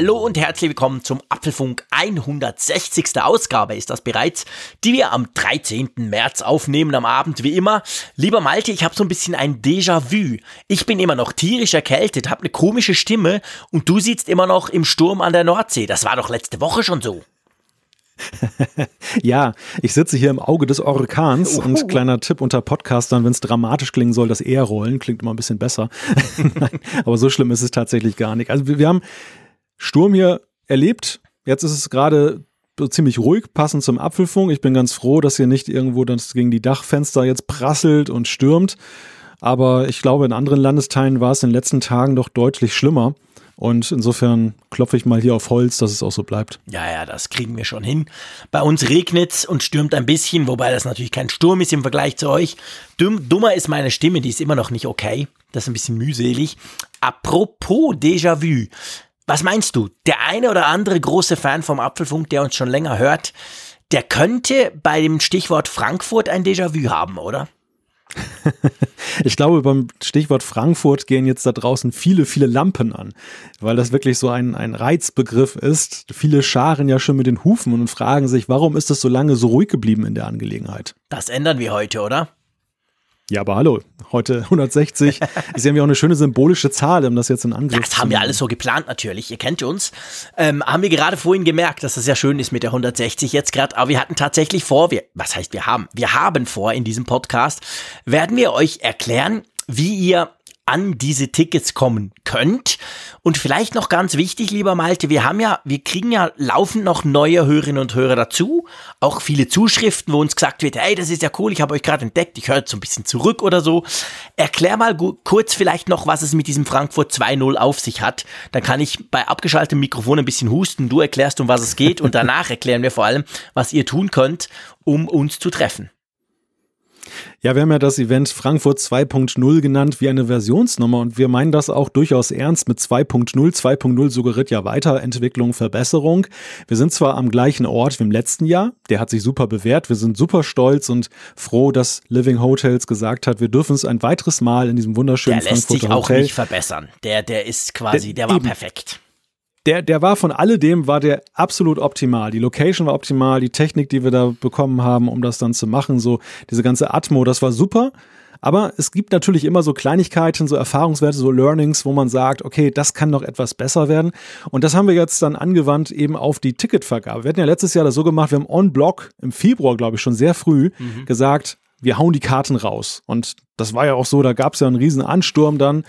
Hallo und herzlich willkommen zum Apfelfunk 160. Ausgabe ist das bereits, die wir am 13. März aufnehmen am Abend wie immer. Lieber Malte, ich habe so ein bisschen ein Déjà-vu. Ich bin immer noch tierisch erkältet, habe eine komische Stimme und du sitzt immer noch im Sturm an der Nordsee. Das war doch letzte Woche schon so. ja, ich sitze hier im Auge des Orkans Uhu. und kleiner Tipp unter Podcastern, wenn es dramatisch klingen soll, das eher rollen, klingt immer ein bisschen besser. Nein, aber so schlimm ist es tatsächlich gar nicht. Also wir, wir haben Sturm hier erlebt. Jetzt ist es gerade ziemlich ruhig, passend zum Apfelfunk. Ich bin ganz froh, dass hier nicht irgendwo das gegen die Dachfenster jetzt prasselt und stürmt. Aber ich glaube, in anderen Landesteilen war es in den letzten Tagen doch deutlich schlimmer. Und insofern klopfe ich mal hier auf Holz, dass es auch so bleibt. Ja, ja, das kriegen wir schon hin. Bei uns regnet und stürmt ein bisschen, wobei das natürlich kein Sturm ist im Vergleich zu euch. Dumm, dummer ist meine Stimme, die ist immer noch nicht okay. Das ist ein bisschen mühselig. Apropos Déjà-vu. Was meinst du? Der eine oder andere große Fan vom Apfelfunk, der uns schon länger hört, der könnte bei dem Stichwort Frankfurt ein Déjà-vu haben, oder? ich glaube, beim Stichwort Frankfurt gehen jetzt da draußen viele, viele Lampen an, weil das wirklich so ein, ein Reizbegriff ist. Viele scharen ja schon mit den Hufen und fragen sich, warum ist es so lange so ruhig geblieben in der Angelegenheit? Das ändern wir heute, oder? Ja, aber hallo, heute 160 ist ja auch eine schöne symbolische Zahl, um das jetzt in Angriff Das haben wir alles so geplant natürlich, ihr kennt uns. Ähm, haben wir gerade vorhin gemerkt, dass das ja schön ist mit der 160 jetzt gerade, aber wir hatten tatsächlich vor, wir, was heißt wir haben? Wir haben vor in diesem Podcast, werden wir euch erklären, wie ihr an diese Tickets kommen könnt. Und vielleicht noch ganz wichtig, lieber Malte, wir haben ja, wir kriegen ja laufend noch neue Hörerinnen und Hörer dazu. Auch viele Zuschriften, wo uns gesagt wird, hey, das ist ja cool, ich habe euch gerade entdeckt, ich höre jetzt so ein bisschen zurück oder so. Erklär mal kurz vielleicht noch, was es mit diesem Frankfurt 2.0 auf sich hat. Dann kann ich bei abgeschaltetem Mikrofon ein bisschen husten, du erklärst, um was es geht und danach erklären wir vor allem, was ihr tun könnt, um uns zu treffen. Ja, wir haben ja das Event Frankfurt 2.0 genannt wie eine Versionsnummer und wir meinen das auch durchaus ernst mit 2.0. 2.0 suggeriert ja Weiterentwicklung, Verbesserung. Wir sind zwar am gleichen Ort wie im letzten Jahr, der hat sich super bewährt, wir sind super stolz und froh, dass Living Hotels gesagt hat, wir dürfen es ein weiteres Mal in diesem wunderschönen der lässt sich auch nicht verbessern. Der, der ist quasi, der, der war eben. perfekt der, der war von alledem, war der absolut optimal. Die Location war optimal, die Technik, die wir da bekommen haben, um das dann zu machen, so diese ganze Atmo, das war super. Aber es gibt natürlich immer so Kleinigkeiten, so Erfahrungswerte, so Learnings, wo man sagt, okay, das kann noch etwas besser werden. Und das haben wir jetzt dann angewandt eben auf die Ticketvergabe. Wir hatten ja letztes Jahr das so gemacht, wir haben on-block im Februar, glaube ich, schon sehr früh mhm. gesagt, wir hauen die Karten raus. Und das war ja auch so, da gab es ja einen riesen Ansturm dann.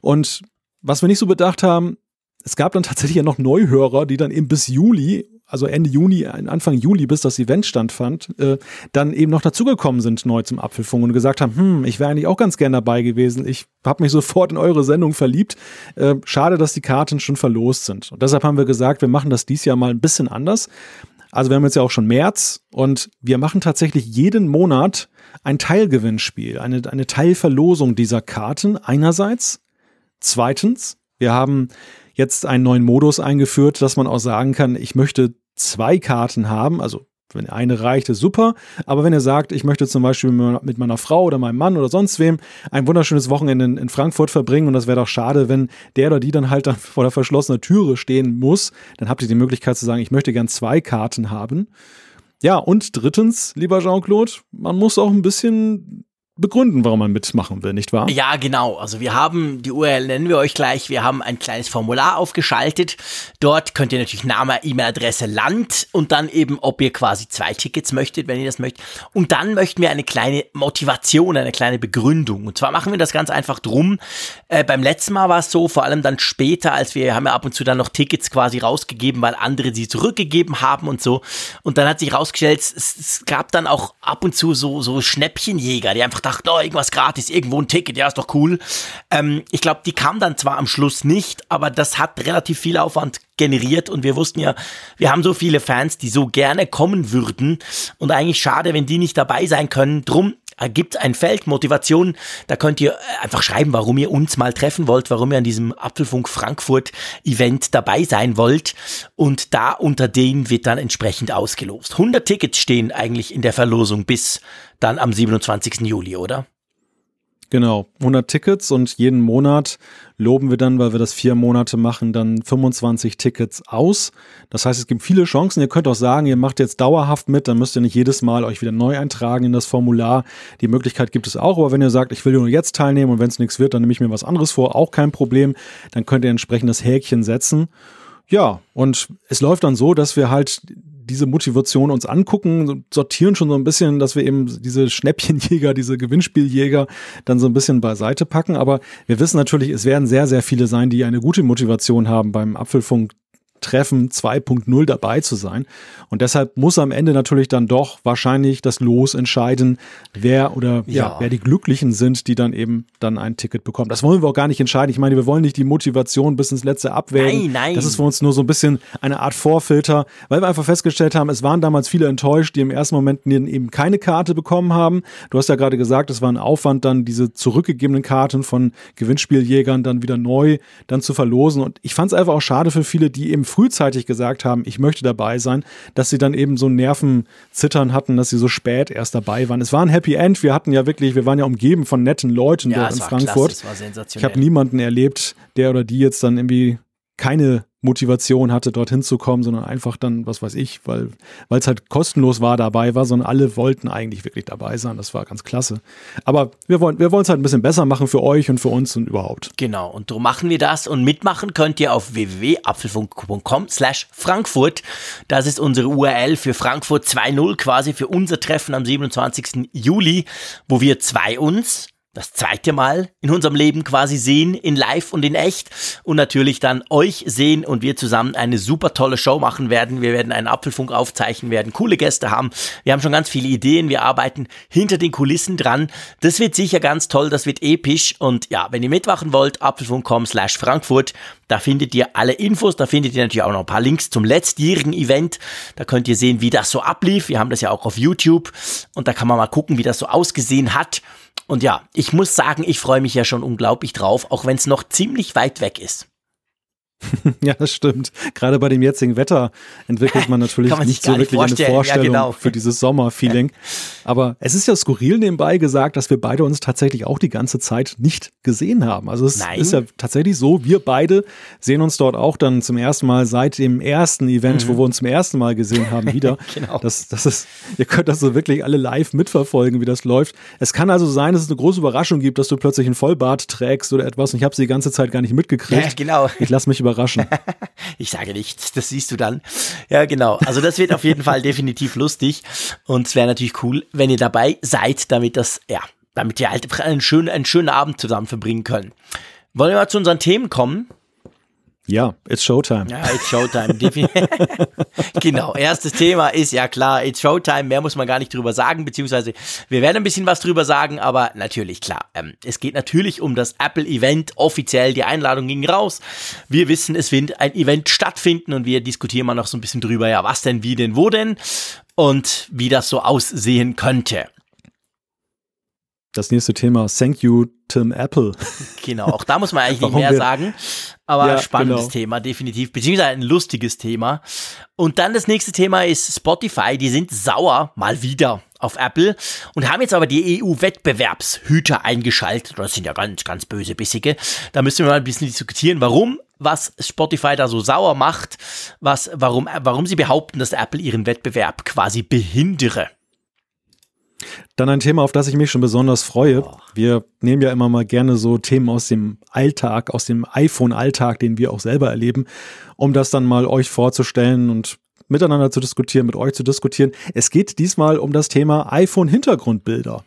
Und was wir nicht so bedacht haben, es gab dann tatsächlich ja noch Neuhörer, die dann eben bis Juli, also Ende Juni, Anfang Juli, bis das Event stattfand, äh, dann eben noch dazugekommen sind neu zum Apfelfunk und gesagt haben, hm, ich wäre eigentlich auch ganz gern dabei gewesen. Ich habe mich sofort in eure Sendung verliebt. Äh, schade, dass die Karten schon verlost sind. Und deshalb haben wir gesagt, wir machen das dies Jahr mal ein bisschen anders. Also wir haben jetzt ja auch schon März und wir machen tatsächlich jeden Monat ein Teilgewinnspiel, eine, eine Teilverlosung dieser Karten einerseits. Zweitens, wir haben jetzt einen neuen Modus eingeführt, dass man auch sagen kann, ich möchte zwei Karten haben, also wenn eine reicht, ist super. Aber wenn ihr sagt, ich möchte zum Beispiel mit meiner Frau oder meinem Mann oder sonst wem ein wunderschönes Wochenende in, Frankfurt verbringen und das wäre doch schade, wenn der oder die dann halt dann vor der verschlossenen Türe stehen muss, dann habt ihr die Möglichkeit zu sagen, ich möchte gern zwei Karten haben. Ja, und drittens, lieber Jean-Claude, man muss auch ein bisschen begründen, warum man mitmachen will, nicht wahr? Ja, genau. Also wir haben, die URL nennen wir euch gleich, wir haben ein kleines Formular aufgeschaltet. Dort könnt ihr natürlich Name, E-Mail-Adresse, Land und dann eben, ob ihr quasi zwei Tickets möchtet, wenn ihr das möchtet. Und dann möchten wir eine kleine Motivation, eine kleine Begründung. Und zwar machen wir das ganz einfach drum. Äh, beim letzten Mal war es so, vor allem dann später, als wir haben ja ab und zu dann noch Tickets quasi rausgegeben, weil andere sie zurückgegeben haben und so. Und dann hat sich rausgestellt, es, es gab dann auch ab und zu so, so Schnäppchenjäger, die einfach dachte, oh, irgendwas gratis, irgendwo ein Ticket, ja, ist doch cool. Ähm, ich glaube, die kam dann zwar am Schluss nicht, aber das hat relativ viel Aufwand generiert und wir wussten ja, wir haben so viele Fans, die so gerne kommen würden und eigentlich schade, wenn die nicht dabei sein können. Drum gibt es ein Feld Motivation, da könnt ihr einfach schreiben, warum ihr uns mal treffen wollt, warum ihr an diesem Apfelfunk Frankfurt Event dabei sein wollt und da unter denen wird dann entsprechend ausgelost. 100 Tickets stehen eigentlich in der Verlosung bis dann am 27. Juli, oder? Genau, 100 Tickets und jeden Monat loben wir dann, weil wir das vier Monate machen, dann 25 Tickets aus. Das heißt, es gibt viele Chancen. Ihr könnt auch sagen, ihr macht jetzt dauerhaft mit, dann müsst ihr nicht jedes Mal euch wieder neu eintragen in das Formular. Die Möglichkeit gibt es auch, aber wenn ihr sagt, ich will nur jetzt teilnehmen und wenn es nichts wird, dann nehme ich mir was anderes vor, auch kein Problem. Dann könnt ihr entsprechend das Häkchen setzen. Ja, und es läuft dann so, dass wir halt diese Motivation uns angucken, sortieren schon so ein bisschen, dass wir eben diese Schnäppchenjäger, diese Gewinnspieljäger dann so ein bisschen beiseite packen. Aber wir wissen natürlich, es werden sehr, sehr viele sein, die eine gute Motivation haben beim Apfelfunk Treffen 2.0 dabei zu sein. Und deshalb muss am Ende natürlich dann doch wahrscheinlich das Los entscheiden, wer oder ja. ja. wer die Glücklichen sind, die dann eben dann ein Ticket bekommen. Das wollen wir auch gar nicht entscheiden. Ich meine, wir wollen nicht die Motivation bis ins Letzte abwägen. Nein, nein. Das ist für uns nur so ein bisschen eine Art Vorfilter, weil wir einfach festgestellt haben, es waren damals viele enttäuscht, die im ersten Moment eben keine Karte bekommen haben. Du hast ja gerade gesagt, es war ein Aufwand, dann diese zurückgegebenen Karten von Gewinnspieljägern dann wieder neu dann zu verlosen. Und ich fand es einfach auch schade für viele, die eben frühzeitig gesagt haben, ich möchte dabei sein, dass sie dann eben so Nervenzittern hatten, dass sie so spät erst dabei waren. Es war ein Happy End. Wir hatten ja wirklich, wir waren ja umgeben von netten Leuten ja, dort in Frankfurt. Klasse, ich habe niemanden erlebt, der oder die jetzt dann irgendwie keine Motivation hatte, dorthin zu kommen, sondern einfach dann, was weiß ich, weil es halt kostenlos war, dabei war, sondern alle wollten eigentlich wirklich dabei sein. Das war ganz klasse. Aber wir wollen wir es halt ein bisschen besser machen für euch und für uns und überhaupt. Genau, und so machen wir das und mitmachen könnt ihr auf www.apfelfunk.com slash Frankfurt. Das ist unsere URL für Frankfurt 2.0 quasi für unser Treffen am 27. Juli, wo wir zwei uns das zweite Mal in unserem Leben quasi sehen, in live und in echt und natürlich dann euch sehen und wir zusammen eine super tolle Show machen werden. Wir werden einen Apfelfunk aufzeichnen, werden coole Gäste haben. Wir haben schon ganz viele Ideen, wir arbeiten hinter den Kulissen dran. Das wird sicher ganz toll, das wird episch und ja, wenn ihr mitmachen wollt, apfelfunk.com slash Frankfurt, da findet ihr alle Infos, da findet ihr natürlich auch noch ein paar Links zum letztjährigen Event. Da könnt ihr sehen, wie das so ablief. Wir haben das ja auch auf YouTube und da kann man mal gucken, wie das so ausgesehen hat. Und ja, ich muss sagen, ich freue mich ja schon unglaublich drauf, auch wenn es noch ziemlich weit weg ist. ja, das stimmt. Gerade bei dem jetzigen Wetter entwickelt man natürlich man nicht so wirklich eine Vorstellung ja, genau. für dieses Sommerfeeling. Aber es ist ja skurril nebenbei gesagt, dass wir beide uns tatsächlich auch die ganze Zeit nicht gesehen haben. Also es Nein. ist ja tatsächlich so, wir beide sehen uns dort auch dann zum ersten Mal seit dem ersten Event, mhm. wo wir uns zum ersten Mal gesehen haben, wieder. genau. Das, das ist, ihr könnt das so wirklich alle live mitverfolgen, wie das läuft. Es kann also sein, dass es eine große Überraschung gibt, dass du plötzlich einen Vollbart trägst oder etwas und ich habe sie die ganze Zeit gar nicht mitgekriegt. Ja, genau. Ich lasse mich überraschen. ich sage nichts, das siehst du dann. Ja, genau. Also das wird auf jeden Fall definitiv lustig und es wäre natürlich cool, wenn ihr dabei seid, damit das, ja, damit ihr halt einen schönen, einen schönen Abend zusammen verbringen können. Wollen wir mal zu unseren Themen kommen? Ja, it's Showtime. Ja, it's Showtime. genau, erstes Thema ist ja klar, it's Showtime. Mehr muss man gar nicht drüber sagen, beziehungsweise wir werden ein bisschen was drüber sagen, aber natürlich klar. Ähm, es geht natürlich um das Apple-Event. Offiziell, die Einladung ging raus. Wir wissen, es wird ein Event stattfinden und wir diskutieren mal noch so ein bisschen drüber, ja, was denn, wie denn, wo denn und wie das so aussehen könnte. Das nächste Thema, thank you, Tim Apple. Genau, auch da muss man eigentlich nicht mehr sagen. Aber ja, spannendes genau. Thema, definitiv. Beziehungsweise ein lustiges Thema. Und dann das nächste Thema ist Spotify. Die sind sauer, mal wieder auf Apple und haben jetzt aber die EU-Wettbewerbshüter eingeschaltet. Das sind ja ganz, ganz böse Bissige. Da müssen wir mal ein bisschen diskutieren, warum was Spotify da so sauer macht, was, warum, warum sie behaupten, dass Apple ihren Wettbewerb quasi behindere. Dann ein Thema, auf das ich mich schon besonders freue. Wir nehmen ja immer mal gerne so Themen aus dem Alltag, aus dem iPhone-Alltag, den wir auch selber erleben, um das dann mal euch vorzustellen und miteinander zu diskutieren, mit euch zu diskutieren. Es geht diesmal um das Thema iPhone-Hintergrundbilder.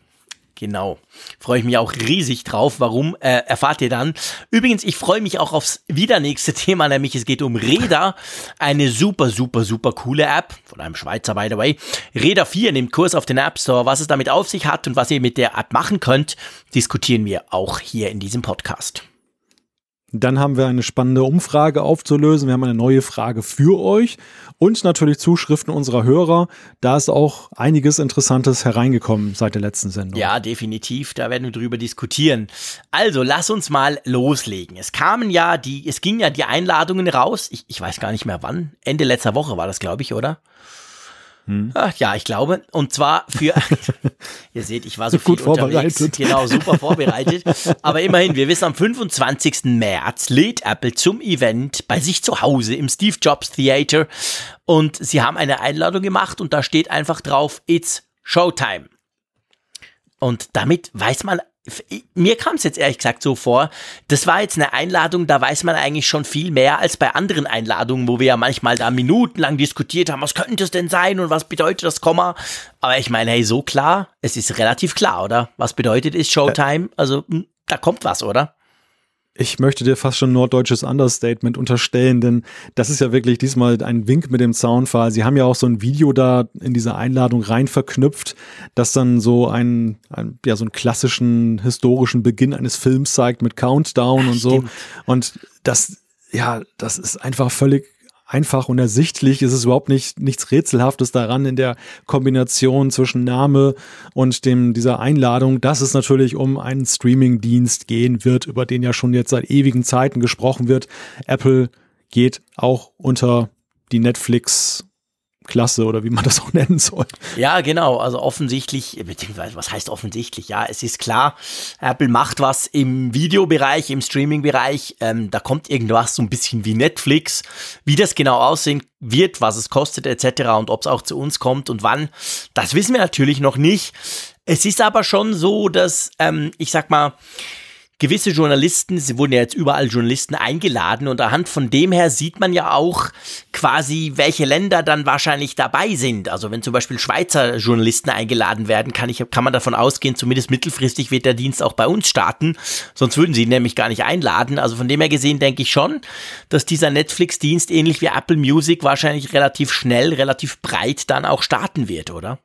Genau. Freue ich mich auch riesig drauf. Warum, äh, erfahrt ihr dann. Übrigens, ich freue mich auch aufs wieder nächste Thema, nämlich es geht um Reda. Eine super, super, super coole App. Von einem Schweizer, by the way. Reda 4 nimmt Kurs auf den App Store. Was es damit auf sich hat und was ihr mit der App machen könnt, diskutieren wir auch hier in diesem Podcast. Dann haben wir eine spannende Umfrage aufzulösen. Wir haben eine neue Frage für euch und natürlich Zuschriften unserer Hörer. Da ist auch einiges Interessantes hereingekommen seit der letzten Sendung. Ja, definitiv. Da werden wir drüber diskutieren. Also, lass uns mal loslegen. Es kamen ja die, es gingen ja die Einladungen raus. Ich, ich weiß gar nicht mehr wann. Ende letzter Woche war das, glaube ich, oder? Hm. Ach, ja, ich glaube. Und zwar für, ihr seht, ich war so gut vorbereitet. Unterwegs. Genau, super vorbereitet. Aber immerhin, wir wissen, am 25. März lädt Apple zum Event bei sich zu Hause im Steve Jobs Theater. Und sie haben eine Einladung gemacht und da steht einfach drauf, it's Showtime. Und damit weiß man mir kam es jetzt ehrlich gesagt so vor, das war jetzt eine Einladung, da weiß man eigentlich schon viel mehr als bei anderen Einladungen, wo wir ja manchmal da minutenlang diskutiert haben, was könnte es denn sein und was bedeutet das Komma. Aber ich meine, hey, so klar, es ist relativ klar, oder? Was bedeutet ist Showtime? Also, hm, da kommt was, oder? Ich möchte dir fast schon norddeutsches Understatement unterstellen, denn das ist ja wirklich diesmal ein Wink mit dem Zaunfall. Sie haben ja auch so ein Video da in diese Einladung rein verknüpft, das dann so einen, ein, ja, so einen klassischen historischen Beginn eines Films zeigt mit Countdown Ach, und so. Stimmt. Und das, ja, das ist einfach völlig einfach und ersichtlich. Es ist überhaupt nicht, nichts Rätselhaftes daran in der Kombination zwischen Name und dem, dieser Einladung, dass es natürlich um einen Streaming-Dienst gehen wird, über den ja schon jetzt seit ewigen Zeiten gesprochen wird. Apple geht auch unter die Netflix Klasse oder wie man das auch nennen soll. Ja, genau. Also offensichtlich, beziehungsweise was heißt offensichtlich? Ja, es ist klar, Apple macht was im Videobereich, im Streaming-Bereich. Ähm, da kommt irgendwas so ein bisschen wie Netflix. Wie das genau aussehen wird, was es kostet etc. und ob es auch zu uns kommt und wann, das wissen wir natürlich noch nicht. Es ist aber schon so, dass, ähm, ich sag mal, gewisse Journalisten, sie wurden ja jetzt überall Journalisten eingeladen und anhand von dem her sieht man ja auch quasi, welche Länder dann wahrscheinlich dabei sind. Also wenn zum Beispiel Schweizer Journalisten eingeladen werden, kann, ich, kann man davon ausgehen, zumindest mittelfristig wird der Dienst auch bei uns starten. Sonst würden sie ihn nämlich gar nicht einladen. Also von dem her gesehen denke ich schon, dass dieser Netflix-Dienst ähnlich wie Apple Music wahrscheinlich relativ schnell, relativ breit dann auch starten wird, oder?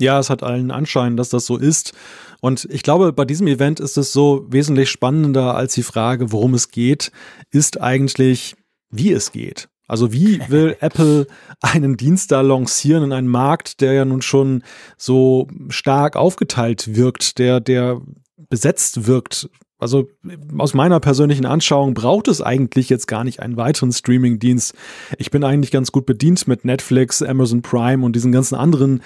Ja, es hat allen Anschein, dass das so ist. Und ich glaube, bei diesem Event ist es so wesentlich spannender als die Frage, worum es geht, ist eigentlich, wie es geht. Also wie will Apple einen Dienst da lancieren in einen Markt, der ja nun schon so stark aufgeteilt wirkt, der, der besetzt wirkt also aus meiner persönlichen Anschauung braucht es eigentlich jetzt gar nicht einen weiteren Streaming-Dienst. Ich bin eigentlich ganz gut bedient mit Netflix, Amazon Prime und diesen ganzen anderen,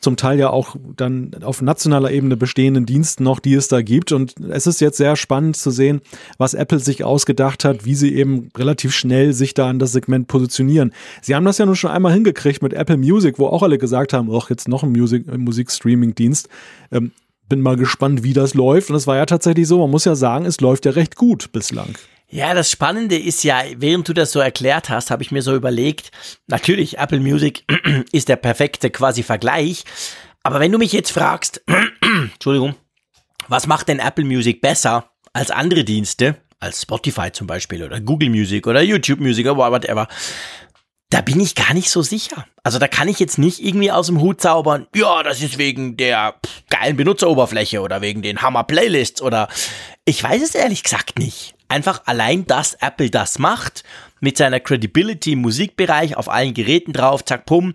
zum Teil ja auch dann auf nationaler Ebene bestehenden Diensten noch, die es da gibt. Und es ist jetzt sehr spannend zu sehen, was Apple sich ausgedacht hat, wie sie eben relativ schnell sich da an das Segment positionieren. Sie haben das ja nun schon einmal hingekriegt mit Apple Music, wo auch alle gesagt haben, ach, jetzt noch ein Musik-Streaming-Dienst. Ähm, bin mal gespannt, wie das läuft. Und es war ja tatsächlich so, man muss ja sagen, es läuft ja recht gut bislang. Ja, das Spannende ist ja, während du das so erklärt hast, habe ich mir so überlegt, natürlich, Apple Music ist der perfekte quasi Vergleich. Aber wenn du mich jetzt fragst, Entschuldigung, was macht denn Apple Music besser als andere Dienste, als Spotify zum Beispiel oder Google Music oder YouTube Music oder whatever, da bin ich gar nicht so sicher. Also da kann ich jetzt nicht irgendwie aus dem Hut zaubern, ja, das ist wegen der geilen Benutzeroberfläche oder wegen den Hammer-Playlists oder ich weiß es ehrlich gesagt nicht. Einfach allein, dass Apple das macht, mit seiner Credibility im Musikbereich auf allen Geräten drauf, zack, pum.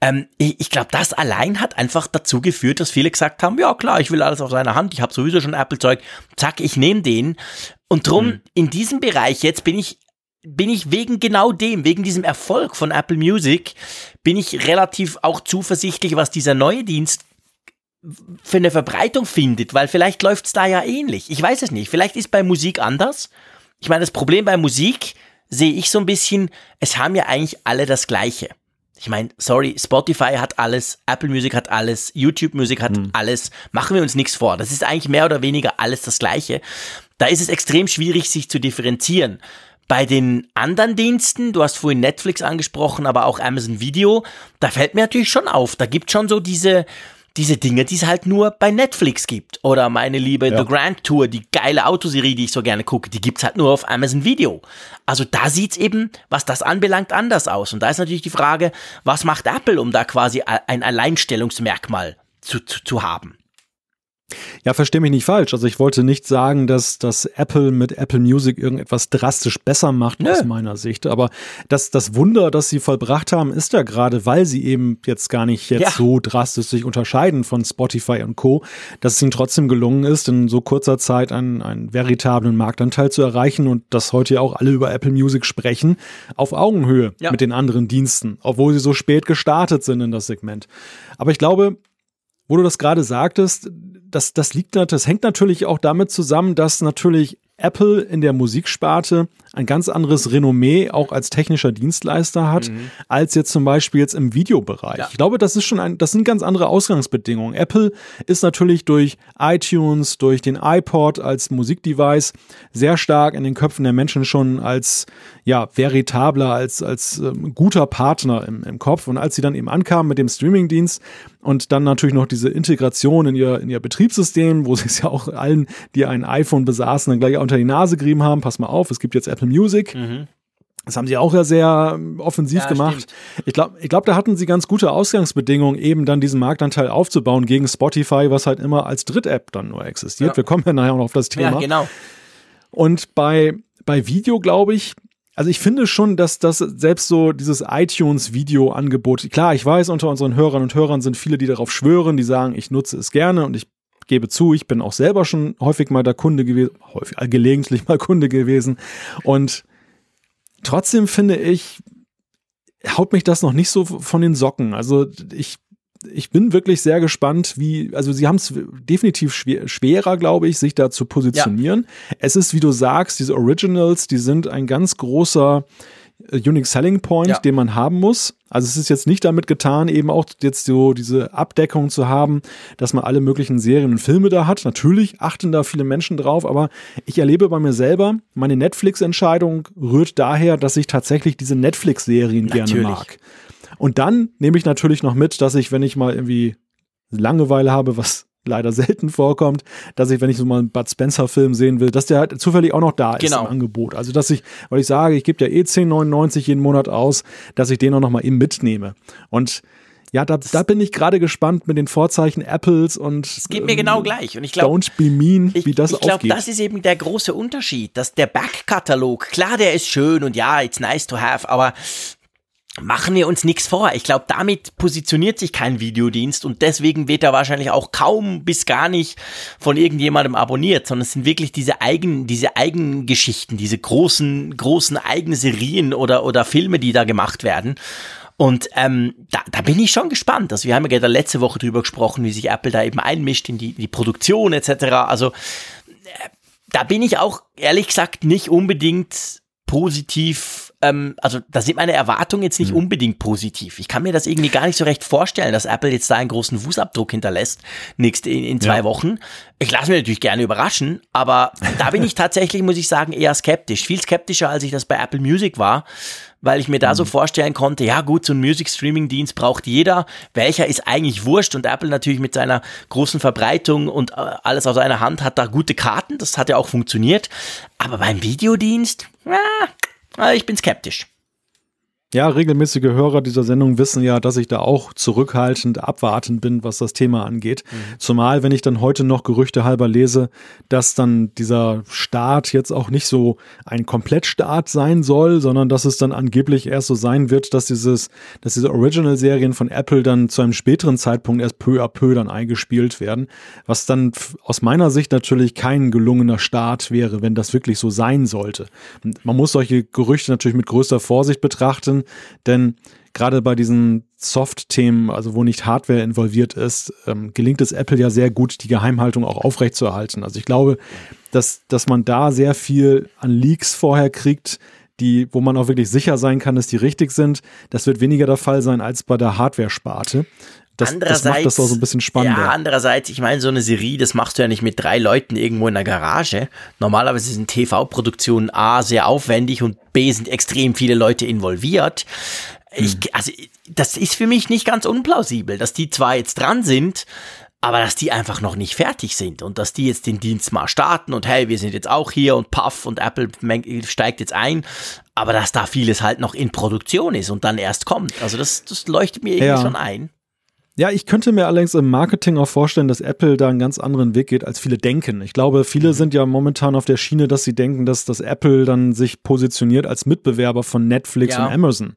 Ähm, ich, ich glaube, das allein hat einfach dazu geführt, dass viele gesagt haben, ja klar, ich will alles auf seiner Hand, ich habe sowieso schon Apple-Zeug, zack, ich nehme den. Und drum, hm. in diesem Bereich jetzt bin ich bin ich wegen genau dem, wegen diesem Erfolg von Apple Music, bin ich relativ auch zuversichtlich, was dieser neue Dienst für eine Verbreitung findet, weil vielleicht läuft es da ja ähnlich. Ich weiß es nicht. Vielleicht ist bei Musik anders. Ich meine, das Problem bei Musik sehe ich so ein bisschen, es haben ja eigentlich alle das Gleiche. Ich meine, sorry, Spotify hat alles, Apple Music hat alles, YouTube Music hat hm. alles. Machen wir uns nichts vor. Das ist eigentlich mehr oder weniger alles das Gleiche. Da ist es extrem schwierig, sich zu differenzieren. Bei den anderen Diensten, du hast vorhin Netflix angesprochen, aber auch Amazon Video, da fällt mir natürlich schon auf, da gibt schon so diese, diese Dinge, die es halt nur bei Netflix gibt. Oder meine liebe ja. The Grand Tour, die geile Autoserie, die ich so gerne gucke, die gibt's halt nur auf Amazon Video. Also da sieht's eben, was das anbelangt, anders aus. Und da ist natürlich die Frage, was macht Apple, um da quasi ein Alleinstellungsmerkmal zu, zu, zu haben? Ja, verstehe mich nicht falsch. Also ich wollte nicht sagen, dass, dass Apple mit Apple Music irgendetwas drastisch besser macht Nö. aus meiner Sicht. Aber das, das Wunder, das sie vollbracht haben, ist ja gerade, weil sie eben jetzt gar nicht jetzt ja. so drastisch sich unterscheiden von Spotify und Co., dass es ihnen trotzdem gelungen ist, in so kurzer Zeit einen, einen veritablen Marktanteil zu erreichen und dass heute ja auch alle über Apple Music sprechen, auf Augenhöhe ja. mit den anderen Diensten, obwohl sie so spät gestartet sind in das Segment. Aber ich glaube, wo du das gerade sagtest, das, das liegt, das hängt natürlich auch damit zusammen, dass natürlich Apple in der Musiksparte ein ganz anderes Renommee auch als technischer Dienstleister hat, mhm. als jetzt zum Beispiel jetzt im Videobereich. Ja. Ich glaube, das ist schon ein, das sind ganz andere Ausgangsbedingungen. Apple ist natürlich durch iTunes, durch den iPod als Musikdevice sehr stark in den Köpfen der Menschen schon als ja veritabler, als als ähm, guter Partner im, im Kopf. Und als sie dann eben ankamen mit dem Streamingdienst und dann natürlich noch diese Integration in ihr in ihr Betriebssystem, wo sie es ja auch allen, die ein iPhone besaßen, dann gleich unter die Nase gerieben haben. Pass mal auf, es gibt jetzt Apple Music. Mhm. Das haben sie auch ja sehr ähm, offensiv ja, gemacht. Stimmt. Ich glaube, ich glaub, da hatten sie ganz gute Ausgangsbedingungen, eben dann diesen Marktanteil aufzubauen gegen Spotify, was halt immer als Dritt-App dann nur existiert. Ja. Wir kommen ja nachher auch noch auf das Thema. Ja, genau. Und bei, bei Video, glaube ich, also ich finde schon, dass das selbst so dieses iTunes-Video-Angebot, klar, ich weiß, unter unseren Hörern und Hörern sind viele, die darauf schwören, die sagen, ich nutze es gerne und ich gebe zu, ich bin auch selber schon häufig mal der Kunde gewesen, häufig, äh, gelegentlich mal Kunde gewesen. Und trotzdem finde ich, haut mich das noch nicht so von den Socken. Also ich ich bin wirklich sehr gespannt, wie, also sie haben es definitiv schwer, schwerer, glaube ich, sich da zu positionieren. Ja. Es ist, wie du sagst, diese Originals, die sind ein ganz großer Unique Selling Point, ja. den man haben muss. Also es ist jetzt nicht damit getan, eben auch jetzt so diese Abdeckung zu haben, dass man alle möglichen Serien und Filme da hat. Natürlich achten da viele Menschen drauf, aber ich erlebe bei mir selber, meine Netflix-Entscheidung rührt daher, dass ich tatsächlich diese Netflix-Serien gerne mag. Und dann nehme ich natürlich noch mit, dass ich, wenn ich mal irgendwie Langeweile habe, was leider selten vorkommt, dass ich, wenn ich so mal einen Bud Spencer-Film sehen will, dass der halt zufällig auch noch da ist genau. im Angebot. Also, dass ich, weil ich sage, ich gebe ja eh 10,99 jeden Monat aus, dass ich den auch noch mal eben mitnehme. Und ja, da, da bin ich gerade gespannt mit den Vorzeichen Apples und. Es geht mir ähm, genau gleich. Und ich glaube. Don't be mean, ich, wie das Ich glaube, das ist eben der große Unterschied, dass der Backkatalog, klar, der ist schön und ja, it's nice to have, aber machen wir uns nichts vor. Ich glaube, damit positioniert sich kein Videodienst und deswegen wird er wahrscheinlich auch kaum bis gar nicht von irgendjemandem abonniert, sondern es sind wirklich diese eigenen, diese eigenen Geschichten, diese großen, großen eigenen Serien oder, oder Filme, die da gemacht werden. Und ähm, da, da bin ich schon gespannt. Also wir haben ja gerade letzte Woche drüber gesprochen, wie sich Apple da eben einmischt in die, die Produktion etc. Also äh, da bin ich auch ehrlich gesagt nicht unbedingt positiv ähm, also da sind meine Erwartungen jetzt nicht mhm. unbedingt positiv. Ich kann mir das irgendwie gar nicht so recht vorstellen, dass Apple jetzt da einen großen Fußabdruck hinterlässt, nächste in, in zwei ja. Wochen. Ich lasse mich natürlich gerne überraschen, aber da bin ich tatsächlich, muss ich sagen, eher skeptisch. Viel skeptischer, als ich das bei Apple Music war weil ich mir da so mhm. vorstellen konnte, ja gut, so ein Music Streaming Dienst braucht jeder, welcher ist eigentlich wurscht und Apple natürlich mit seiner großen Verbreitung und äh, alles aus einer Hand hat da gute Karten, das hat ja auch funktioniert, aber beim Videodienst, ja, ich bin skeptisch. Ja, regelmäßige Hörer dieser Sendung wissen ja, dass ich da auch zurückhaltend, abwartend bin, was das Thema angeht. Mhm. Zumal, wenn ich dann heute noch Gerüchte halber lese, dass dann dieser Start jetzt auch nicht so ein Komplettstart sein soll, sondern dass es dann angeblich erst so sein wird, dass dieses, dass diese Original-Serien von Apple dann zu einem späteren Zeitpunkt erst peu à peu dann eingespielt werden. Was dann aus meiner Sicht natürlich kein gelungener Start wäre, wenn das wirklich so sein sollte. Man muss solche Gerüchte natürlich mit größter Vorsicht betrachten denn gerade bei diesen Soft-Themen, also wo nicht Hardware involviert ist, ähm, gelingt es Apple ja sehr gut, die Geheimhaltung auch aufrechtzuerhalten. Also ich glaube, dass, dass man da sehr viel an Leaks vorher kriegt, die, wo man auch wirklich sicher sein kann, dass die richtig sind. Das wird weniger der Fall sein als bei der Hardware-Sparte. Das, das macht das auch so ein bisschen spannender. Ja, andererseits, ich meine, so eine Serie, das machst du ja nicht mit drei Leuten irgendwo in der Garage. Normalerweise sind TV-Produktionen A sehr aufwendig und B sind extrem viele Leute involviert. Ich, hm. also, das ist für mich nicht ganz unplausibel, dass die zwar jetzt dran sind, aber dass die einfach noch nicht fertig sind und dass die jetzt den Dienst mal starten und hey, wir sind jetzt auch hier und Puff und Apple steigt jetzt ein, aber dass da vieles halt noch in Produktion ist und dann erst kommt. Also das, das leuchtet mir irgendwie ja. schon ein. Ja, ich könnte mir allerdings im Marketing auch vorstellen, dass Apple da einen ganz anderen Weg geht, als viele denken. Ich glaube, viele mhm. sind ja momentan auf der Schiene, dass sie denken, dass das Apple dann sich positioniert als Mitbewerber von Netflix ja. und Amazon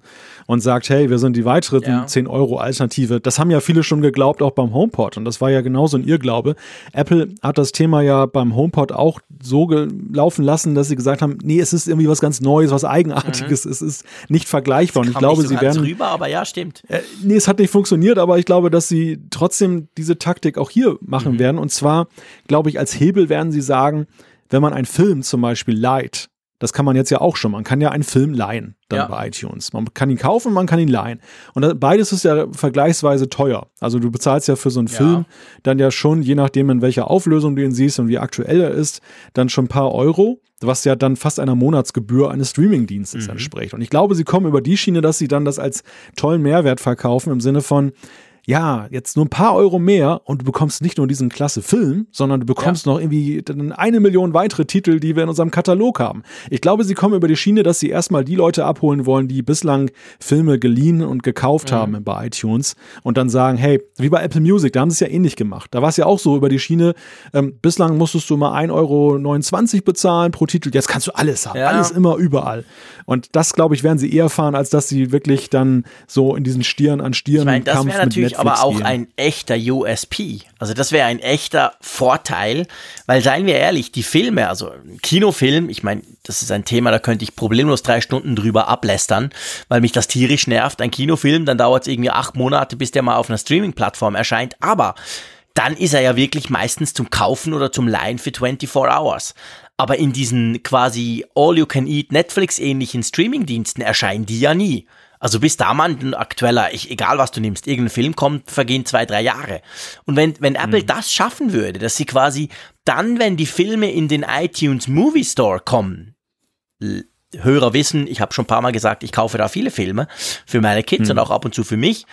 und sagt, hey, wir sind die weitere ja. 10 Euro Alternative. Das haben ja viele schon geglaubt, auch beim HomePod. Und das war ja genauso ein Irrglaube. Apple hat das Thema ja beim HomePod auch so laufen lassen, dass sie gesagt haben, nee, es ist irgendwie was ganz Neues, was Eigenartiges. Mhm. Es ist nicht vergleichbar. Und ich glaube, sie werden. Rüber, aber ja, stimmt. Äh, nee, es hat nicht funktioniert, aber ich glaube, dass sie trotzdem diese Taktik auch hier machen mhm. werden. Und zwar, glaube ich, als Hebel werden sie sagen, wenn man einen Film zum Beispiel leiht, das kann man jetzt ja auch schon. Man kann ja einen Film leihen dann ja. bei iTunes. Man kann ihn kaufen, man kann ihn leihen. Und beides ist ja vergleichsweise teuer. Also du bezahlst ja für so einen ja. Film dann ja schon, je nachdem in welcher Auflösung du ihn siehst und wie aktuell er ist, dann schon ein paar Euro, was ja dann fast einer Monatsgebühr eines Streamingdienstes mhm. entspricht. Und ich glaube, sie kommen über die Schiene, dass sie dann das als tollen Mehrwert verkaufen im Sinne von, ja, jetzt nur ein paar Euro mehr und du bekommst nicht nur diesen klasse Film, sondern du bekommst ja. noch irgendwie eine Million weitere Titel, die wir in unserem Katalog haben. Ich glaube, sie kommen über die Schiene, dass sie erstmal die Leute abholen wollen, die bislang Filme geliehen und gekauft mhm. haben bei iTunes und dann sagen, hey, wie bei Apple Music, da haben sie es ja ähnlich gemacht. Da war es ja auch so über die Schiene, ähm, bislang musstest du mal 1,29 Euro bezahlen pro Titel, jetzt kannst du alles haben, ja. alles immer überall. Und das, glaube ich, werden sie eher fahren, als dass sie wirklich dann so in diesen Stirn an Stirn ich mein, das wäre natürlich aber auch ein echter USP. Also das wäre ein echter Vorteil, weil seien wir ehrlich, die Filme, also Kinofilm, ich meine, das ist ein Thema, da könnte ich problemlos drei Stunden drüber ablästern, weil mich das tierisch nervt. Ein Kinofilm, dann dauert es irgendwie acht Monate, bis der mal auf einer Streaming-Plattform erscheint. Aber dann ist er ja wirklich meistens zum Kaufen oder zum Leihen für 24 Hours. Aber in diesen quasi All-You-Can-Eat Netflix-ähnlichen Streaming-Diensten erscheinen die ja nie. Also bis da man ein aktueller, ich, egal was du nimmst, irgendein Film kommt, vergehen zwei, drei Jahre. Und wenn, wenn Apple mhm. das schaffen würde, dass sie quasi dann, wenn die Filme in den iTunes Movie Store kommen, Hörer wissen, ich habe schon ein paar Mal gesagt, ich kaufe da viele Filme für meine Kids mhm. und auch ab und zu für mich,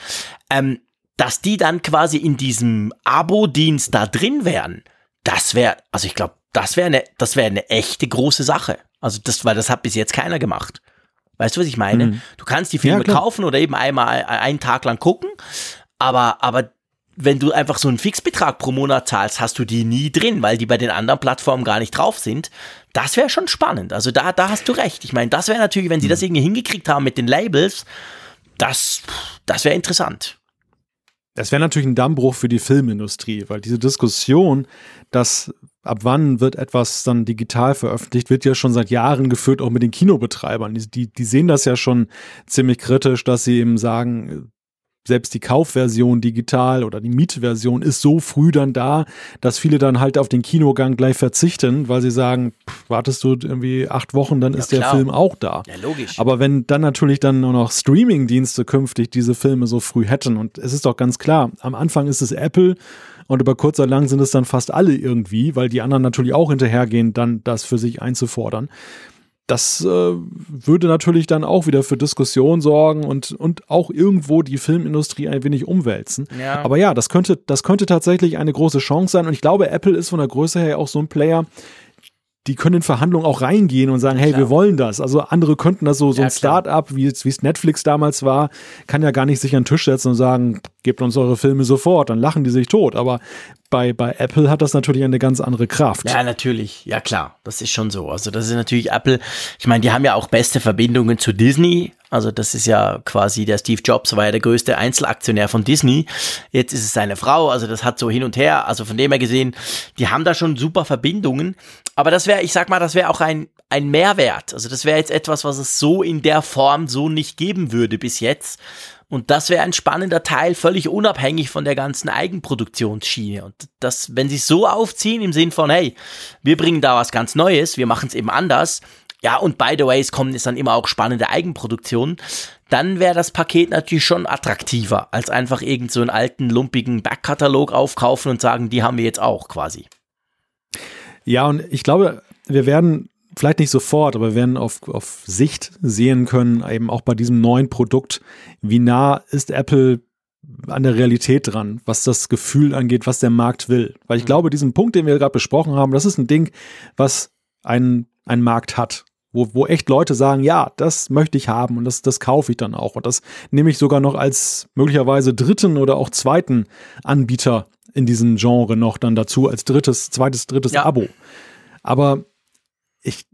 ähm, dass die dann quasi in diesem Abo-Dienst da drin wären, das wäre, also ich glaube, das wäre eine, das wäre eine echte große Sache. Also das, weil das hat bis jetzt keiner gemacht. Weißt du, was ich meine? Mhm. Du kannst die Filme ja, kaufen oder eben einmal einen Tag lang gucken, aber, aber wenn du einfach so einen Fixbetrag pro Monat zahlst, hast du die nie drin, weil die bei den anderen Plattformen gar nicht drauf sind. Das wäre schon spannend. Also da, da hast du recht. Ich meine, das wäre natürlich, wenn sie mhm. das irgendwie hingekriegt haben mit den Labels, das, das wäre interessant. Das wäre natürlich ein Dammbruch für die Filmindustrie, weil diese Diskussion, dass ab wann wird etwas dann digital veröffentlicht, wird ja schon seit Jahren geführt, auch mit den Kinobetreibern. Die, die sehen das ja schon ziemlich kritisch, dass sie eben sagen, selbst die Kaufversion digital oder die Mietversion ist so früh dann da, dass viele dann halt auf den Kinogang gleich verzichten, weil sie sagen, pff, wartest du irgendwie acht Wochen, dann ja, ist der klar. Film auch da. Ja, logisch. Aber wenn dann natürlich dann nur noch Streaming-Dienste künftig diese Filme so früh hätten und es ist doch ganz klar, am Anfang ist es Apple und über kurz oder lang sind es dann fast alle irgendwie, weil die anderen natürlich auch hinterhergehen, dann das für sich einzufordern das äh, würde natürlich dann auch wieder für Diskussion sorgen und, und auch irgendwo die Filmindustrie ein wenig umwälzen. Ja. Aber ja, das könnte, das könnte tatsächlich eine große Chance sein. Und ich glaube, Apple ist von der Größe her auch so ein Player, die können in Verhandlungen auch reingehen und sagen, hey, klar. wir wollen das. Also andere könnten das so, so ein Start-up, wie es Netflix damals war, kann ja gar nicht sich an den Tisch setzen und sagen, gebt uns eure Filme sofort, dann lachen die sich tot. Aber bei, bei Apple hat das natürlich eine ganz andere Kraft. Ja, natürlich. Ja, klar. Das ist schon so. Also, das ist natürlich Apple. Ich meine, die haben ja auch beste Verbindungen zu Disney. Also, das ist ja quasi der Steve Jobs war ja der größte Einzelaktionär von Disney. Jetzt ist es seine Frau. Also, das hat so hin und her. Also, von dem her gesehen, die haben da schon super Verbindungen. Aber das wäre, ich sag mal, das wäre auch ein, ein Mehrwert. Also, das wäre jetzt etwas, was es so in der Form so nicht geben würde bis jetzt. Und das wäre ein spannender Teil, völlig unabhängig von der ganzen Eigenproduktionsschiene. Und das, wenn sie es so aufziehen, im Sinn von, hey, wir bringen da was ganz Neues, wir machen es eben anders. Ja, und by the way, es kommen jetzt dann immer auch spannende Eigenproduktionen. Dann wäre das Paket natürlich schon attraktiver, als einfach irgend so einen alten, lumpigen Backkatalog aufkaufen und sagen, die haben wir jetzt auch quasi. Ja, und ich glaube, wir werden vielleicht nicht sofort, aber wir werden auf, auf Sicht sehen können, eben auch bei diesem neuen Produkt, wie nah ist Apple an der Realität dran, was das Gefühl angeht, was der Markt will. Weil ich mhm. glaube, diesen Punkt, den wir gerade besprochen haben, das ist ein Ding, was ein, ein Markt hat wo, wo echt Leute sagen, ja, das möchte ich haben und das, das kaufe ich dann auch. Und das nehme ich sogar noch als möglicherweise dritten oder auch zweiten Anbieter in diesem Genre noch dann dazu, als drittes, zweites, drittes ja. Abo. Aber ich,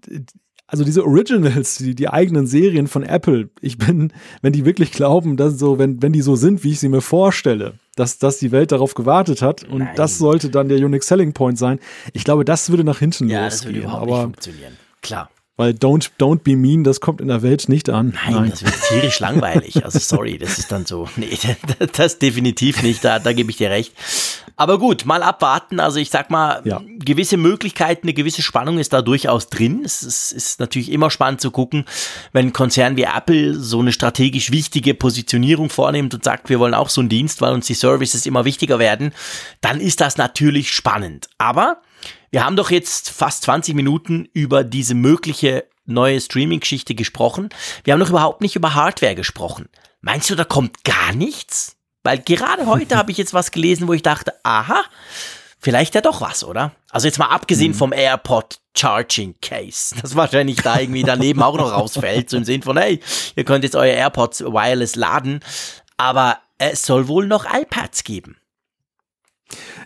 also diese Originals, die, die eigenen Serien von Apple, ich bin, wenn die wirklich glauben, dass so, wenn, wenn die so sind, wie ich sie mir vorstelle, dass, dass die Welt darauf gewartet hat und Nein. das sollte dann der Unique Selling Point sein, ich glaube, das würde nach hinten ja, losgehen. Das würde überhaupt aber, nicht funktionieren. Klar. Weil don't, don't be mean, das kommt in der Welt nicht an. Nein, Nein. das wird tierisch langweilig. Also sorry, das ist dann so. Nee, das definitiv nicht, da, da gebe ich dir recht. Aber gut, mal abwarten. Also ich sag mal, ja. gewisse Möglichkeiten, eine gewisse Spannung ist da durchaus drin. Es ist, ist natürlich immer spannend zu gucken, wenn ein Konzern wie Apple so eine strategisch wichtige Positionierung vornimmt und sagt, wir wollen auch so einen Dienst, weil uns die Services immer wichtiger werden, dann ist das natürlich spannend. Aber wir haben doch jetzt fast 20 Minuten über diese mögliche neue Streaming-Geschichte gesprochen. Wir haben noch überhaupt nicht über Hardware gesprochen. Meinst du, da kommt gar nichts? Weil gerade heute habe ich jetzt was gelesen, wo ich dachte, aha, vielleicht ja doch was, oder? Also jetzt mal abgesehen mhm. vom AirPod Charging Case, das wahrscheinlich da irgendwie daneben auch noch rausfällt, so im Sinn von, hey, ihr könnt jetzt euer AirPods wireless laden, aber es soll wohl noch iPads geben.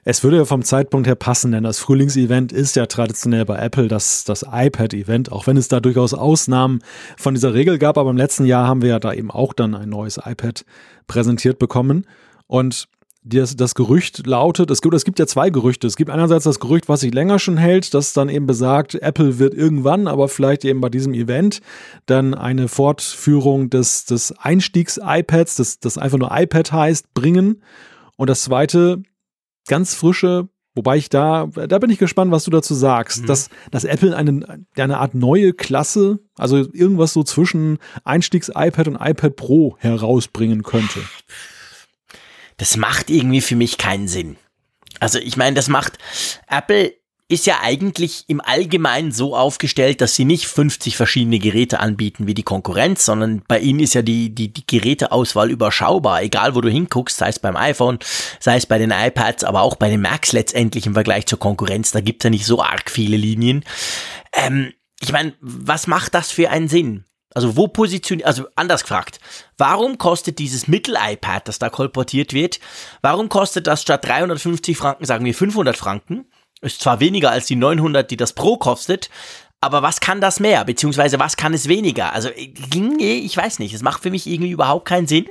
Es würde ja vom Zeitpunkt her passen, denn das Frühlingsevent ist ja traditionell bei Apple das, das iPad-Event, auch wenn es da durchaus Ausnahmen von dieser Regel gab. Aber im letzten Jahr haben wir ja da eben auch dann ein neues iPad präsentiert bekommen. Und das, das Gerücht lautet, es gibt, es gibt ja zwei Gerüchte. Es gibt einerseits das Gerücht, was sich länger schon hält, das dann eben besagt, Apple wird irgendwann, aber vielleicht eben bei diesem Event, dann eine Fortführung des, des Einstiegs-iPads, das, das einfach nur iPad heißt, bringen. Und das zweite ganz frische, wobei ich da, da bin ich gespannt, was du dazu sagst, mhm. dass, dass Apple eine, eine Art neue Klasse, also irgendwas so zwischen Einstiegs-iPad und iPad Pro herausbringen könnte. Das macht irgendwie für mich keinen Sinn. Also ich meine, das macht Apple ist ja eigentlich im Allgemeinen so aufgestellt, dass sie nicht 50 verschiedene Geräte anbieten wie die Konkurrenz, sondern bei ihnen ist ja die, die, die Geräteauswahl überschaubar, egal wo du hinguckst, sei es beim iPhone, sei es bei den iPads, aber auch bei den Macs letztendlich im Vergleich zur Konkurrenz, da gibt's ja nicht so arg viele Linien. Ähm, ich meine, was macht das für einen Sinn? Also wo positioniert, also anders gefragt, warum kostet dieses Mittel-iPad, das da kolportiert wird, warum kostet das statt 350 Franken, sagen wir 500 Franken? Ist zwar weniger als die 900, die das Pro kostet, aber was kann das mehr? Beziehungsweise was kann es weniger? Also, ich weiß nicht. Es macht für mich irgendwie überhaupt keinen Sinn.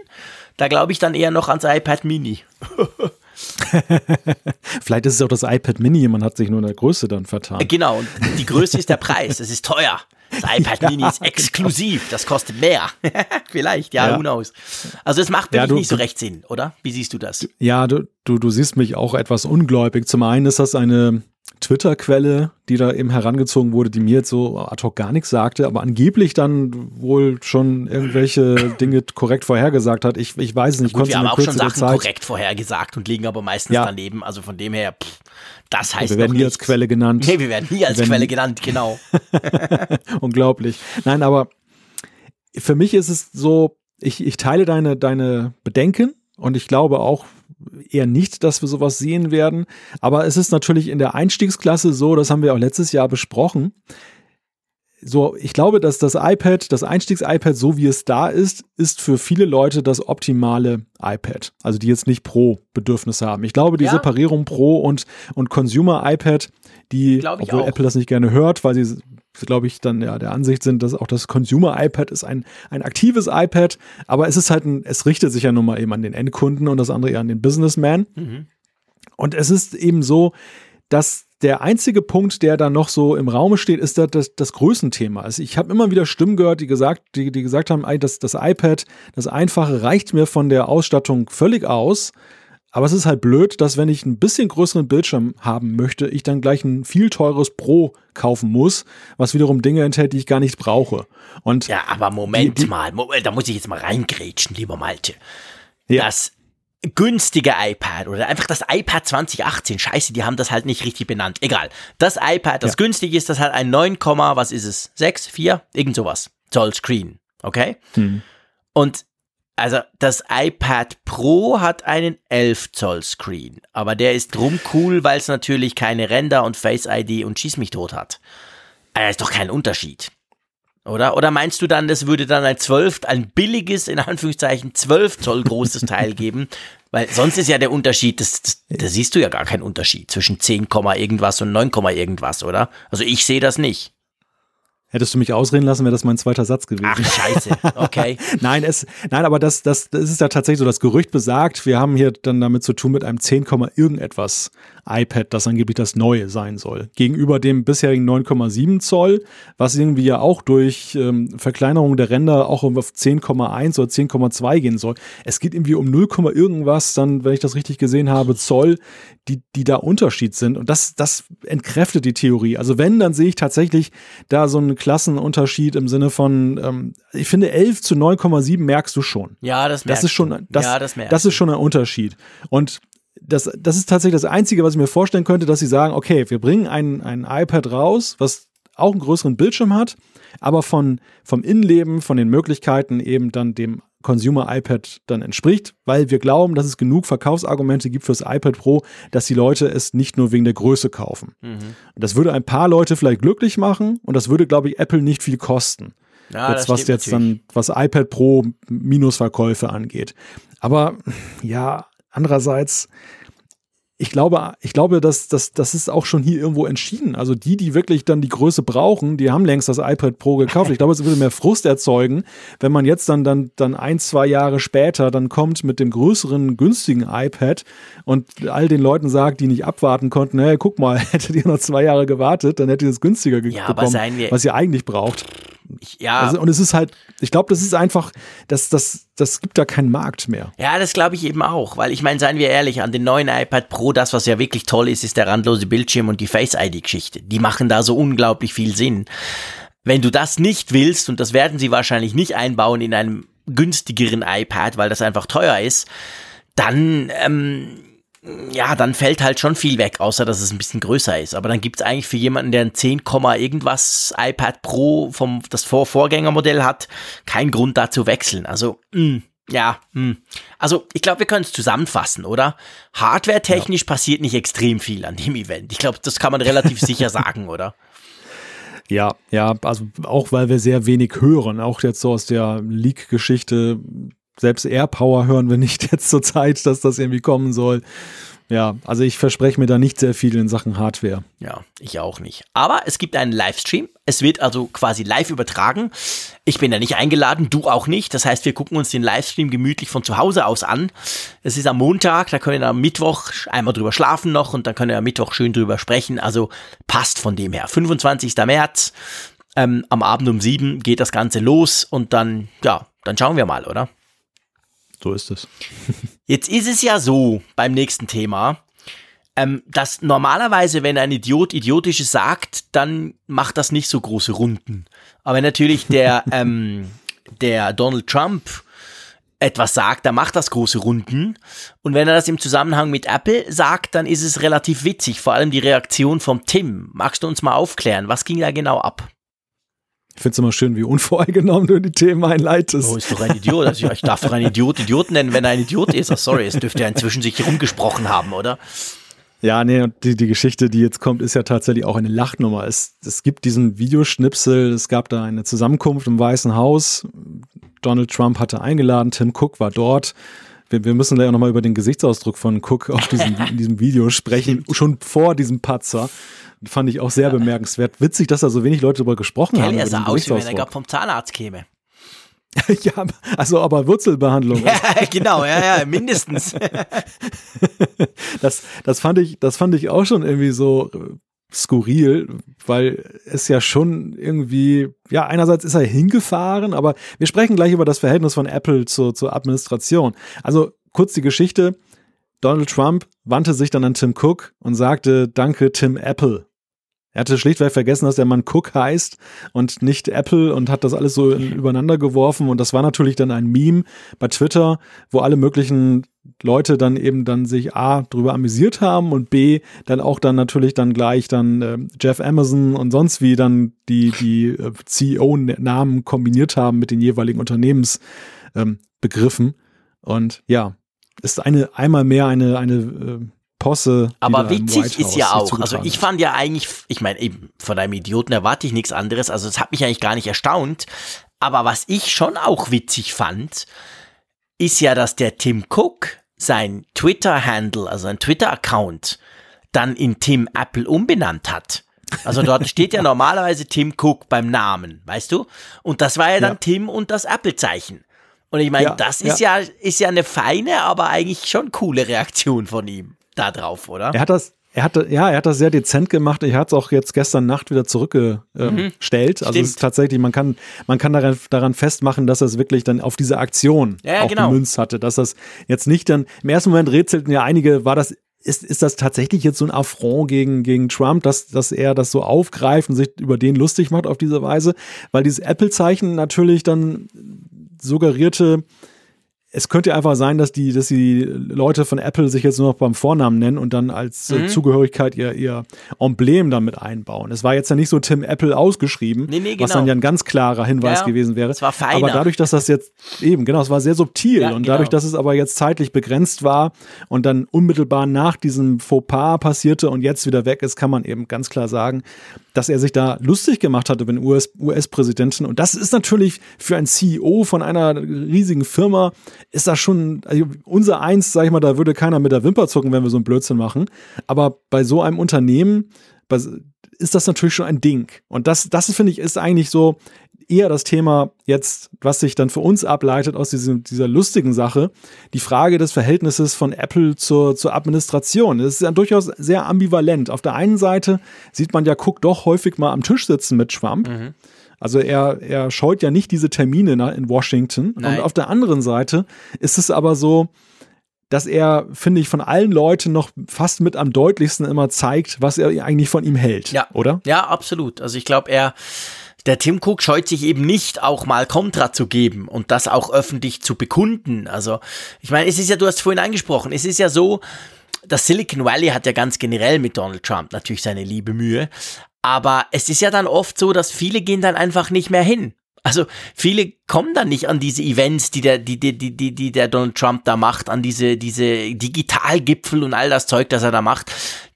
Da glaube ich dann eher noch ans iPad Mini. Vielleicht ist es auch das iPad Mini, man hat sich nur in der Größe dann vertan. Genau, und die Größe ist der Preis. Es ist teuer. Das iPad ja, Mini ist genau. exklusiv, genau. das kostet mehr. Vielleicht, ja, ja, who knows. Also es macht wirklich ja, du, nicht so recht Sinn, oder? Wie siehst du das? Ja, du, du, du siehst mich auch etwas ungläubig. Zum einen ist das eine Twitter-Quelle, die da eben herangezogen wurde, die mir jetzt so ad hoc gar nichts sagte, aber angeblich dann wohl schon irgendwelche Dinge korrekt vorhergesagt hat. Ich, ich weiß es nicht. Gut, wir haben auch schon Sachen Zeit korrekt vorhergesagt und liegen aber meistens ja. daneben. Also von dem her, pff, das heißt Wir werden nie als Quelle genannt. Nee, wir werden nie als werden Quelle genannt, genau. Unglaublich. Nein, aber für mich ist es so, ich, ich teile deine, deine Bedenken und ich glaube auch, eher nicht, dass wir sowas sehen werden. Aber es ist natürlich in der Einstiegsklasse so, das haben wir auch letztes Jahr besprochen. So, ich glaube, dass das iPad, das Einstiegs-iPad, so wie es da ist, ist für viele Leute das optimale iPad. Also die jetzt nicht Pro-Bedürfnisse haben. Ich glaube, die ja. Separierung Pro und, und Consumer-iPad, die, obwohl auch. Apple das nicht gerne hört, weil sie glaube ich, dann ja der Ansicht sind, dass auch das Consumer-iPad ist ein, ein aktives iPad, aber es ist halt ein, es richtet sich ja nun mal eben an den Endkunden und das andere eher an den Businessman. Mhm. Und es ist eben so, dass der einzige Punkt, der da noch so im Raum steht, ist das, das, das Größenthema. Also ich habe immer wieder Stimmen gehört, die gesagt, die, die gesagt haben, das, das iPad, das Einfache reicht mir von der Ausstattung völlig aus. Aber es ist halt blöd, dass wenn ich ein bisschen größeren Bildschirm haben möchte, ich dann gleich ein viel teures Pro kaufen muss, was wiederum Dinge enthält, die ich gar nicht brauche. Und ja, aber Moment die, die, mal, da muss ich jetzt mal reingrätschen, lieber Malte. Ja. Das günstige iPad oder einfach das iPad 2018, scheiße, die haben das halt nicht richtig benannt. Egal. Das iPad, das ja. günstig ist, das hat ein 9, was ist es? 6, 4, irgend sowas. Zoll Screen. Okay? Hm. Und also das iPad Pro hat einen 11 Zoll Screen, aber der ist drum cool, weil es natürlich keine Ränder und Face ID und Schieß mich tot hat. Also ist doch kein Unterschied. Oder? Oder meinst du dann, das würde dann ein 12, ein billiges, in Anführungszeichen, 12 Zoll großes Teil geben? Weil sonst ist ja der Unterschied, das, das, da siehst du ja gar keinen Unterschied zwischen 10, irgendwas und 9, irgendwas, oder? Also ich sehe das nicht. Hättest du mich ausreden lassen, wäre das mein zweiter Satz gewesen. Ach, scheiße. Okay. nein, es, nein, aber das, das, das ist ja tatsächlich so, das Gerücht besagt, wir haben hier dann damit zu tun mit einem 10, irgendetwas iPad, das angeblich das neue sein soll. Gegenüber dem bisherigen 9,7 Zoll, was irgendwie ja auch durch ähm, Verkleinerung der Ränder auch auf 10,1 oder 10,2 gehen soll. Es geht irgendwie um 0, irgendwas, dann, wenn ich das richtig gesehen habe, Zoll, die, die da Unterschied sind. Und das, das entkräftet die Theorie. Also wenn, dann sehe ich tatsächlich da so einen Klassenunterschied im Sinne von, ähm, ich finde 11 zu 9,7 merkst du schon. Ja, das merkst das ist schon, das, ja, das, das ist schon ein Unterschied. Und das, das ist tatsächlich das Einzige, was ich mir vorstellen könnte, dass sie sagen, okay, wir bringen ein, ein iPad raus, was auch einen größeren Bildschirm hat, aber von, vom Innenleben, von den Möglichkeiten eben dann dem Consumer iPad dann entspricht, weil wir glauben, dass es genug Verkaufsargumente gibt fürs iPad Pro, dass die Leute es nicht nur wegen der Größe kaufen. Mhm. Das würde ein paar Leute vielleicht glücklich machen und das würde, glaube ich, Apple nicht viel kosten. Ja, jetzt, was jetzt natürlich. dann, was iPad Pro Minusverkäufe angeht. Aber ja, Andererseits, ich glaube, ich glaube, dass das, das ist auch schon hier irgendwo entschieden. Also die, die wirklich dann die Größe brauchen, die haben längst das iPad Pro gekauft. Ich glaube, es würde mehr Frust erzeugen, wenn man jetzt dann, dann, dann ein, zwei Jahre später dann kommt mit dem größeren, günstigen iPad und all den Leuten sagt, die nicht abwarten konnten, hey, guck mal, hättet ihr noch zwei Jahre gewartet, dann hättet ihr es günstiger ja, bekommen, was ihr eigentlich braucht. Ich, ja. Also, und es ist halt, ich glaube, das ist einfach, das, das, das gibt da keinen Markt mehr. Ja, das glaube ich eben auch, weil ich meine, seien wir ehrlich, an den neuen iPad Pro, das, was ja wirklich toll ist, ist der randlose Bildschirm und die Face-ID-Geschichte. Die machen da so unglaublich viel Sinn. Wenn du das nicht willst, und das werden sie wahrscheinlich nicht einbauen in einem günstigeren iPad, weil das einfach teuer ist, dann ähm, ja, dann fällt halt schon viel weg, außer dass es ein bisschen größer ist. Aber dann gibt es eigentlich für jemanden, der ein 10, irgendwas iPad Pro vom das Vor Vorgängermodell hat, keinen Grund da zu wechseln. Also, mh, mm, ja, mh. Mm. also ich glaube, wir können es zusammenfassen, oder? Hardware-technisch ja. passiert nicht extrem viel an dem Event. Ich glaube, das kann man relativ sicher sagen, oder? Ja, ja, also auch weil wir sehr wenig hören, auch jetzt so aus der Leak-Geschichte selbst AirPower hören wir nicht jetzt zur Zeit, dass das irgendwie kommen soll. Ja, also ich verspreche mir da nicht sehr viel in Sachen Hardware. Ja, ich auch nicht. Aber es gibt einen Livestream. Es wird also quasi live übertragen. Ich bin da nicht eingeladen, du auch nicht. Das heißt, wir gucken uns den Livestream gemütlich von zu Hause aus an. Es ist am Montag, da können wir am Mittwoch einmal drüber schlafen noch und dann können wir am Mittwoch schön drüber sprechen. Also passt von dem her. 25. März, ähm, am Abend um sieben geht das Ganze los und dann, ja, dann schauen wir mal, oder? So ist es. Jetzt ist es ja so beim nächsten Thema, ähm, dass normalerweise, wenn ein Idiot Idiotisches sagt, dann macht das nicht so große Runden. Aber wenn natürlich der, ähm, der Donald Trump etwas sagt, dann macht das große Runden. Und wenn er das im Zusammenhang mit Apple sagt, dann ist es relativ witzig. Vor allem die Reaktion vom Tim. Magst du uns mal aufklären? Was ging da genau ab? Ich finde es immer schön, wie unvoreingenommen du in die Themen einleitest. Oh, ist doch ein Idiot. Also ich darf doch einen Idiot Idioten nennen, wenn er ein Idiot ist. Oh, sorry, es dürfte ja inzwischen sich rumgesprochen haben, oder? Ja, nee, und die, die Geschichte, die jetzt kommt, ist ja tatsächlich auch eine Lachnummer. Es, es gibt diesen Videoschnipsel, es gab da eine Zusammenkunft im Weißen Haus. Donald Trump hatte eingeladen, Tim Cook war dort. Wir, wir müssen gleich auch nochmal über den Gesichtsausdruck von Cook auf diesem, in diesem Video sprechen, schon vor diesem Patzer. Fand ich auch sehr bemerkenswert. Witzig, dass da so wenig Leute darüber gesprochen Kelly, haben. Er sah aus, wie wenn er gerade vom Zahnarzt käme. ja, also aber Wurzelbehandlung. Ja, genau, ja, ja, mindestens. das, das fand ich, das fand ich auch schon irgendwie so skurril, weil es ja schon irgendwie, ja, einerseits ist er hingefahren, aber wir sprechen gleich über das Verhältnis von Apple zur, zur Administration. Also kurz die Geschichte. Donald Trump wandte sich dann an Tim Cook und sagte, danke Tim Apple. Er hatte schlichtweg vergessen, dass der Mann Cook heißt und nicht Apple und hat das alles so übereinander geworfen. Und das war natürlich dann ein Meme bei Twitter, wo alle möglichen Leute dann eben dann sich A drüber amüsiert haben und B dann auch dann natürlich dann gleich dann äh, Jeff Amazon und sonst wie dann die, die äh, CEO-Namen kombiniert haben mit den jeweiligen Unternehmensbegriffen. Ähm, und ja, ist eine einmal mehr eine, eine äh, Posse. Aber witzig ist ja auch, also ich fand ja eigentlich, ich meine, eben von einem Idioten erwarte ich nichts anderes, also es hat mich eigentlich gar nicht erstaunt. Aber was ich schon auch witzig fand, ist ja, dass der Tim Cook sein Twitter-Handle, also ein Twitter-Account, dann in Tim Apple umbenannt hat. Also dort steht ja normalerweise Tim Cook beim Namen, weißt du? Und das war ja dann ja. Tim und das Apple-Zeichen. Und ich meine, ja, das ist ja. ja. ist ja eine feine, aber eigentlich schon coole Reaktion von ihm da drauf, oder? Er hat das, er hatte, ja, er hat das sehr dezent gemacht. Ich hatte es auch jetzt gestern Nacht wieder zurückgestellt. Mhm, also es ist tatsächlich, man kann, man kann daran, daran festmachen, dass er es wirklich dann auf diese Aktion ja, auch genau. gemünzt hatte. Dass das jetzt nicht dann, im ersten Moment rätselten ja einige, war das ist, ist das tatsächlich jetzt so ein Affront gegen, gegen Trump, dass, dass er das so aufgreift und sich über den lustig macht auf diese Weise? Weil dieses Apple-Zeichen natürlich dann suggerierte, es könnte einfach sein, dass die, dass die Leute von Apple sich jetzt nur noch beim Vornamen nennen und dann als äh, mhm. Zugehörigkeit ihr, ihr Emblem damit einbauen. Es war jetzt ja nicht so Tim Apple ausgeschrieben, nee, nee, genau. was dann genau. ja ein ganz klarer Hinweis ja, gewesen wäre. Es war feiner. Aber dadurch, dass das jetzt eben, genau, es war sehr subtil ja, und genau. dadurch, dass es aber jetzt zeitlich begrenzt war und dann unmittelbar nach diesem Fauxpas passierte und jetzt wieder weg ist, kann man eben ganz klar sagen, dass er sich da lustig gemacht hatte wenn US-Präsidenten. US und das ist natürlich für ein CEO von einer riesigen Firma, ist das schon, also unser Eins, sag ich mal, da würde keiner mit der Wimper zucken, wenn wir so einen Blödsinn machen. Aber bei so einem Unternehmen ist das natürlich schon ein Ding. Und das, das finde ich, ist eigentlich so eher das Thema jetzt, was sich dann für uns ableitet aus diesem, dieser lustigen Sache, die Frage des Verhältnisses von Apple zur, zur Administration. Das ist ja durchaus sehr ambivalent. Auf der einen Seite sieht man ja Cook doch häufig mal am Tisch sitzen mit Trump. Mhm. Also er, er scheut ja nicht diese Termine in Washington. Nein. Und auf der anderen Seite ist es aber so, dass er, finde ich, von allen Leuten noch fast mit am deutlichsten immer zeigt, was er eigentlich von ihm hält. Ja. Oder? Ja, absolut. Also ich glaube, er, der Tim Cook scheut sich eben nicht, auch mal Kontra zu geben und das auch öffentlich zu bekunden. Also, ich meine, es ist ja, du hast vorhin angesprochen, es ist ja so, das Silicon Valley hat ja ganz generell mit Donald Trump natürlich seine liebe Mühe, aber es ist ja dann oft so, dass viele gehen dann einfach nicht mehr hin. Also viele kommen dann nicht an diese Events, die der, die, die, die, die, der Donald Trump da macht, an diese, diese Digitalgipfel und all das Zeug, das er da macht.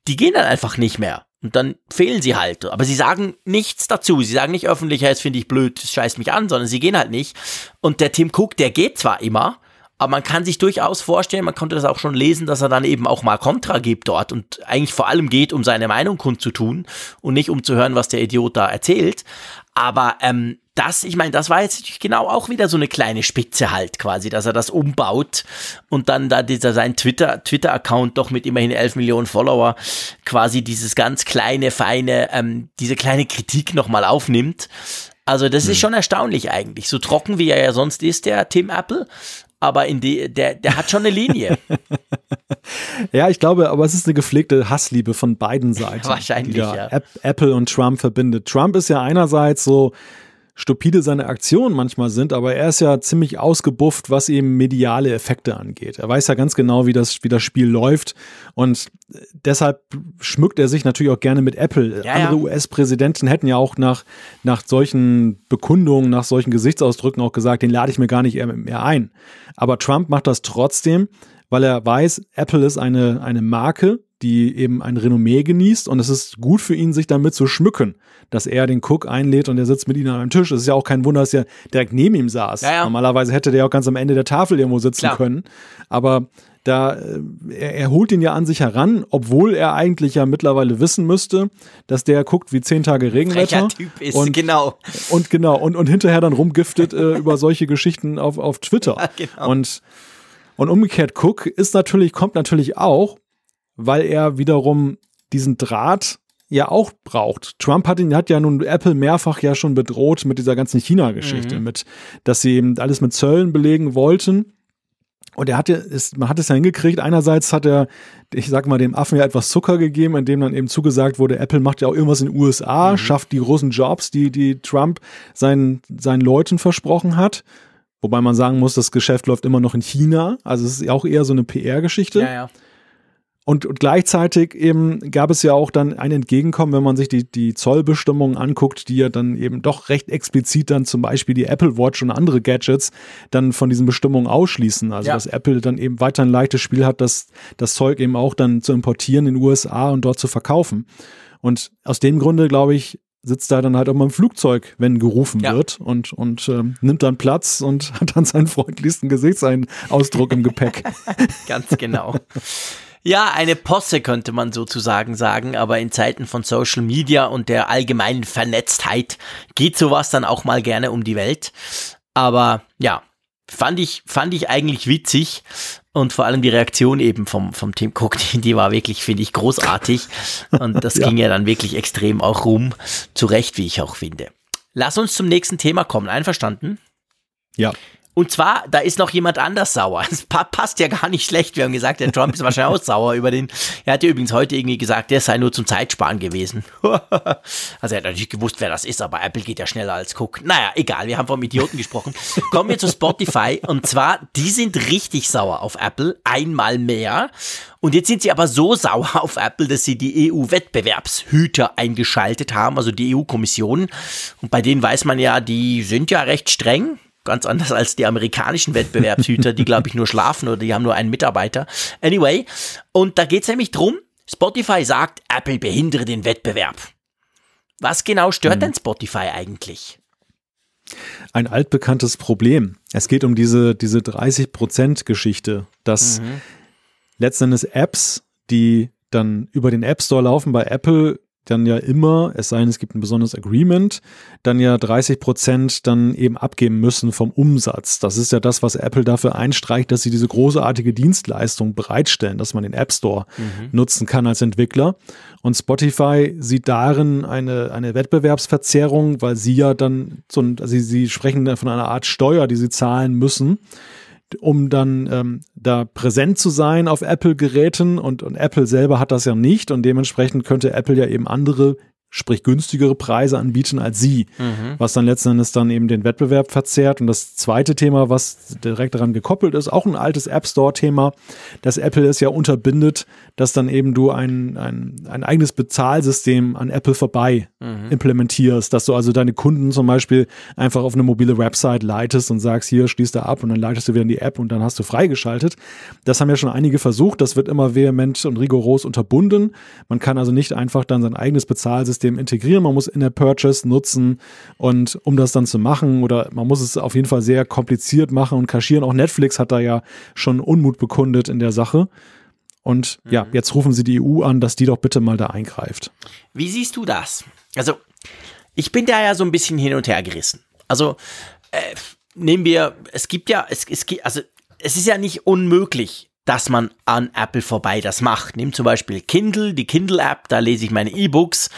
Die gehen dann einfach nicht mehr. Und dann fehlen sie halt. Aber sie sagen nichts dazu. Sie sagen nicht öffentlich, hey, das finde ich blöd, das scheißt mich an, sondern sie gehen halt nicht. Und der Tim Cook, der geht zwar immer, aber man kann sich durchaus vorstellen, man konnte das auch schon lesen, dass er dann eben auch mal Kontra gibt dort und eigentlich vor allem geht, um seine Meinung kundzutun und nicht um zu hören, was der Idiot da erzählt. Aber ähm, das, ich meine, das war jetzt genau auch wieder so eine kleine Spitze halt quasi, dass er das umbaut und dann da dieser sein Twitter Twitter Account doch mit immerhin 11 Millionen Follower quasi dieses ganz kleine feine ähm, diese kleine Kritik nochmal aufnimmt. Also das hm. ist schon erstaunlich eigentlich, so trocken wie er ja sonst ist der Tim Apple, aber in die, der der hat schon eine Linie. ja, ich glaube, aber es ist eine gepflegte Hassliebe von beiden Seiten, Wahrscheinlich, die ja. Apple und Trump verbindet. Trump ist ja einerseits so stupide seine Aktionen manchmal sind, aber er ist ja ziemlich ausgebufft, was eben mediale Effekte angeht. Er weiß ja ganz genau, wie das, wie das Spiel läuft und deshalb schmückt er sich natürlich auch gerne mit Apple. Ja, Andere ja. US-Präsidenten hätten ja auch nach, nach solchen Bekundungen, nach solchen Gesichtsausdrücken auch gesagt, den lade ich mir gar nicht mehr ein. Aber Trump macht das trotzdem, weil er weiß, Apple ist eine, eine Marke, die eben ein Renommee genießt und es ist gut für ihn, sich damit zu schmücken, dass er den Cook einlädt und er sitzt mit ihnen an einem Tisch. Es ist ja auch kein Wunder, dass er direkt neben ihm saß. Ja, ja. Normalerweise hätte der auch ganz am Ende der Tafel irgendwo sitzen Klar. können. Aber da äh, er, er holt ihn ja an sich heran, obwohl er eigentlich ja mittlerweile wissen müsste, dass der guckt wie zehn Tage Regenwetter. Typ ist, und, genau. Und genau, und, und hinterher dann rumgiftet äh, über solche Geschichten auf, auf Twitter. Ja, genau. Und und umgekehrt Cook ist natürlich, kommt natürlich auch, weil er wiederum diesen Draht ja auch braucht. Trump hat ihn, hat ja nun Apple mehrfach ja schon bedroht mit dieser ganzen China-Geschichte, mhm. mit, dass sie eben alles mit Zöllen belegen wollten. Und er hatte es, man hat es ja hingekriegt. Einerseits hat er, ich sag mal, dem Affen ja etwas Zucker gegeben, indem dann eben zugesagt wurde, Apple macht ja auch irgendwas in den USA, mhm. schafft die großen Jobs, die, die Trump seinen, seinen Leuten versprochen hat. Wobei man sagen muss, das Geschäft läuft immer noch in China. Also es ist auch eher so eine PR-Geschichte. Ja, ja. Und, und, gleichzeitig eben gab es ja auch dann ein Entgegenkommen, wenn man sich die, die Zollbestimmungen anguckt, die ja dann eben doch recht explizit dann zum Beispiel die Apple Watch und andere Gadgets dann von diesen Bestimmungen ausschließen. Also ja. dass Apple dann eben weiter ein leichtes Spiel hat, das, das Zeug eben auch dann zu importieren in den USA und dort zu verkaufen. Und aus dem Grunde, glaube ich, sitzt da dann halt auch mal im Flugzeug, wenn gerufen ja. wird und, und ähm, nimmt dann Platz und hat dann seinen freundlichsten Gesichtsausdruck im Gepäck. Ganz genau. Ja, eine Posse könnte man sozusagen sagen, aber in Zeiten von Social Media und der allgemeinen Vernetztheit geht sowas dann auch mal gerne um die Welt. Aber ja, fand ich, fand ich eigentlich witzig und vor allem die Reaktion eben vom, vom Tim Cook, die, die war wirklich, finde ich, großartig. Und das ja. ging ja dann wirklich extrem auch rum. Zu Recht, wie ich auch finde. Lass uns zum nächsten Thema kommen. Einverstanden? Ja. Und zwar, da ist noch jemand anders sauer. Das passt ja gar nicht schlecht. Wir haben gesagt, der Trump ist wahrscheinlich auch sauer über den. Er hat ja übrigens heute irgendwie gesagt, der sei nur zum Zeitsparen gewesen. also er hat natürlich gewusst, wer das ist, aber Apple geht ja schneller als Cook. Naja, egal, wir haben vom Idioten gesprochen. Kommen wir zu Spotify. Und zwar, die sind richtig sauer auf Apple. Einmal mehr. Und jetzt sind sie aber so sauer auf Apple, dass sie die EU-Wettbewerbshüter eingeschaltet haben, also die EU-Kommission. Und bei denen weiß man ja, die sind ja recht streng Ganz anders als die amerikanischen Wettbewerbshüter, die, glaube ich, nur schlafen oder die haben nur einen Mitarbeiter. Anyway, und da geht es nämlich drum, Spotify sagt, Apple behindere den Wettbewerb. Was genau stört hm. denn Spotify eigentlich? Ein altbekanntes Problem. Es geht um diese, diese 30%-Geschichte, dass mhm. letzten Apps, die dann über den App Store laufen bei Apple, dann ja immer, es sei denn, es gibt ein besonderes Agreement, dann ja 30 Prozent dann eben abgeben müssen vom Umsatz. Das ist ja das, was Apple dafür einstreicht, dass sie diese großartige Dienstleistung bereitstellen, dass man den App Store mhm. nutzen kann als Entwickler. Und Spotify sieht darin eine, eine Wettbewerbsverzerrung, weil sie ja dann so also sie, sie sprechen von einer Art Steuer, die sie zahlen müssen um dann ähm, da präsent zu sein auf Apple-Geräten und, und Apple selber hat das ja nicht und dementsprechend könnte Apple ja eben andere sprich günstigere Preise anbieten als sie, mhm. was dann letzten Endes dann eben den Wettbewerb verzerrt. Und das zweite Thema, was direkt daran gekoppelt ist, auch ein altes App Store-Thema, dass Apple es ja unterbindet, dass dann eben du ein, ein, ein eigenes Bezahlsystem an Apple vorbei mhm. implementierst, dass du also deine Kunden zum Beispiel einfach auf eine mobile Website leitest und sagst, hier schließt da ab und dann leitest du wieder in die App und dann hast du freigeschaltet. Das haben ja schon einige versucht, das wird immer vehement und rigoros unterbunden. Man kann also nicht einfach dann sein eigenes Bezahlsystem System integrieren, man muss in der Purchase nutzen und um das dann zu machen oder man muss es auf jeden Fall sehr kompliziert machen und kaschieren. Auch Netflix hat da ja schon Unmut bekundet in der Sache. Und mhm. ja, jetzt rufen sie die EU an, dass die doch bitte mal da eingreift. Wie siehst du das? Also, ich bin da ja so ein bisschen hin und her gerissen. Also, äh, nehmen wir, es gibt ja, es, es gibt, also, es ist ja nicht unmöglich, dass man an Apple vorbei das macht. Nimm zum Beispiel Kindle, die Kindle-App, da lese ich meine E-Books.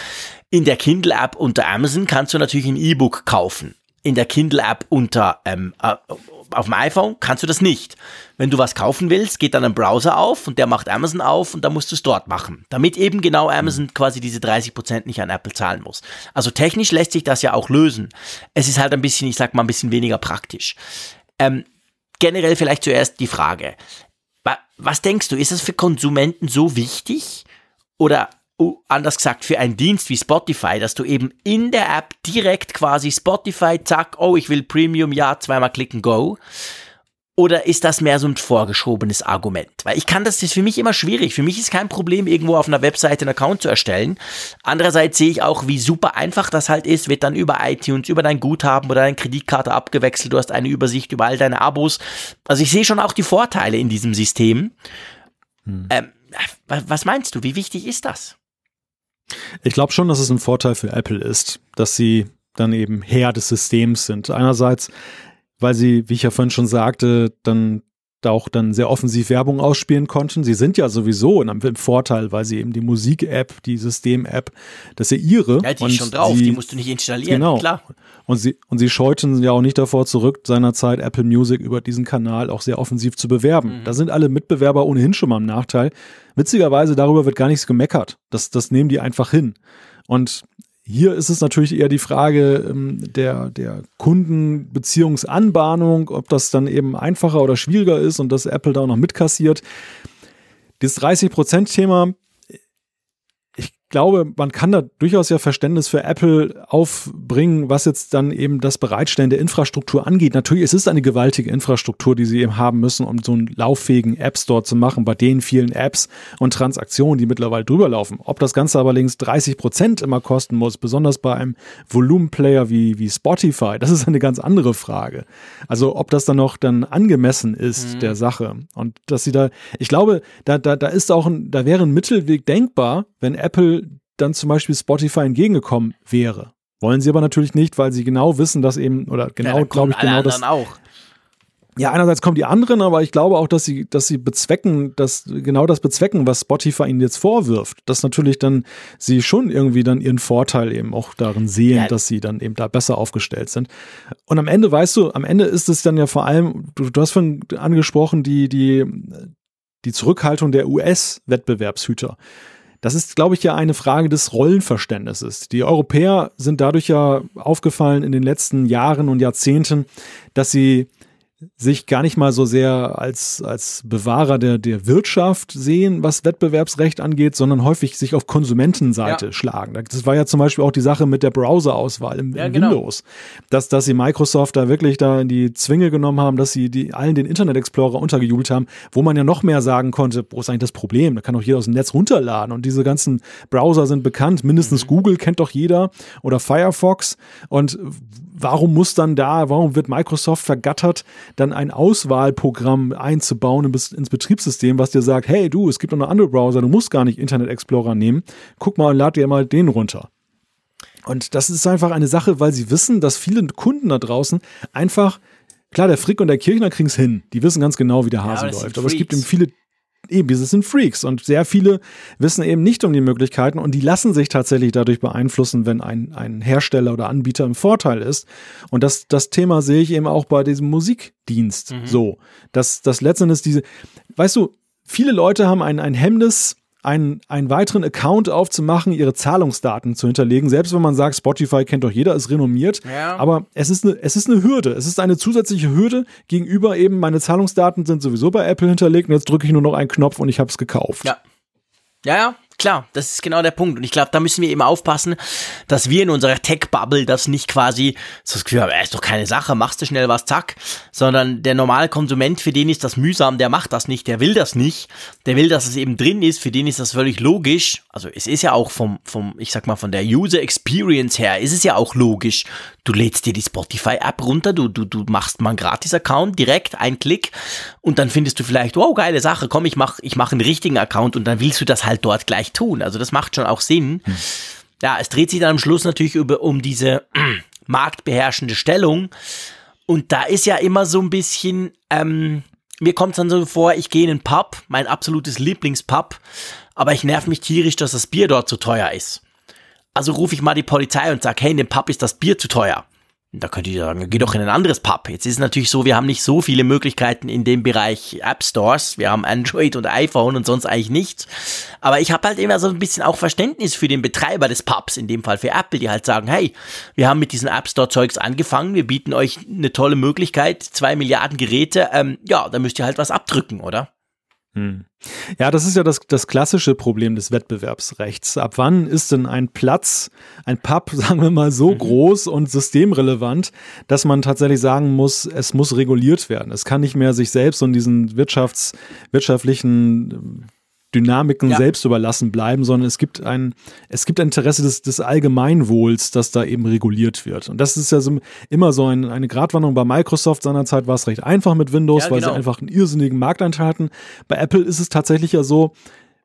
In der Kindle-App unter Amazon kannst du natürlich ein E-Book kaufen. In der Kindle-App unter ähm, äh, auf dem iPhone kannst du das nicht. Wenn du was kaufen willst, geht dann ein Browser auf und der macht Amazon auf und dann musst du es dort machen. Damit eben genau Amazon quasi diese 30% nicht an Apple zahlen muss. Also technisch lässt sich das ja auch lösen. Es ist halt ein bisschen, ich sag mal, ein bisschen weniger praktisch. Ähm, generell vielleicht zuerst die Frage. Was denkst du, ist das für Konsumenten so wichtig? Oder oh, anders gesagt, für einen Dienst wie Spotify, dass du eben in der App direkt quasi Spotify, zack, oh, ich will Premium, ja, zweimal klicken, go. Oder ist das mehr so ein vorgeschobenes Argument? Weil ich kann das, das ist für mich immer schwierig. Für mich ist kein Problem, irgendwo auf einer Webseite einen Account zu erstellen. Andererseits sehe ich auch, wie super einfach das halt ist, wird dann über iTunes, über dein Guthaben oder deine Kreditkarte abgewechselt. Du hast eine Übersicht über all deine Abos. Also ich sehe schon auch die Vorteile in diesem System. Hm. Ähm, was meinst du? Wie wichtig ist das? Ich glaube schon, dass es ein Vorteil für Apple ist, dass sie dann eben Herr des Systems sind. Einerseits weil sie, wie ich ja vorhin schon sagte, dann da auch dann sehr offensiv Werbung ausspielen konnten. Sie sind ja sowieso in einem Vorteil, weil sie eben die Musik-App, die System-App, das ist ja ihre. Ja, die ist schon drauf, sie, die musst du nicht installieren, genau. klar. Und sie, und sie scheuten ja auch nicht davor zurück, seinerzeit Apple Music über diesen Kanal auch sehr offensiv zu bewerben. Mhm. Da sind alle Mitbewerber ohnehin schon mal im Nachteil. Witzigerweise, darüber wird gar nichts gemeckert. Das, das nehmen die einfach hin. Und hier ist es natürlich eher die Frage ähm, der, der Kundenbeziehungsanbahnung, ob das dann eben einfacher oder schwieriger ist und dass Apple da auch noch mitkassiert. dieses 30%-Thema, glaube, man kann da durchaus ja Verständnis für Apple aufbringen, was jetzt dann eben das Bereitstellen der Infrastruktur angeht. Natürlich, es ist eine gewaltige Infrastruktur, die sie eben haben müssen, um so einen lauffähigen App Store zu machen, bei den vielen Apps und Transaktionen, die mittlerweile drüber laufen. Ob das Ganze aber links 30 Prozent immer kosten muss, besonders bei einem Volumenplayer wie, wie Spotify, das ist eine ganz andere Frage. Also, ob das dann noch dann angemessen ist, mhm. der Sache. Und dass sie da, ich glaube, da, da, da ist auch ein, da wäre ein Mittelweg denkbar, wenn Apple dann zum Beispiel Spotify entgegengekommen wäre. Wollen sie aber natürlich nicht, weil sie genau wissen, dass eben, oder genau, ja, glaube ich, genau das. auch. Ja, einerseits kommen die anderen, aber ich glaube auch, dass sie, dass sie bezwecken, dass genau das bezwecken, was Spotify ihnen jetzt vorwirft. Dass natürlich dann sie schon irgendwie dann ihren Vorteil eben auch darin sehen, ja. dass sie dann eben da besser aufgestellt sind. Und am Ende, weißt du, am Ende ist es dann ja vor allem, du, du hast von angesprochen, die, die, die Zurückhaltung der US-Wettbewerbshüter. Das ist, glaube ich, ja eine Frage des Rollenverständnisses. Die Europäer sind dadurch ja aufgefallen in den letzten Jahren und Jahrzehnten, dass sie sich gar nicht mal so sehr als, als Bewahrer der, der Wirtschaft sehen, was Wettbewerbsrecht angeht, sondern häufig sich auf Konsumentenseite ja. schlagen. Das war ja zum Beispiel auch die Sache mit der Browser-Auswahl im, ja, im genau. Windows. Dass, dass sie Microsoft da wirklich da in die Zwinge genommen haben, dass sie die, allen den Internet Explorer untergejubelt haben, wo man ja noch mehr sagen konnte, wo ist eigentlich das Problem? Da kann doch jeder aus dem Netz runterladen und diese ganzen Browser sind bekannt. Mindestens mhm. Google kennt doch jeder oder Firefox und warum muss dann da, warum wird Microsoft vergattert, dann ein Auswahlprogramm einzubauen ins Betriebssystem, was dir sagt, hey du, es gibt noch eine andere Browser, du musst gar nicht Internet Explorer nehmen, guck mal und lad dir mal den runter. Und das ist einfach eine Sache, weil sie wissen, dass viele Kunden da draußen einfach Klar, der Frick und der Kirchner kriegen es hin. Die wissen ganz genau, wie der Hase ja, läuft. Aber es gibt eben viele eben, diese sind Freaks und sehr viele wissen eben nicht um die Möglichkeiten und die lassen sich tatsächlich dadurch beeinflussen, wenn ein, ein Hersteller oder Anbieter im Vorteil ist. Und das, das Thema sehe ich eben auch bei diesem Musikdienst mhm. so, dass das letztendlich diese, weißt du, viele Leute haben ein, ein Hemmnis, einen, einen weiteren Account aufzumachen, ihre Zahlungsdaten zu hinterlegen. Selbst wenn man sagt, Spotify kennt doch jeder, ist renommiert. Ja. Aber es ist, eine, es ist eine Hürde. Es ist eine zusätzliche Hürde gegenüber eben, meine Zahlungsdaten sind sowieso bei Apple hinterlegt und jetzt drücke ich nur noch einen Knopf und ich habe es gekauft. Ja. Ja, ja, Klar, das ist genau der Punkt. Und ich glaube, da müssen wir eben aufpassen, dass wir in unserer Tech-Bubble das nicht quasi so das Gefühl haben, ist doch keine Sache, machst du schnell was, zack. Sondern der normale Konsument, für den ist das mühsam, der macht das nicht, der will das nicht. Der will, dass es eben drin ist, für den ist das völlig logisch. Also es ist ja auch vom, vom, ich sag mal, von der User Experience her, ist es ja auch logisch. Du lädst dir die Spotify-App runter, du, du, du machst mal einen Gratis-Account, direkt, ein Klick, und dann findest du vielleicht, wow, geile Sache, komm, ich mach, ich mach einen richtigen Account und dann willst du das halt dort gleich gleich tun. Also das macht schon auch Sinn. Ja, es dreht sich dann am Schluss natürlich über, um diese äh, marktbeherrschende Stellung. Und da ist ja immer so ein bisschen, ähm, mir kommt es dann so vor, ich gehe in einen Pub, mein absolutes Lieblingspub, aber ich nerv mich tierisch, dass das Bier dort zu teuer ist. Also rufe ich mal die Polizei und sage, hey, in dem Pub ist das Bier zu teuer. Da könnt ihr sagen, geh doch in ein anderes Pub. Jetzt ist es natürlich so, wir haben nicht so viele Möglichkeiten in dem Bereich App Stores. Wir haben Android und iPhone und sonst eigentlich nichts. Aber ich habe halt immer so ein bisschen auch Verständnis für den Betreiber des Pubs, in dem Fall für Apple, die halt sagen, hey, wir haben mit diesem App Store Zeugs angefangen, wir bieten euch eine tolle Möglichkeit, zwei Milliarden Geräte, ähm, ja, da müsst ihr halt was abdrücken, oder? Hm. Ja, das ist ja das, das klassische Problem des Wettbewerbsrechts. Ab wann ist denn ein Platz, ein Pub, sagen wir mal, so mhm. groß und systemrelevant, dass man tatsächlich sagen muss, es muss reguliert werden. Es kann nicht mehr sich selbst und diesen wirtschafts-, wirtschaftlichen Dynamiken ja. selbst überlassen bleiben, sondern es gibt ein, es gibt ein Interesse des, des Allgemeinwohls, das da eben reguliert wird. Und das ist ja so, immer so ein, eine Gratwanderung. Bei Microsoft seinerzeit war es recht einfach mit Windows, ja, weil sie genau. einfach einen irrsinnigen Marktanteil hatten. Bei Apple ist es tatsächlich ja so,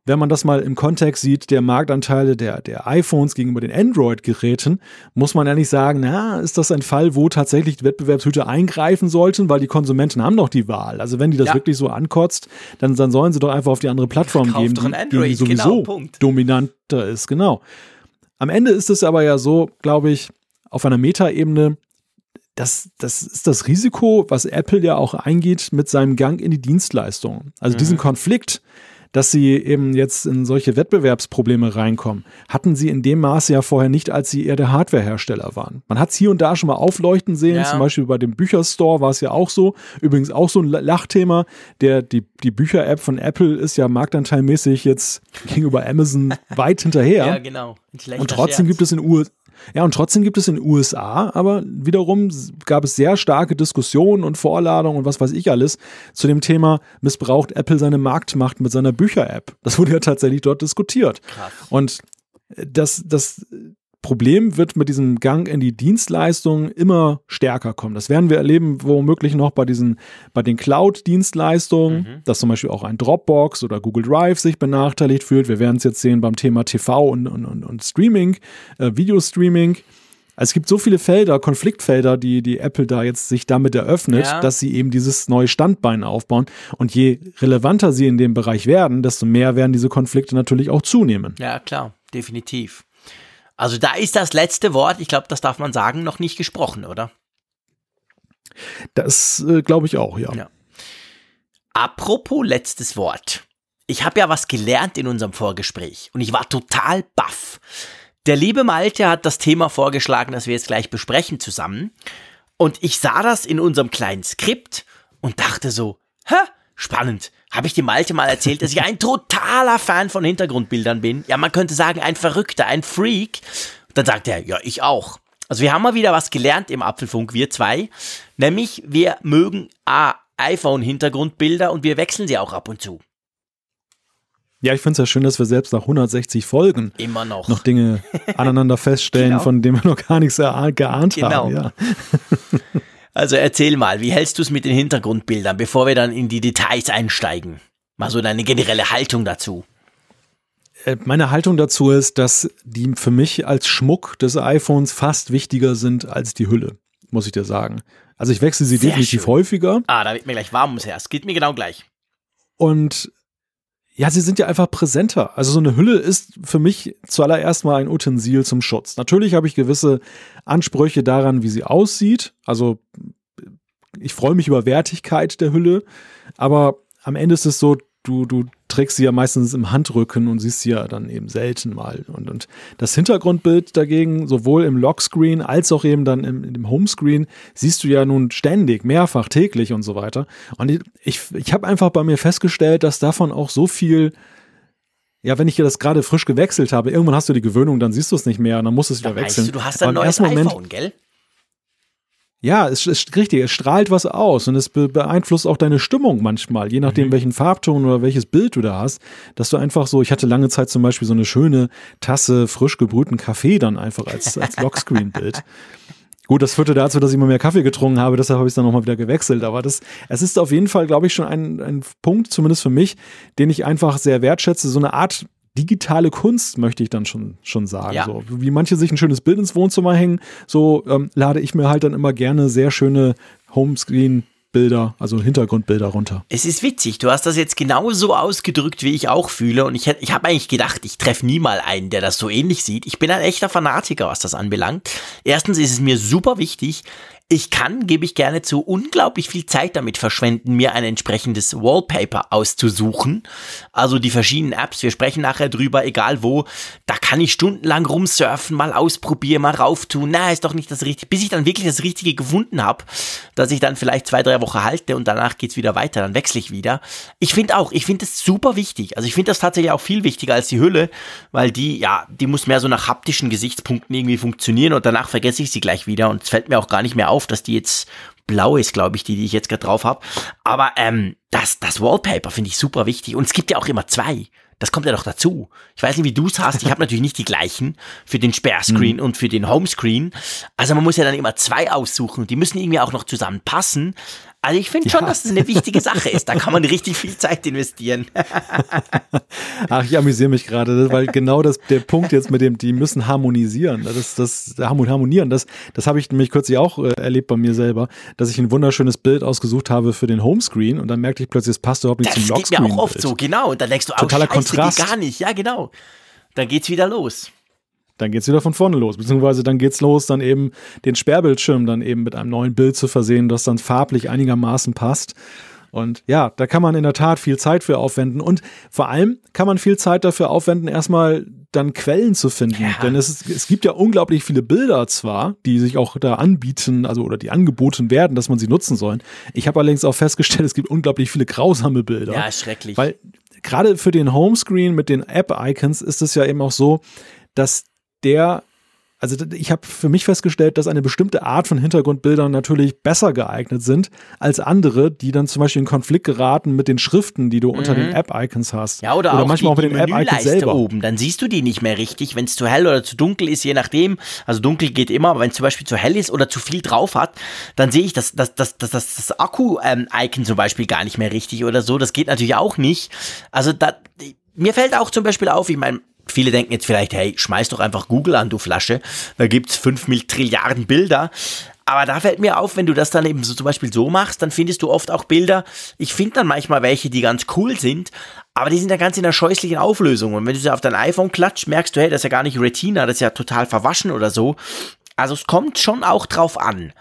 wenn man das mal im Kontext sieht, der Marktanteile der, der iPhones gegenüber den Android-Geräten, muss man ja nicht sagen, na, ist das ein Fall, wo tatsächlich die Wettbewerbshüter eingreifen sollten, weil die Konsumenten haben doch die Wahl. Also wenn die das ja. wirklich so ankotzt, dann, dann sollen sie doch einfach auf die andere Plattform Kauft geben, die, Android, die sowieso genau, dominanter ist. Genau. Am Ende ist es aber ja so, glaube ich, auf einer Metaebene, das, das ist das Risiko, was Apple ja auch eingeht mit seinem Gang in die Dienstleistung. Also mhm. diesen Konflikt, dass sie eben jetzt in solche Wettbewerbsprobleme reinkommen, hatten sie in dem Maße ja vorher nicht, als sie eher der Hardwarehersteller waren. Man hat es hier und da schon mal aufleuchten sehen, ja. zum Beispiel bei dem Bücherstore war es ja auch so. Übrigens auch so ein Lachthema. Der, die, die Bücher-App von Apple ist ja marktanteilmäßig jetzt gegenüber Amazon weit hinterher. Ja, genau. Und trotzdem Scherz. gibt es in USA ja, und trotzdem gibt es in den USA, aber wiederum gab es sehr starke Diskussionen und Vorladungen und was weiß ich alles zu dem Thema, missbraucht Apple seine Marktmacht mit seiner Bücher-App. Das wurde ja tatsächlich dort diskutiert. Krass. Und das, das Problem wird mit diesem Gang in die Dienstleistungen immer stärker kommen. Das werden wir erleben, womöglich noch bei diesen, bei den Cloud-Dienstleistungen, mhm. dass zum Beispiel auch ein Dropbox oder Google Drive sich benachteiligt fühlt. Wir werden es jetzt sehen beim Thema TV und, und, und Streaming, äh, Videostreaming. Also es gibt so viele Felder, Konfliktfelder, die, die Apple da jetzt sich damit eröffnet, ja. dass sie eben dieses neue Standbein aufbauen. Und je relevanter sie in dem Bereich werden, desto mehr werden diese Konflikte natürlich auch zunehmen. Ja, klar, definitiv. Also da ist das letzte Wort, ich glaube, das darf man sagen, noch nicht gesprochen, oder? Das äh, glaube ich auch, ja. ja. Apropos letztes Wort. Ich habe ja was gelernt in unserem Vorgespräch und ich war total baff. Der liebe Malte hat das Thema vorgeschlagen, das wir jetzt gleich besprechen zusammen. Und ich sah das in unserem kleinen Skript und dachte so, hä, spannend. Habe ich dem Malte mal erzählt, dass ich ein totaler Fan von Hintergrundbildern bin? Ja, man könnte sagen, ein Verrückter, ein Freak. Und dann sagt er, ja, ich auch. Also wir haben mal wieder was gelernt im Apfelfunk, wir zwei. Nämlich, wir mögen A, iPhone-Hintergrundbilder und wir wechseln sie auch ab und zu. Ja, ich finde es ja schön, dass wir selbst nach 160 Folgen immer noch, noch Dinge aneinander feststellen, genau. von denen wir noch gar nichts geahnt genau. haben. Ja. Also erzähl mal, wie hältst du es mit den Hintergrundbildern, bevor wir dann in die Details einsteigen? Mal so deine generelle Haltung dazu. Äh, meine Haltung dazu ist, dass die für mich als Schmuck des iPhones fast wichtiger sind als die Hülle, muss ich dir sagen. Also ich wechsle sie Sehr definitiv schön. häufiger. Ah, da wird mir gleich warm ums Herz. Geht mir genau gleich. Und ja, sie sind ja einfach präsenter. Also so eine Hülle ist für mich zuallererst mal ein Utensil zum Schutz. Natürlich habe ich gewisse Ansprüche daran, wie sie aussieht. Also ich freue mich über Wertigkeit der Hülle, aber am Ende ist es so, du, du trägst sie ja meistens im Handrücken und siehst sie ja dann eben selten mal. Und, und das Hintergrundbild dagegen, sowohl im Lockscreen als auch eben dann im, im Homescreen, siehst du ja nun ständig, mehrfach, täglich und so weiter. Und ich, ich, ich habe einfach bei mir festgestellt, dass davon auch so viel ja, wenn ich das gerade frisch gewechselt habe, irgendwann hast du die Gewöhnung, dann siehst du es nicht mehr und dann musst du es wieder wechseln. Du, du hast ein neues iPhone, gell? Ja, es ist richtig, es strahlt was aus und es beeinflusst auch deine Stimmung manchmal, je nachdem, mhm. welchen Farbton oder welches Bild du da hast, dass du einfach so, ich hatte lange Zeit zum Beispiel so eine schöne Tasse frisch gebrühten Kaffee dann einfach als, als Lockscreen-Bild. Gut, das führte dazu, dass ich immer mehr Kaffee getrunken habe, deshalb habe ich es dann nochmal wieder gewechselt. Aber das, es ist auf jeden Fall, glaube ich, schon ein, ein Punkt, zumindest für mich, den ich einfach sehr wertschätze. So eine Art digitale Kunst, möchte ich dann schon, schon sagen. Ja. So, wie manche sich ein schönes Bild ins Wohnzimmer hängen, so ähm, lade ich mir halt dann immer gerne sehr schöne Homescreen Bilder, also Hintergrundbilder runter. Es ist witzig, du hast das jetzt genauso ausgedrückt, wie ich auch fühle. Und ich, ich habe eigentlich gedacht, ich treffe nie mal einen, der das so ähnlich sieht. Ich bin ein echter Fanatiker, was das anbelangt. Erstens ist es mir super wichtig, ich kann, gebe ich gerne zu, unglaublich viel Zeit damit verschwenden, mir ein entsprechendes Wallpaper auszusuchen. Also die verschiedenen Apps, wir sprechen nachher drüber, egal wo, da kann ich stundenlang rumsurfen, mal ausprobieren, mal rauftun. Na, ist doch nicht das Richtige, bis ich dann wirklich das Richtige gefunden habe, dass ich dann vielleicht zwei, drei Wochen halte und danach geht's wieder weiter, dann wechsle ich wieder. Ich finde auch, ich finde es super wichtig. Also ich finde das tatsächlich auch viel wichtiger als die Hülle, weil die, ja, die muss mehr so nach haptischen Gesichtspunkten irgendwie funktionieren und danach vergesse ich sie gleich wieder und es fällt mir auch gar nicht mehr auf auf, dass die jetzt blau ist, glaube ich, die, die ich jetzt gerade drauf habe. Aber ähm, das, das Wallpaper finde ich super wichtig. Und es gibt ja auch immer zwei. Das kommt ja noch dazu. Ich weiß nicht, wie du es hast. Ich habe natürlich nicht die gleichen für den Sperrscreen mhm. und für den Homescreen. Also man muss ja dann immer zwei aussuchen. Die müssen irgendwie auch noch zusammenpassen. Also ich finde schon, ja. dass es eine wichtige Sache ist. Da kann man richtig viel Zeit investieren. Ach, ich amüsiere mich gerade, weil genau das der Punkt jetzt mit dem, die müssen harmonisieren. Das, das harmonieren, das, das habe ich nämlich kürzlich auch äh, erlebt bei mir selber, dass ich ein wunderschönes Bild ausgesucht habe für den Homescreen und dann merkte ich plötzlich, es passt überhaupt nicht das zum Lockscreen. Das geht mir auch oft so, genau. Und dann denkst du, oh, Totaler Scheiße, Kontrast. gar nicht. Ja, genau. Dann geht's wieder los dann geht's wieder von vorne los. Beziehungsweise dann geht's los, dann eben den Sperrbildschirm dann eben mit einem neuen Bild zu versehen, das dann farblich einigermaßen passt. Und ja, da kann man in der Tat viel Zeit für aufwenden. Und vor allem kann man viel Zeit dafür aufwenden, erstmal dann Quellen zu finden. Ja. Denn es, ist, es gibt ja unglaublich viele Bilder zwar, die sich auch da anbieten, also oder die angeboten werden, dass man sie nutzen soll. Ich habe allerdings auch festgestellt, es gibt unglaublich viele grausame Bilder. Ja, schrecklich. Weil gerade für den Homescreen mit den App-Icons ist es ja eben auch so, dass der also ich habe für mich festgestellt, dass eine bestimmte Art von Hintergrundbildern natürlich besser geeignet sind als andere, die dann zum Beispiel in Konflikt geraten mit den Schriften, die du unter den mhm. App-Icons hast. Ja, oder, oder auch manchmal die, auch mit den App-Icons selber. oben. Dann siehst du die nicht mehr richtig, wenn es zu hell oder zu dunkel ist, je nachdem. Also dunkel geht immer, aber wenn es zum Beispiel zu hell ist oder zu viel drauf hat, dann sehe ich das, das, das, das, das, das Akku-Icon zum Beispiel gar nicht mehr richtig oder so. Das geht natürlich auch nicht. Also da, mir fällt auch zum Beispiel auf, ich meine, Viele denken jetzt vielleicht, hey, schmeiß doch einfach Google an, du Flasche. Da gibt's fünf Trilliarden Bilder. Aber da fällt mir auf, wenn du das dann eben so zum Beispiel so machst, dann findest du oft auch Bilder. Ich finde dann manchmal welche, die ganz cool sind, aber die sind ja ganz in der scheußlichen Auflösung. Und wenn du sie auf dein iPhone klatscht, merkst du, hey, das ist ja gar nicht Retina, das ist ja total verwaschen oder so. Also es kommt schon auch drauf an.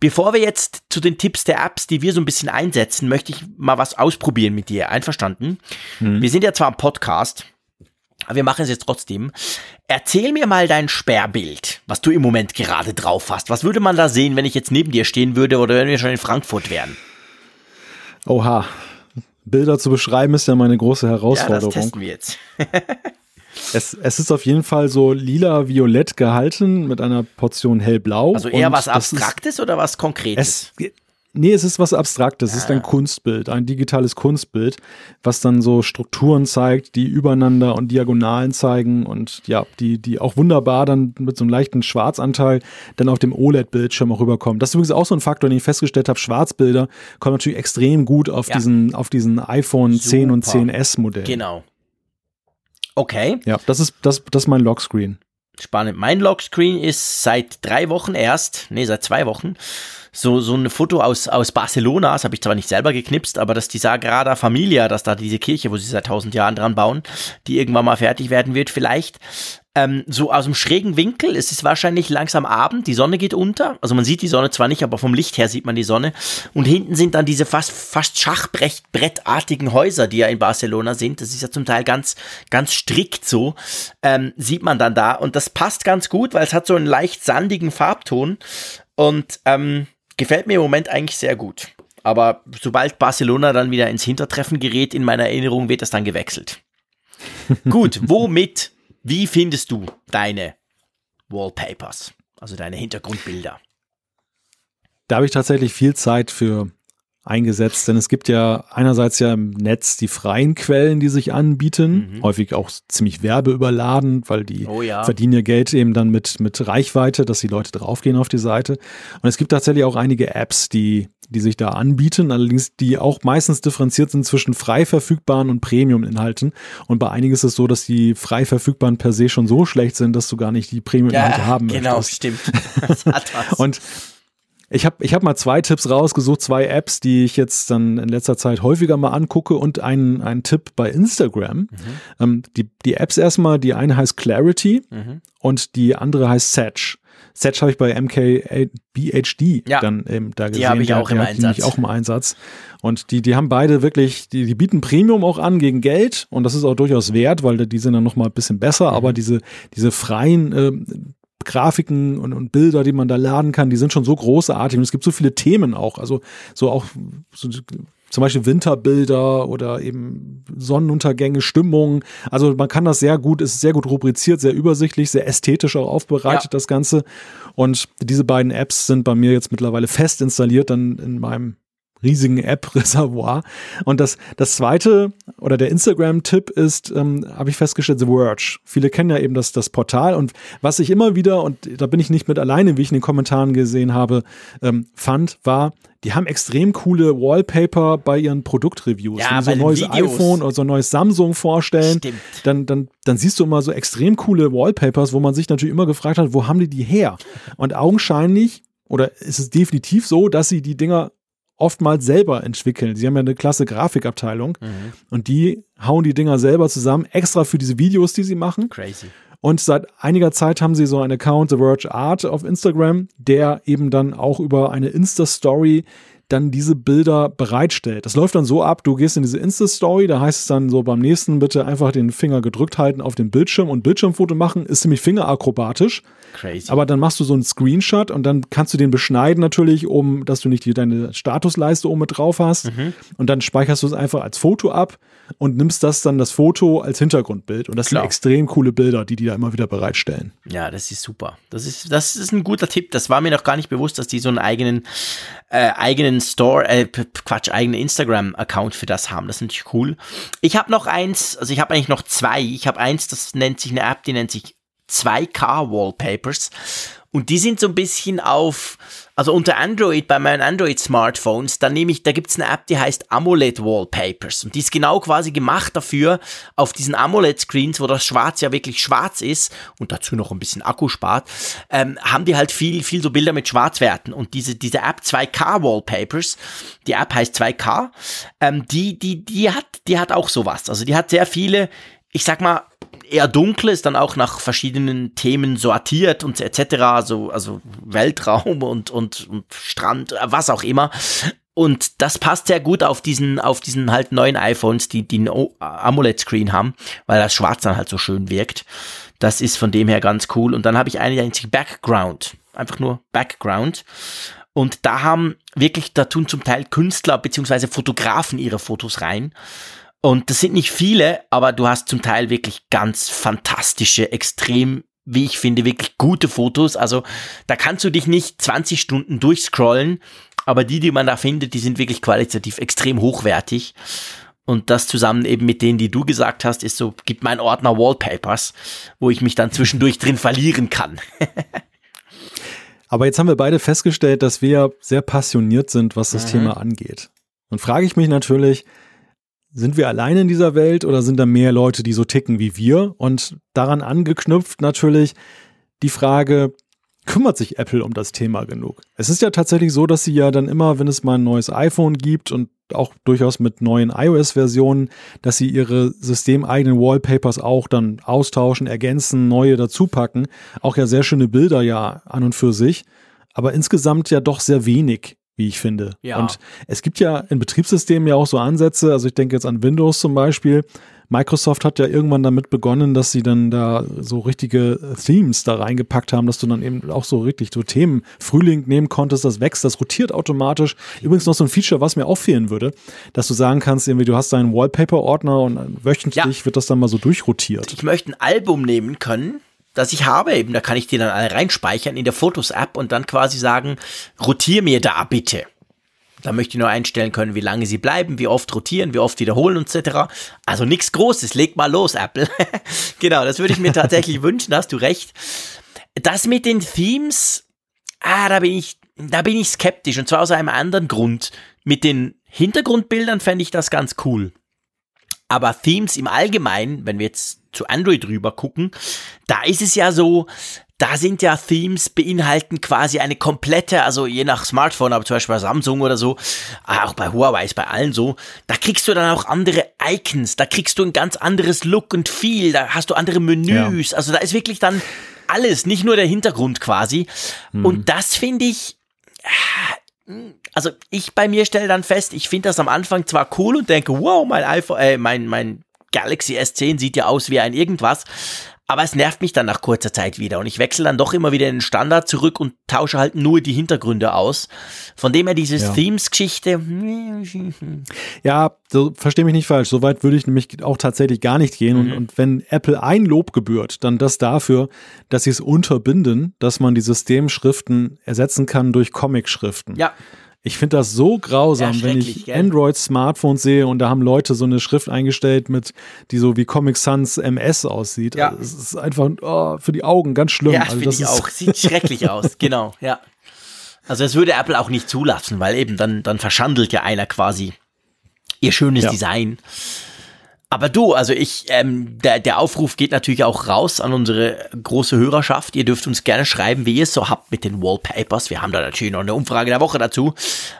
Bevor wir jetzt zu den Tipps der Apps, die wir so ein bisschen einsetzen, möchte ich mal was ausprobieren mit dir. Einverstanden? Hm. Wir sind ja zwar am Podcast, aber wir machen es jetzt trotzdem. Erzähl mir mal dein Sperrbild, was du im Moment gerade drauf hast. Was würde man da sehen, wenn ich jetzt neben dir stehen würde oder wenn wir schon in Frankfurt wären? Oha. Bilder zu beschreiben ist ja meine große Herausforderung. Ja, das testen wir jetzt. es, es ist auf jeden Fall so lila-violett gehalten mit einer Portion hellblau. Also eher was Abstraktes ist, oder was Konkretes? Es, Nee, es ist was Abstraktes. Es ist ein ah. Kunstbild, ein digitales Kunstbild, was dann so Strukturen zeigt, die übereinander und Diagonalen zeigen und ja, die, die auch wunderbar dann mit so einem leichten Schwarzanteil dann auf dem OLED-Bildschirm auch rüberkommen. Das ist übrigens auch so ein Faktor, den ich festgestellt habe. Schwarzbilder kommen natürlich extrem gut auf ja. diesen, auf diesen iPhone Super. 10 und 10S Modell. Genau. Okay. Ja, das ist, das, das ist mein Lockscreen. Spannend. Mein Lockscreen ist seit drei Wochen erst, nee, seit zwei Wochen, so, so ein Foto aus, aus Barcelona, das habe ich zwar nicht selber geknipst, aber dass die Sagrada Familia, dass da diese Kirche, wo sie seit tausend Jahren dran bauen, die irgendwann mal fertig werden wird, vielleicht ähm, so aus dem schrägen Winkel. Es ist wahrscheinlich langsam Abend, die Sonne geht unter. Also man sieht die Sonne zwar nicht, aber vom Licht her sieht man die Sonne. Und hinten sind dann diese fast, fast Schachbrettartigen Häuser, die ja in Barcelona sind. Das ist ja zum Teil ganz, ganz strikt so. Ähm, sieht man dann da. Und das passt ganz gut, weil es hat so einen leicht sandigen Farbton. Und ähm, gefällt mir im Moment eigentlich sehr gut. Aber sobald Barcelona dann wieder ins Hintertreffen gerät, in meiner Erinnerung wird das dann gewechselt. gut, womit, wie findest du deine Wallpapers, also deine Hintergrundbilder? Da habe ich tatsächlich viel Zeit für eingesetzt, denn es gibt ja einerseits ja im Netz die freien Quellen, die sich anbieten, mhm. häufig auch ziemlich werbeüberladen, weil die oh ja. verdienen ihr Geld eben dann mit, mit Reichweite, dass die Leute draufgehen auf die Seite. Und es gibt tatsächlich auch einige Apps, die, die sich da anbieten, allerdings die auch meistens differenziert sind zwischen frei verfügbaren und Premium-Inhalten. Und bei einigen ist es so, dass die frei verfügbaren per se schon so schlecht sind, dass du gar nicht die Premium-Inhalte ja, haben genau, möchtest. Genau, stimmt. und ich habe ich hab mal zwei Tipps rausgesucht, zwei Apps, die ich jetzt dann in letzter Zeit häufiger mal angucke und einen, einen Tipp bei Instagram. Mhm. Ähm, die, die Apps erstmal, die eine heißt Clarity mhm. und die andere heißt Satch. Satch habe ich bei MKBHD ja, dann eben da gesehen. Die habe ich auch im Einsatz. auch im Einsatz. Und die, die haben beide wirklich, die, die bieten Premium auch an gegen Geld und das ist auch durchaus wert, weil die sind dann nochmal ein bisschen besser, mhm. aber diese, diese freien äh, Grafiken und, und Bilder, die man da laden kann, die sind schon so großartig und es gibt so viele Themen auch. Also so auch so, zum Beispiel Winterbilder oder eben Sonnenuntergänge, Stimmung. Also man kann das sehr gut, ist sehr gut rubriziert, sehr übersichtlich, sehr ästhetisch auch aufbereitet, ja. das Ganze. Und diese beiden Apps sind bei mir jetzt mittlerweile fest installiert dann in meinem riesigen App-Reservoir. Und das, das zweite oder der Instagram-Tipp ist, ähm, habe ich festgestellt, The Verge. Viele kennen ja eben das, das Portal und was ich immer wieder, und da bin ich nicht mit alleine, wie ich in den Kommentaren gesehen habe, ähm, fand, war, die haben extrem coole Wallpaper bei ihren Produktreviews. Ja, Wenn sie so ein neues Videos. iPhone oder so ein neues Samsung vorstellen, dann, dann, dann siehst du immer so extrem coole Wallpapers, wo man sich natürlich immer gefragt hat, wo haben die die her? Und augenscheinlich oder ist es definitiv so, dass sie die Dinger oftmals selber entwickeln. Sie haben ja eine klasse Grafikabteilung mhm. und die hauen die Dinger selber zusammen, extra für diese Videos, die sie machen. Crazy. Und seit einiger Zeit haben sie so einen Account, The Verge Art, auf Instagram, der eben dann auch über eine Insta-Story dann diese Bilder bereitstellt. Das läuft dann so ab, du gehst in diese Insta-Story, da heißt es dann so beim nächsten bitte einfach den Finger gedrückt halten auf den Bildschirm und Bildschirmfoto machen, ist ziemlich fingerakrobatisch. Crazy. Aber dann machst du so einen Screenshot und dann kannst du den beschneiden natürlich, um, dass du nicht die, deine Statusleiste oben mit drauf hast. Mhm. Und dann speicherst du es einfach als Foto ab und nimmst das dann das Foto als Hintergrundbild. Und das Klar. sind extrem coole Bilder, die die da immer wieder bereitstellen. Ja, das ist super. Das ist, das ist ein guter Tipp. Das war mir noch gar nicht bewusst, dass die so einen eigenen, äh, eigenen Store, äh, Quatsch, eigenen Instagram-Account für das haben. Das ist natürlich cool. Ich habe noch eins, also ich habe eigentlich noch zwei. Ich habe eins, das nennt sich eine App, die nennt sich 2K Wallpapers. Und die sind so ein bisschen auf, also unter Android, bei meinen Android-Smartphones, da nehme ich, da gibt's eine App, die heißt AMOLED Wallpapers. Und die ist genau quasi gemacht dafür, auf diesen AMOLED-Screens, wo das Schwarz ja wirklich schwarz ist und dazu noch ein bisschen Akku spart, ähm, haben die halt viel, viel so Bilder mit Schwarzwerten. Und diese, diese App 2K Wallpapers, die App heißt 2K, ähm, die, die, die hat, die hat auch sowas. Also die hat sehr viele, ich sag mal, eher dunkle, ist dann auch nach verschiedenen Themen sortiert und etc. Also, also Weltraum und, und, und Strand, was auch immer. Und das passt sehr gut auf diesen, auf diesen halt neuen iPhones, die, die einen O- AMOLED-Screen haben, weil das Schwarz dann halt so schön wirkt. Das ist von dem her ganz cool. Und dann habe ich eine, sich Background. Einfach nur Background. Und da haben wirklich, da tun zum Teil Künstler beziehungsweise Fotografen ihre Fotos rein. Und das sind nicht viele, aber du hast zum Teil wirklich ganz fantastische, extrem, wie ich finde, wirklich gute Fotos. Also da kannst du dich nicht 20 Stunden durchscrollen, aber die, die man da findet, die sind wirklich qualitativ extrem hochwertig. Und das zusammen eben mit denen, die du gesagt hast, ist so, gibt mein Ordner Wallpapers, wo ich mich dann zwischendurch drin verlieren kann. Aber jetzt haben wir beide festgestellt, dass wir sehr passioniert sind, was das Mhm. Thema angeht. Und frage ich mich natürlich, sind wir alleine in dieser Welt oder sind da mehr Leute, die so ticken wie wir? Und daran angeknüpft natürlich die Frage, kümmert sich Apple um das Thema genug? Es ist ja tatsächlich so, dass sie ja dann immer, wenn es mal ein neues iPhone gibt und auch durchaus mit neuen iOS-Versionen, dass sie ihre systemeigenen Wallpapers auch dann austauschen, ergänzen, neue dazupacken. Auch ja sehr schöne Bilder ja an und für sich, aber insgesamt ja doch sehr wenig, wie ich finde. Ja. Und es gibt ja in Betriebssystemen ja auch so Ansätze, also ich denke jetzt an Windows zum Beispiel. Microsoft hat ja irgendwann damit begonnen, dass sie dann da so richtige Themes da reingepackt haben, dass du dann eben auch so richtig so Themen Frühling nehmen konntest, das wächst, das rotiert automatisch. Übrigens noch so ein Feature, was mir auch fehlen würde, dass du sagen kannst, irgendwie du hast deinen Wallpaper-Ordner und wöchentlich Ja. wird das dann mal so durchrotiert. ich möchte ein Album nehmen können, das ich habe eben, da kann ich die dann alle reinspeichern in der Fotos-App und dann quasi sagen, rotier mir da bitte. Da möchte ich nur einstellen können, wie lange sie bleiben, wie oft rotieren, wie oft wiederholen und etc. Also nichts Großes, leg mal los, Apple. genau, das würde ich mir tatsächlich wünschen, hast du recht. Das mit den Themes, ah, da bin ich, da bin ich skeptisch und zwar aus einem anderen Grund. Mit den Hintergrundbildern fände ich das ganz cool. Aber Themes im Allgemeinen, wenn wir jetzt zu Android rüber gucken, da ist es ja so, da sind ja Themes beinhalten quasi eine komplette, also je nach Smartphone, aber zum Beispiel bei Samsung oder so, ah, auch bei Huawei ist bei allen so, da kriegst du dann auch andere Icons, da kriegst du ein ganz anderes Look und Feel, da hast du andere Menüs, also da ist wirklich dann alles, nicht nur der Hintergrund quasi. Und das finde ich, also ich bei mir stelle dann fest, ich finde das am Anfang zwar cool und denke, wow, mein iPhone, äh, mein, mein Galaxy S10 sieht ja aus wie ein irgendwas, aber es nervt mich dann nach kurzer Zeit wieder und ich wechsle dann doch immer wieder in den Standard zurück und tausche halt nur die Hintergründe aus. Von dem her diese Ja. Themes-Geschichte, Ja, so, versteh mich nicht falsch. So weit würde ich nämlich auch tatsächlich gar nicht gehen. Und, und wenn Apple ein Lob gebührt, dann das dafür, dass sie es unterbinden, dass man die Systemschriften ersetzen kann durch Comic-Schriften. ja, Ich finde das so grausam, Ja, wenn ich? Android-Smartphones sehe und da haben Leute so eine Schrift eingestellt mit, die so wie Comic Sans MS aussieht. Ja. Also es ist einfach oh, für die Augen ganz schlimm. ja also finde das ich auch. Sieht schrecklich aus, genau, ja. Also das würde Apple auch nicht zulassen, weil eben dann, dann verschandelt ja einer quasi ihr schönes Ja. Design. Aber du, also ich, ähm, der, der Aufruf geht natürlich auch raus an unsere große Hörerschaft. Ihr dürft uns gerne schreiben, wie ihr es so habt mit den Wallpapers. Wir haben da natürlich noch eine Umfrage der Woche dazu.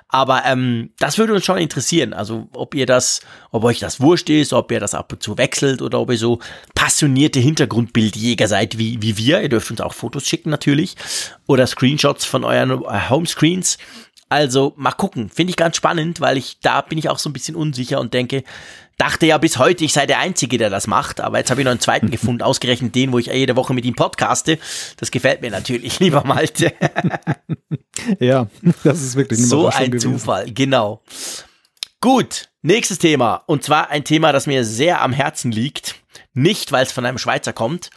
Aber ähm, das würde uns schon interessieren. Also ob ihr das, ob euch das wurscht ist, ob ihr das ab und zu wechselt oder ob ihr so passionierte Hintergrundbildjäger seid wie, wie wir. Ihr dürft uns auch Fotos schicken natürlich oder Screenshots von euren äh, Homescreens. Also mal gucken, finde ich ganz spannend, weil ich da bin ich auch so ein bisschen unsicher und denke, dachte ja bis heute, ich sei der Einzige, der das macht, aber jetzt habe ich noch einen zweiten gefunden, ausgerechnet den, wo ich jede Woche mit ihm podcaste. Das gefällt mir natürlich, lieber Malte. ja, das ist wirklich so ein gewesen. Zufall, genau. Gut, nächstes Thema und zwar ein Thema, das mir sehr am Herzen liegt, nicht weil es von einem Schweizer kommt,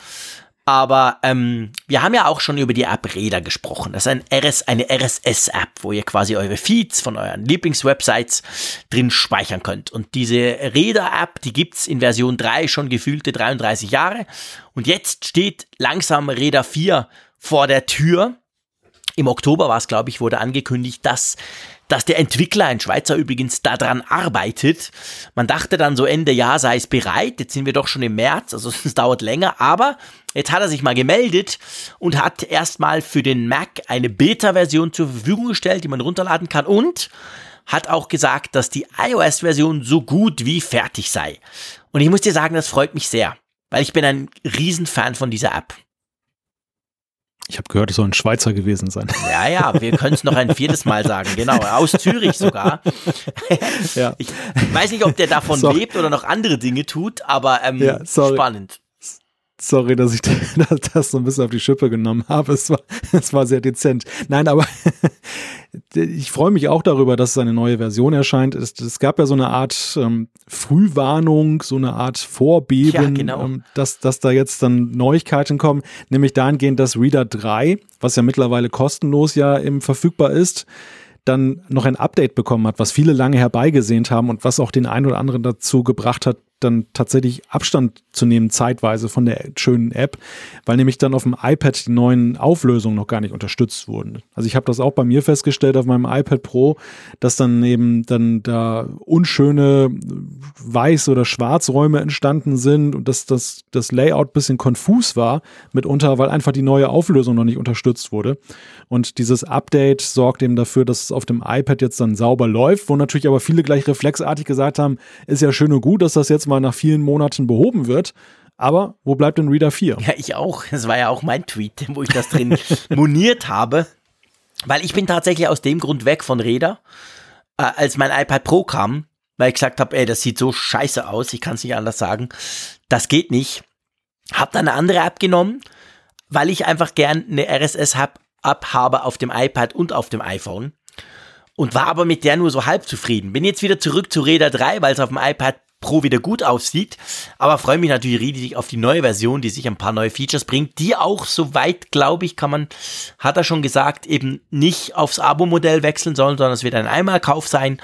aber ähm, wir haben ja auch schon über die App Reda gesprochen. Das ist ein RS, eine RSS-App, wo ihr quasi eure Feeds von euren Lieblingswebsites drin speichern könnt. Und diese Reda-App, die gibt's in Version 3 schon gefühlte 33 Jahre. Und jetzt steht langsam Reda 4 vor der Tür. Im Oktober war es, glaube ich, wurde angekündigt, dass dass der Entwickler, ein Schweizer übrigens, daran arbeitet. Man dachte dann so Ende Jahr sei es bereit, jetzt sind wir doch schon im März, also es dauert länger, aber jetzt hat er sich mal gemeldet und hat erstmal für den Mac eine Beta-Version zur Verfügung gestellt, die man runterladen kann und hat auch gesagt, dass die iOS-Version so gut wie fertig sei. Und ich muss dir sagen, das freut mich sehr, weil ich bin ein Riesenfan von dieser App. Ich habe gehört, es soll ein Schweizer gewesen sein. Ja, ja, wir können es noch ein viertes Mal sagen. Genau, aus Zürich sogar. Ja. Ich weiß nicht, ob der davon sorry. lebt oder noch andere Dinge tut, aber ähm, ja, spannend. Sorry, dass ich das so ein bisschen auf die Schippe genommen habe. Es war, es war sehr dezent. Nein, aber ich freue mich auch darüber, dass es eine neue Version erscheint. Es, es gab ja so eine Art ähm, Frühwarnung, so eine Art Vorbeben, ja, genau. ähm, dass, dass da jetzt dann Neuigkeiten kommen, nämlich dahingehend, dass Reader 3, was ja mittlerweile kostenlos ja eben verfügbar ist, dann noch ein Update bekommen hat, was viele lange herbeigesehnt haben und was auch den einen oder anderen dazu gebracht hat, dann tatsächlich Abstand zu nehmen, zeitweise von der schönen App, weil nämlich dann auf dem iPad die neuen Auflösungen noch gar nicht unterstützt wurden. Also ich habe das auch bei mir festgestellt auf meinem iPad Pro, dass dann eben dann da unschöne Weiß- oder Schwarzräume entstanden sind und dass das, das Layout bisschen konfus war mitunter, weil einfach die neue Auflösung noch nicht unterstützt wurde. Und dieses Update sorgt eben dafür, dass es auf dem iPad jetzt dann sauber läuft, wo natürlich aber viele gleich reflexartig gesagt haben, ist ja schön und gut, dass das jetzt mal nach vielen Monaten behoben wird. Aber wo bleibt denn Reader 4? Ja, ich auch. Das war ja auch mein Tweet, wo ich das drin moniert habe. Weil ich bin tatsächlich aus dem Grund weg von Reader, äh, als mein iPad Pro kam, weil ich gesagt habe, ey, das sieht so scheiße aus, ich kann es nicht anders sagen. Das geht nicht. Hab dann eine andere App genommen, weil ich einfach gern eine RSS-App habe auf dem iPad und auf dem iPhone. Und war aber mit der nur so halb zufrieden. Bin jetzt wieder zurück zu Reda 3, weil es auf dem iPad Pro wieder gut aussieht. Aber freue mich natürlich riesig auf die neue Version, die sich ein paar neue Features bringt, die auch soweit, glaube ich, kann man, hat er schon gesagt, eben nicht aufs Abo-Modell wechseln sollen, sondern es wird ein Einmalkauf sein.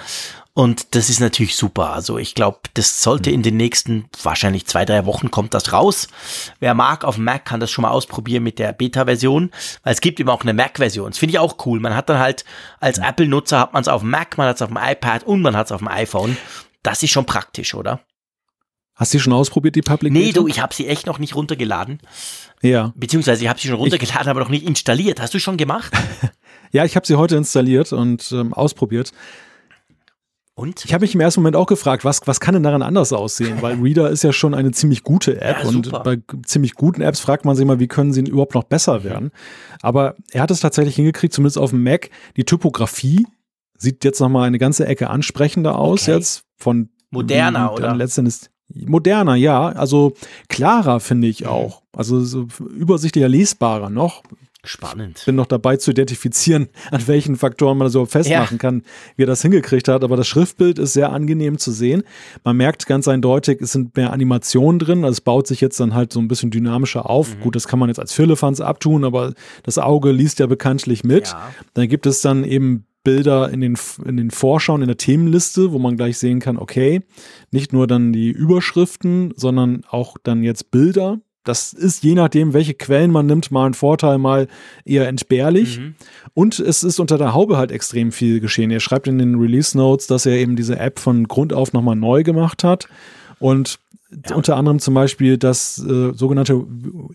Und das ist natürlich super. Also ich glaube, das sollte in den nächsten wahrscheinlich zwei, drei Wochen kommt das raus. Wer mag auf dem Mac kann das schon mal ausprobieren mit der Beta-Version, weil es gibt eben auch eine Mac-Version. Das finde ich auch cool. Man hat dann halt als Apple-Nutzer hat man es auf dem Mac, man hat es auf dem iPad und man hat es auf dem iPhone. Das ist schon praktisch, oder? Hast du schon ausprobiert, die Public Nee, Beta? du, ich habe sie echt noch nicht runtergeladen. Ja. Beziehungsweise ich habe sie schon runtergeladen, ich, aber noch nicht installiert. Hast du schon gemacht? ja, ich habe sie heute installiert und ähm, ausprobiert. Und? Ich habe mich im ersten Moment auch gefragt, was, was kann denn daran anders aussehen? Weil Reader ist ja schon eine ziemlich gute App ja, und bei ziemlich guten Apps fragt man sich mal, wie können sie überhaupt noch besser werden? Aber er hat es tatsächlich hingekriegt, zumindest auf dem Mac, die Typografie sieht jetzt noch mal eine ganze Ecke ansprechender aus okay. jetzt von moderner oder letztendlich moderner ja also klarer finde ich mhm. auch also so übersichtlicher lesbarer noch Spannend. Bin noch dabei zu identifizieren, an welchen Faktoren man so festmachen ja. kann, wie er das hingekriegt hat. Aber das Schriftbild ist sehr angenehm zu sehen. Man merkt ganz eindeutig, es sind mehr Animationen drin. Also es baut sich jetzt dann halt so ein bisschen dynamischer auf. Mhm. Gut, das kann man jetzt als Firlefanz abtun, aber das Auge liest ja bekanntlich mit. Ja. Dann gibt es dann eben Bilder in den, in den Vorschauen, in der Themenliste, wo man gleich sehen kann, okay, nicht nur dann die Überschriften, sondern auch dann jetzt Bilder. Das ist je nachdem, welche Quellen man nimmt, mal ein Vorteil, mal eher entbehrlich. Mhm. Und es ist unter der Haube halt extrem viel geschehen. Er schreibt in den Release Notes, dass er eben diese App von Grund auf nochmal neu gemacht hat. Und ja. unter anderem zum Beispiel das äh, sogenannte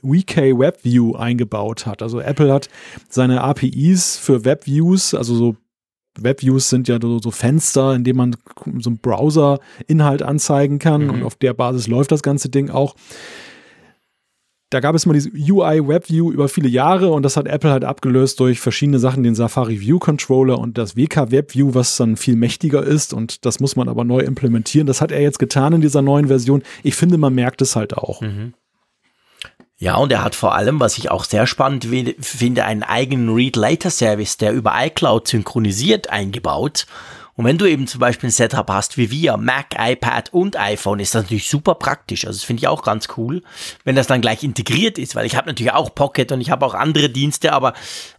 WeK WebView eingebaut hat. Also Apple hat seine APIs für WebViews, also so Webviews sind ja so, so Fenster, in denen man so einen Browser-Inhalt anzeigen kann mhm. und auf der Basis läuft das ganze Ding auch. da gab es mal diese UI WebView über viele Jahre und das hat Apple halt abgelöst durch verschiedene Sachen, den Safari View Controller und das WK WebView, was dann viel mächtiger ist und das muss man aber neu implementieren. Das hat er jetzt getan in dieser neuen Version. Ich finde, man merkt es halt auch. Mhm. Ja, und er hat vor allem, was ich auch sehr spannend finde, einen eigenen Read Later Service, der über iCloud synchronisiert eingebaut. Und wenn du eben zum Beispiel ein Setup hast wie wir, Mac, iPad und iPhone, ist das natürlich super praktisch. Also das finde ich auch ganz cool, wenn das dann gleich integriert ist, weil ich habe natürlich auch Pocket und ich habe auch andere Dienste, aber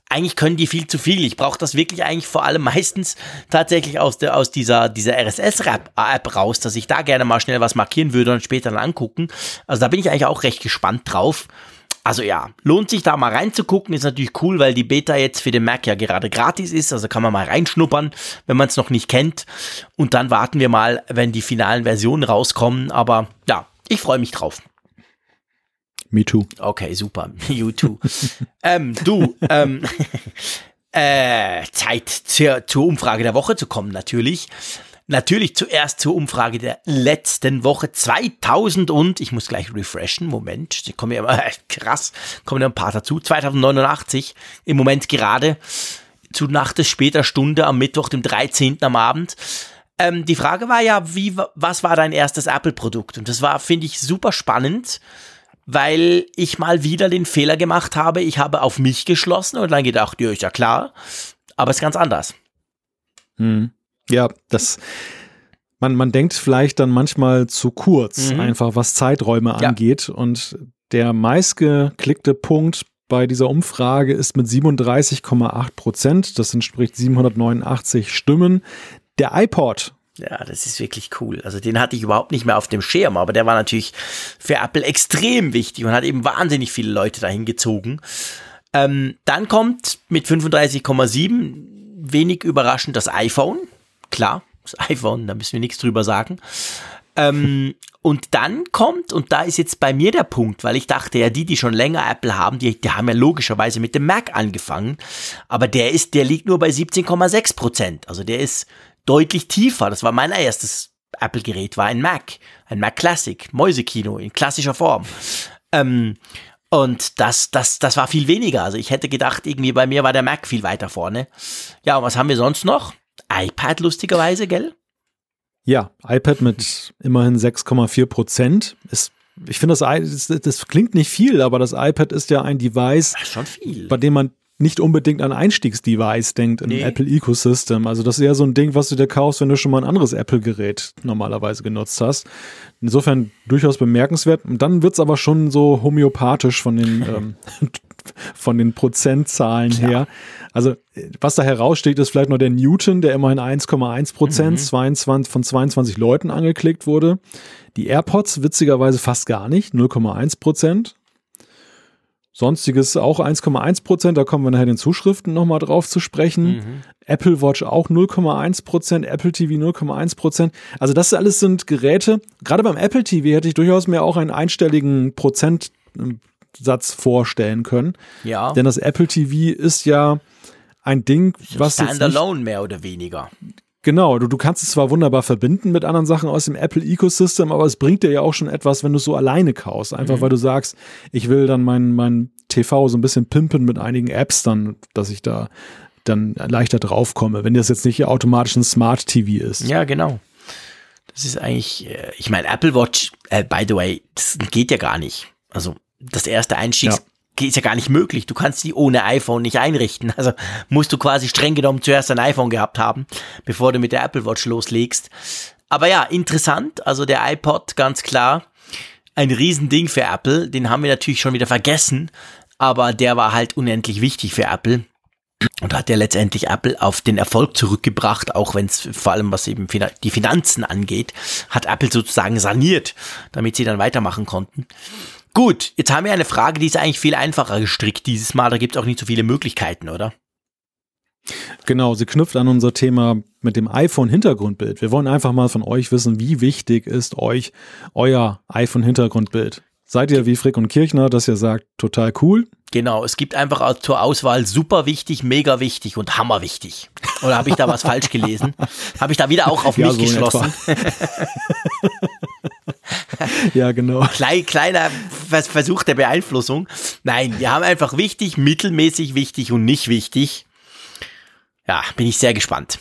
eigentlich können die viel zu viel. Ich brauche das wirklich eigentlich vor allem meistens tatsächlich aus, der, aus dieser, dieser RSS-App raus, dass ich da gerne mal schnell was markieren würde und später dann angucken. Also da bin ich eigentlich auch recht gespannt drauf. Also ja, lohnt sich da mal reinzugucken, ist natürlich cool, weil die Beta jetzt für den Mac ja gerade gratis ist, also kann man mal reinschnuppern, wenn man es noch nicht kennt. Und dann warten wir mal, wenn die finalen Versionen rauskommen. Aber ja, ich freue mich drauf. Me too. Okay, super. You too. ähm, du, ähm, äh, Zeit zur, zur Umfrage der Woche zu kommen, natürlich. Natürlich zuerst zur Umfrage der letzten Woche 2000 und ich muss gleich refreshen. Moment, die kommen ja immer krass, kommen ja ein paar dazu. 2089 im Moment gerade zu Nacht des später Stunde am Mittwoch, dem 13. am Abend. Ähm, die Frage war ja, wie, was war dein erstes Apple-Produkt? Und das war, finde ich, super spannend, weil ich mal wieder den Fehler gemacht habe. Ich habe auf mich geschlossen und dann gedacht, ja, ist ja klar, aber es ist ganz anders. Hm. Ja, das, man, man denkt vielleicht dann manchmal zu kurz, mhm. einfach was Zeiträume ja. angeht. Und der meistgeklickte Punkt bei dieser Umfrage ist mit 37,8 Prozent. Das entspricht 789 Stimmen. Der iPod. Ja, das ist wirklich cool. Also den hatte ich überhaupt nicht mehr auf dem Schirm, aber der war natürlich für Apple extrem wichtig und hat eben wahnsinnig viele Leute dahin gezogen. Ähm, dann kommt mit 35,7 wenig überraschend das iPhone klar, das iPhone, da müssen wir nichts drüber sagen. Ähm, und dann kommt, und da ist jetzt bei mir der Punkt, weil ich dachte ja, die, die schon länger Apple haben, die, die haben ja logischerweise mit dem Mac angefangen, aber der ist, der liegt nur bei 17,6 Prozent. Also der ist deutlich tiefer. Das war mein erstes Apple-Gerät, war ein Mac, ein Mac Classic, Mäusekino in klassischer Form. Ähm, und das, das, das war viel weniger. Also ich hätte gedacht, irgendwie bei mir war der Mac viel weiter vorne. Ja, und was haben wir sonst noch? iPad lustigerweise, gell? Ja, iPad mit immerhin 6,4 Prozent. ich finde, das, das, das, klingt nicht viel, aber das iPad ist ja ein Device, bei dem man nicht unbedingt an Einstiegsdevice denkt im nee. Apple Ecosystem. Also das ist ja so ein Ding, was du dir kaufst, wenn du schon mal ein anderes Apple-Gerät normalerweise genutzt hast. Insofern durchaus bemerkenswert. Und dann wird es aber schon so homöopathisch von den, ähm, von den Prozentzahlen ja. her. Also was da heraussteht, ist vielleicht nur der Newton, der immerhin 1,1 Prozent mhm. 22, von 22 Leuten angeklickt wurde. Die AirPods witzigerweise fast gar nicht, 0,1 Prozent. Sonstiges auch 1,1 Prozent, da kommen wir nachher in den Zuschriften nochmal drauf zu sprechen. Mhm. Apple Watch auch 0,1 Prozent, Apple TV 0,1 Prozent. Also das alles sind Geräte. Gerade beim Apple TV hätte ich durchaus mir auch einen einstelligen Prozentsatz vorstellen können. Ja. Denn das Apple TV ist ja ein Ding, was Standalone mehr oder weniger. Genau, du, du kannst es zwar wunderbar verbinden mit anderen Sachen aus dem Apple Ecosystem, aber es bringt dir ja auch schon etwas, wenn du es so alleine kaufst. Einfach mhm. weil du sagst, ich will dann mein, mein TV so ein bisschen pimpen mit einigen Apps dann, dass ich da dann leichter draufkomme, wenn das jetzt nicht automatisch ein Smart TV ist. Ja, genau. Das ist eigentlich, äh, ich meine, Apple Watch, äh, by the way, das geht ja gar nicht. Also das erste Einstiegs ja ist ja gar nicht möglich. Du kannst die ohne iPhone nicht einrichten. Also musst du quasi streng genommen zuerst ein iPhone gehabt haben, bevor du mit der Apple Watch loslegst. Aber ja, interessant. Also der iPod, ganz klar, ein Riesending für Apple. Den haben wir natürlich schon wieder vergessen. Aber der war halt unendlich wichtig für Apple. Und hat ja letztendlich Apple auf den Erfolg zurückgebracht, auch wenn es vor allem was eben die Finanzen angeht, hat Apple sozusagen saniert, damit sie dann weitermachen konnten. Gut, jetzt haben wir eine Frage, die ist eigentlich viel einfacher gestrickt dieses Mal. Da gibt es auch nicht so viele Möglichkeiten, oder? Genau, sie knüpft an unser Thema mit dem iPhone-Hintergrundbild. Wir wollen einfach mal von euch wissen, wie wichtig ist euch euer iPhone-Hintergrundbild? Seid ihr wie Frick und Kirchner, dass ihr sagt, total cool? Genau, es gibt einfach zur Auswahl super wichtig, mega wichtig und hammer wichtig. Oder habe ich da was falsch gelesen? Habe ich da wieder auch auf ja, mich so geschlossen? ja, genau. Klein, kleiner Versuch der Beeinflussung. Nein, wir haben einfach wichtig, mittelmäßig wichtig und nicht wichtig. Ja, bin ich sehr gespannt.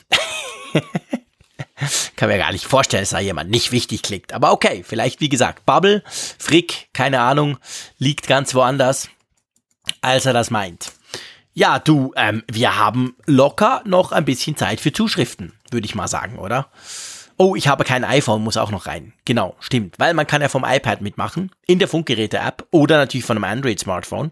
Kann mir gar nicht vorstellen, dass da jemand nicht wichtig klickt. Aber okay, vielleicht wie gesagt, Bubble, Frick, keine Ahnung, liegt ganz woanders, als er das meint. Ja, du, ähm, wir haben locker noch ein bisschen Zeit für Zuschriften, würde ich mal sagen, oder? Oh, ich habe kein iPhone, muss auch noch rein. Genau, stimmt. Weil man kann ja vom iPad mitmachen, in der Funkgeräte-App oder natürlich von einem Android-Smartphone.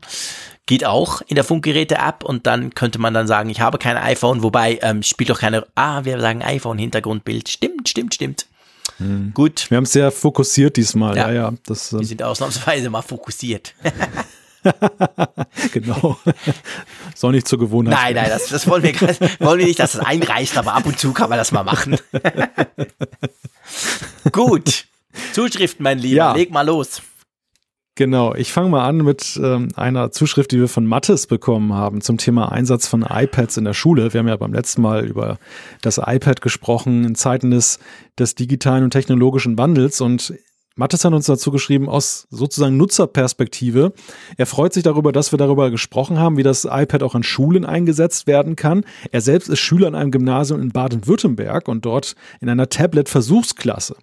Geht auch in der Funkgeräte-App und dann könnte man dann sagen, ich habe kein iPhone, wobei ähm, spielt doch keine. Ah, wir sagen iPhone-Hintergrundbild. Stimmt, stimmt, stimmt. Hm. Gut. Wir haben es sehr fokussiert diesmal. Ja, ja. ja das, wir sind ausnahmsweise mal fokussiert. genau. Soll nicht zur Gewohnheit. Nein, nein, das, das wollen, wir, wollen wir nicht, dass das einreißt, aber ab und zu kann man das mal machen. Gut. Zuschriften, mein Lieber. Ja. Leg mal los. Genau, ich fange mal an mit ähm, einer Zuschrift, die wir von Mattes bekommen haben zum Thema Einsatz von iPads in der Schule. Wir haben ja beim letzten Mal über das iPad gesprochen in Zeiten des, des digitalen und technologischen Wandels und Mattes hat uns dazu geschrieben, aus sozusagen Nutzerperspektive. Er freut sich darüber, dass wir darüber gesprochen haben, wie das iPad auch an Schulen eingesetzt werden kann. Er selbst ist Schüler in einem Gymnasium in Baden-Württemberg und dort in einer Tablet-Versuchsklasse.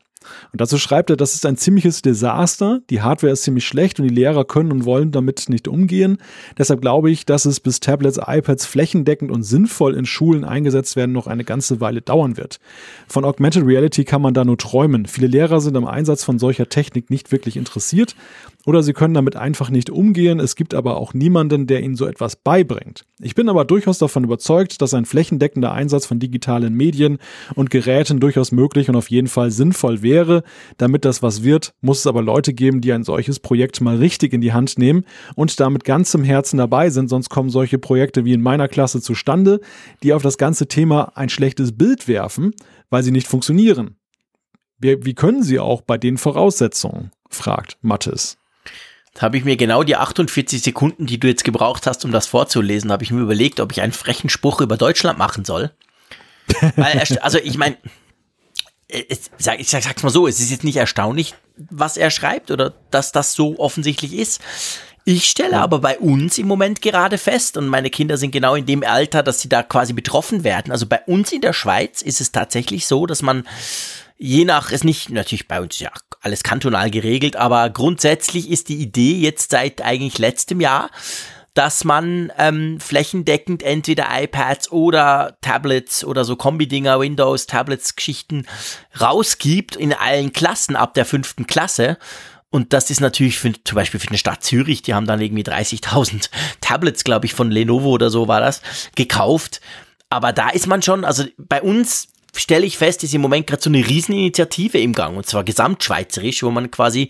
Und dazu schreibt er, das ist ein ziemliches Desaster. Die Hardware ist ziemlich schlecht und die Lehrer können und wollen damit nicht umgehen. Deshalb glaube ich, dass es bis Tablets, iPads flächendeckend und sinnvoll in Schulen eingesetzt werden noch eine ganze Weile dauern wird. Von Augmented Reality kann man da nur träumen. Viele Lehrer sind am Einsatz von solcher Technik nicht wirklich interessiert oder sie können damit einfach nicht umgehen. Es gibt aber auch niemanden, der ihnen so etwas beibringt. Ich bin aber durchaus davon überzeugt, dass ein flächendeckender Einsatz von digitalen Medien und Geräten durchaus möglich und auf jeden Fall sinnvoll wäre. Damit das was wird, muss es aber Leute geben, die ein solches Projekt mal richtig in die Hand nehmen und da mit ganzem Herzen dabei sind, sonst kommen solche Projekte wie in meiner Klasse zustande, die auf das ganze Thema ein schlechtes Bild werfen, weil sie nicht funktionieren. Wie, können sie auch bei den Voraussetzungen? fragt Mattes habe ich mir genau die 48 Sekunden, die du jetzt gebraucht hast, um das vorzulesen, habe ich mir überlegt, ob ich einen frechen Spruch über Deutschland machen soll. Weil, also ich meine, ich, sag, ich sag's mal so, es ist jetzt nicht erstaunlich, was er schreibt oder dass das so offensichtlich ist. Ich stelle aber bei uns im Moment gerade fest, und meine Kinder sind genau in dem Alter, dass sie da quasi betroffen werden. Also bei uns in der Schweiz ist es tatsächlich so, dass man je nach, ist nicht natürlich bei uns ja alles kantonal geregelt, aber grundsätzlich ist die Idee jetzt seit eigentlich letztem Jahr, dass man ähm, flächendeckend entweder iPads oder Tablets oder so Kombi-Dinger, Windows, Tablets, Geschichten rausgibt in allen Klassen ab der fünften Klasse. Und das ist natürlich für, zum Beispiel für eine Stadt Zürich, die haben dann irgendwie 30.000 Tablets, glaube ich, von Lenovo oder so war das, gekauft. Aber da ist man schon, also bei uns stelle ich fest, ist im Moment gerade so eine Rieseninitiative im Gang und zwar gesamtschweizerisch, wo man quasi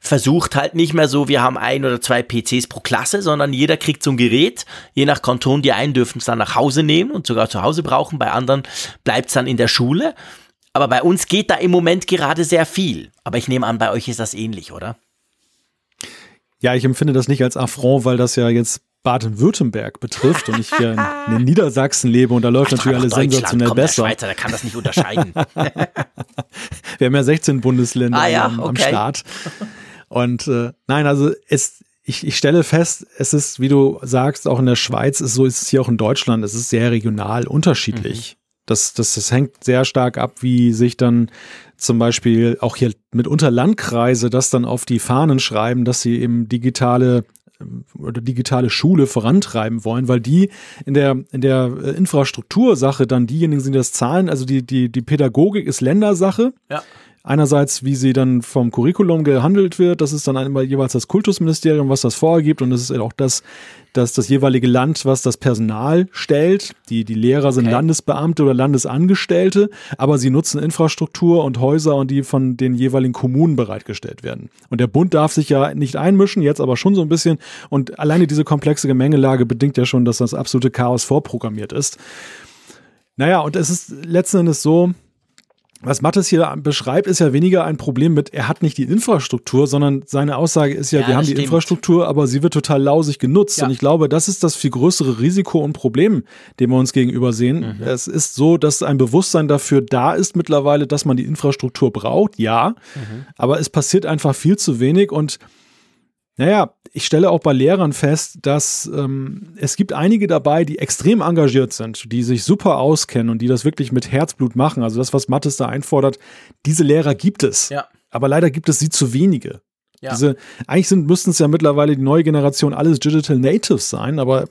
versucht halt nicht mehr so, wir haben ein oder zwei PCs pro Klasse, sondern jeder kriegt so ein Gerät, je nach Kanton, die einen dürfen es dann nach Hause nehmen und sogar zu Hause brauchen, bei anderen bleibt es dann in der Schule. Aber bei uns geht da im Moment gerade sehr viel. Aber ich nehme an, bei euch ist das ähnlich, oder? Ja, ich empfinde das nicht als Affront, weil das ja jetzt Baden-Württemberg betrifft und ich hier in, in, Niedersachsen lebe und da läuft Ach, natürlich alles sensationell besser. Der Schweizer, der kann das nicht unterscheiden. Wir haben ja 16 Bundesländer ah, ja, am, am Start. Und äh, nein, also es, ich, ich stelle fest, es ist, wie du sagst, auch in der Schweiz, ist so ist es hier auch in Deutschland, es ist sehr regional unterschiedlich. Mhm. Das, das, das hängt sehr stark ab, wie sich dann zum Beispiel auch hier mitunter Landkreise das dann auf die Fahnen schreiben, dass sie eben digitale oder digitale Schule vorantreiben wollen, weil die in der, in der äh, Infrastruktursache dann diejenigen sind, die das zahlen. Also die, die, die Pädagogik ist Ländersache. Ja. Einerseits, wie sie dann vom Curriculum gehandelt wird, das ist dann einmal jeweils das Kultusministerium, was das vorgibt und das ist auch das, das, das jeweilige Land, was das Personal stellt. Die, die Lehrer sind okay. Landesbeamte oder Landesangestellte, aber sie nutzen Infrastruktur und Häuser und die von den jeweiligen Kommunen bereitgestellt werden. Und der Bund darf sich ja nicht einmischen, jetzt aber schon so ein bisschen. Und alleine diese komplexe Gemengelage bedingt ja schon, dass das absolute Chaos vorprogrammiert ist. Naja, und es ist letzten Endes so, was Mattes hier beschreibt, ist ja weniger ein Problem mit, er hat nicht die Infrastruktur, sondern seine Aussage ist ja, ja wir haben stimmt. die Infrastruktur, aber sie wird total lausig genutzt. Ja. Und ich glaube, das ist das viel größere Risiko und Problem, dem wir uns gegenüber sehen. Mhm. Es ist so, dass ein Bewusstsein dafür da ist mittlerweile, dass man die Infrastruktur braucht, ja, mhm. aber es passiert einfach viel zu wenig und Naja, ich stelle auch bei Lehrern fest, dass ähm, es gibt einige dabei, die extrem engagiert sind, die sich super auskennen und die das wirklich mit Herzblut machen. Also das, was Mattes da einfordert, diese Lehrer gibt es. Ja. Aber leider gibt es sie zu wenige. Ja. Diese, eigentlich sind, müssten es ja mittlerweile die neue Generation alles Digital Natives sein, aber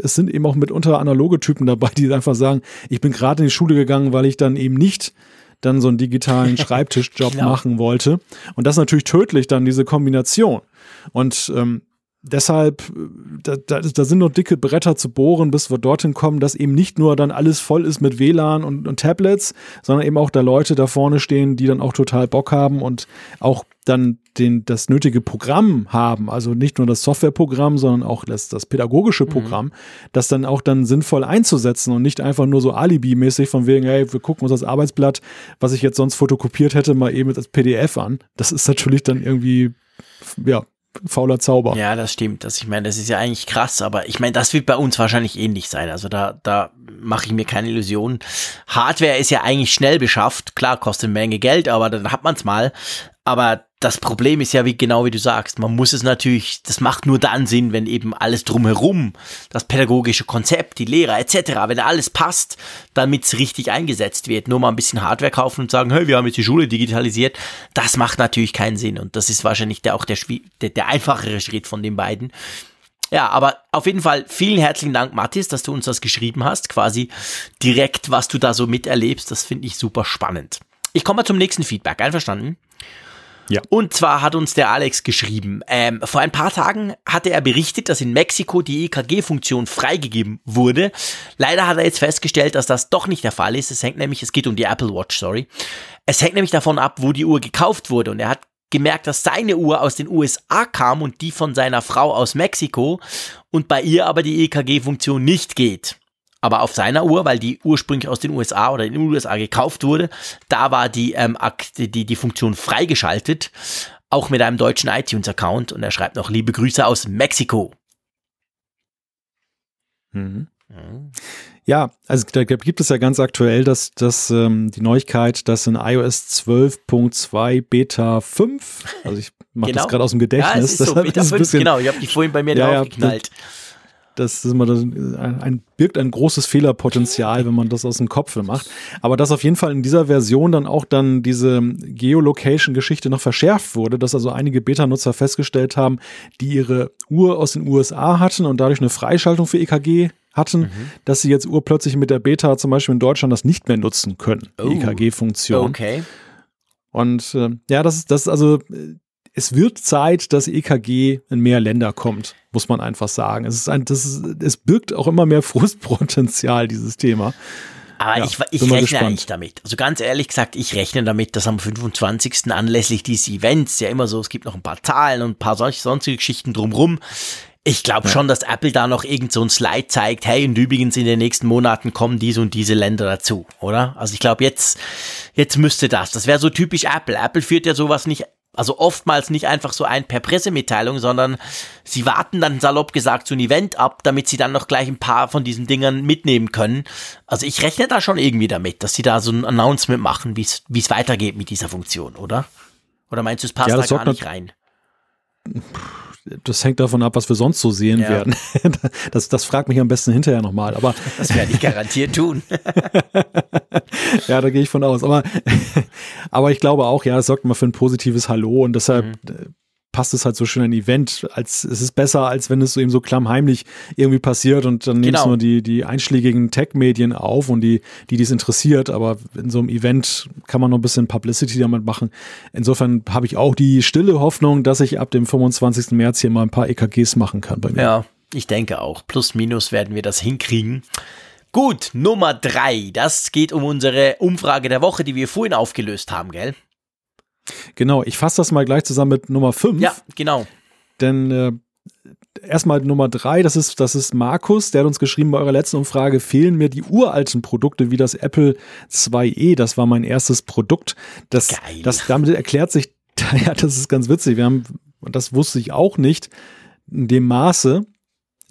es sind eben auch mitunter analoge Typen dabei, die einfach sagen, ich bin gerade in die Schule gegangen, weil ich dann eben nicht dann so einen digitalen Schreibtischjob Genau. machen wollte. Und das ist natürlich tödlich, dann diese Kombination. Und ähm, deshalb, äh, da, da, da sind noch dicke Bretter zu bohren, bis wir dorthin kommen, dass eben nicht nur dann alles voll ist mit WLAN und, und Tablets, sondern eben auch da Leute da vorne stehen, die dann auch total Bock haben und auch dann den, das nötige Programm haben, also nicht nur das Softwareprogramm, sondern auch das, das pädagogische Programm, das dann auch dann sinnvoll einzusetzen und nicht einfach nur so Alibi-mäßig von wegen, hey, wir gucken uns das Arbeitsblatt, was ich jetzt sonst fotokopiert hätte, mal eben als PDF an. Das ist natürlich dann irgendwie, ja, fauler Zauber. Ja, das stimmt. Das, ich meine, das ist ja eigentlich krass, aber ich meine, das wird bei uns wahrscheinlich ähnlich sein. Also da, da mache ich mir keine Illusionen. Hardware ist ja eigentlich schnell beschafft. Klar, kostet eine Menge Geld, aber dann hat man es mal. Aber das Problem ist ja, wie genau wie du sagst, man muss es natürlich, das macht nur dann Sinn, wenn eben alles drumherum, das pädagogische Konzept, die Lehrer etc., wenn alles passt, damit es richtig eingesetzt wird. Nur mal ein bisschen Hardware kaufen und sagen, hey, wir haben jetzt die Schule digitalisiert, das macht natürlich keinen Sinn. Und das ist wahrscheinlich der, auch der, der, der einfachere Schritt von den beiden. Ja, aber auf jeden Fall vielen herzlichen Dank, Mathis, dass du uns das geschrieben hast. Quasi direkt, was du da so miterlebst. Das finde ich super spannend. Ich komme mal zum nächsten Feedback. Einverstanden? Ja. Und zwar hat uns der Alex geschrieben, ähm, vor ein paar Tagen hatte er berichtet, dass in Mexiko die EKG-Funktion freigegeben wurde. Leider hat er jetzt festgestellt, dass das doch nicht der Fall ist. Es hängt nämlich, es geht um die Apple Watch, sorry. Es hängt nämlich davon ab, wo die Uhr gekauft wurde. Und er hat gemerkt, dass seine Uhr aus den USA kam und die von seiner Frau aus Mexiko und bei ihr aber die EKG-Funktion nicht geht. Aber auf seiner Uhr, weil die ursprünglich aus den USA oder in den USA gekauft wurde, da war die, ähm, die, die Funktion freigeschaltet, auch mit einem deutschen iTunes-Account. Und er schreibt noch liebe Grüße aus Mexiko. Mhm. Ja, also da gibt es ja ganz aktuell das, das, ähm, die Neuigkeit, dass in iOS 12.2 Beta 5, also ich mache Genau. das gerade aus dem Ja, Gedächtnis, es ist so, Beta ist es ein 5, bisschen, genau, ich habe die vorhin bei mir Ja, ja, das immer das, ein, ein, birgt ein großes Fehlerpotenzial, wenn man das aus dem Kopf macht. Aber dass auf jeden Fall in dieser Version dann auch dann diese Geolocation-Geschichte noch verschärft wurde, dass also einige Beta-Nutzer festgestellt haben, die ihre Uhr aus den USA hatten und dadurch eine Freischaltung für EKG hatten, dass sie jetzt urplötzlich mit der Beta zum Beispiel in Deutschland das nicht mehr nutzen können, die Oh. EKG-Funktion. Okay. Und äh, ja, das ist, das ist also, äh, es wird Zeit, dass EKG in mehr Länder kommt, muss man einfach sagen. Es ist ein, das ist, es birgt auch immer mehr Frustpotenzial, dieses Thema. Aber Ja, ich, ich rechne gespannt. eigentlich damit. Also ganz ehrlich gesagt, ich rechne damit, dass am 25. anlässlich dieses Events ja immer so, es gibt noch ein paar Zahlen und ein paar solche sonstige Geschichten drumrum. Ich glaube schon, dass Apple da noch irgend so ein Slide zeigt, hey, und übrigens in den nächsten Monaten kommen diese und diese Länder dazu, oder? Also ich glaube, jetzt, jetzt müsste das. Das wäre so typisch Apple. Apple führt ja sowas nicht, also oftmals nicht einfach so ein per Pressemitteilung, sondern sie warten dann salopp gesagt so ein Event ab, damit sie dann noch gleich ein paar von diesen Dingern mitnehmen können. Also ich rechne da schon irgendwie damit, dass sie da so ein Announcement machen, wie es weitergeht mit dieser Funktion, oder? Oder meinst du, es passt Ja, da gar nicht rein? Das hängt davon ab, was wir sonst so sehen Ja. werden. Das, das fragt mich am besten hinterher nochmal. Aber Das werde ich garantiert tun. ja, da gehe ich von aus. Aber, aber ich glaube auch, ja, es sorgt immer für ein positives Hallo und deshalb Mhm. Passt es halt so schön ein Event. Als, es ist besser, als wenn es so eben so klammheimlich irgendwie passiert und dann nehmen es Genau. nur die, die einschlägigen Tech-Medien auf und die, die dies interessiert. Aber in so einem Event kann man noch ein bisschen Publicity damit machen. Insofern habe ich auch die stille Hoffnung, dass ich ab dem 25. März hier mal ein paar EKGs machen kann bei mir. Ja, ich denke auch. Plus, minus werden wir das hinkriegen. Gut, Nummer drei. Das geht um unsere Umfrage der Woche, die wir vorhin aufgelöst haben, gell? Genau, ich fasse das mal gleich zusammen mit Nummer 5. Ja, genau. Denn äh, erstmal Nummer drei, das ist, das ist Markus, der hat uns geschrieben, bei eurer letzten Umfrage fehlen mir die uralten Produkte wie das Apple 2e. Das war mein erstes Produkt. Das, Geil. das damit erklärt sich, ja, das ist ganz witzig. Wir haben, und das wusste ich auch nicht, in dem Maße,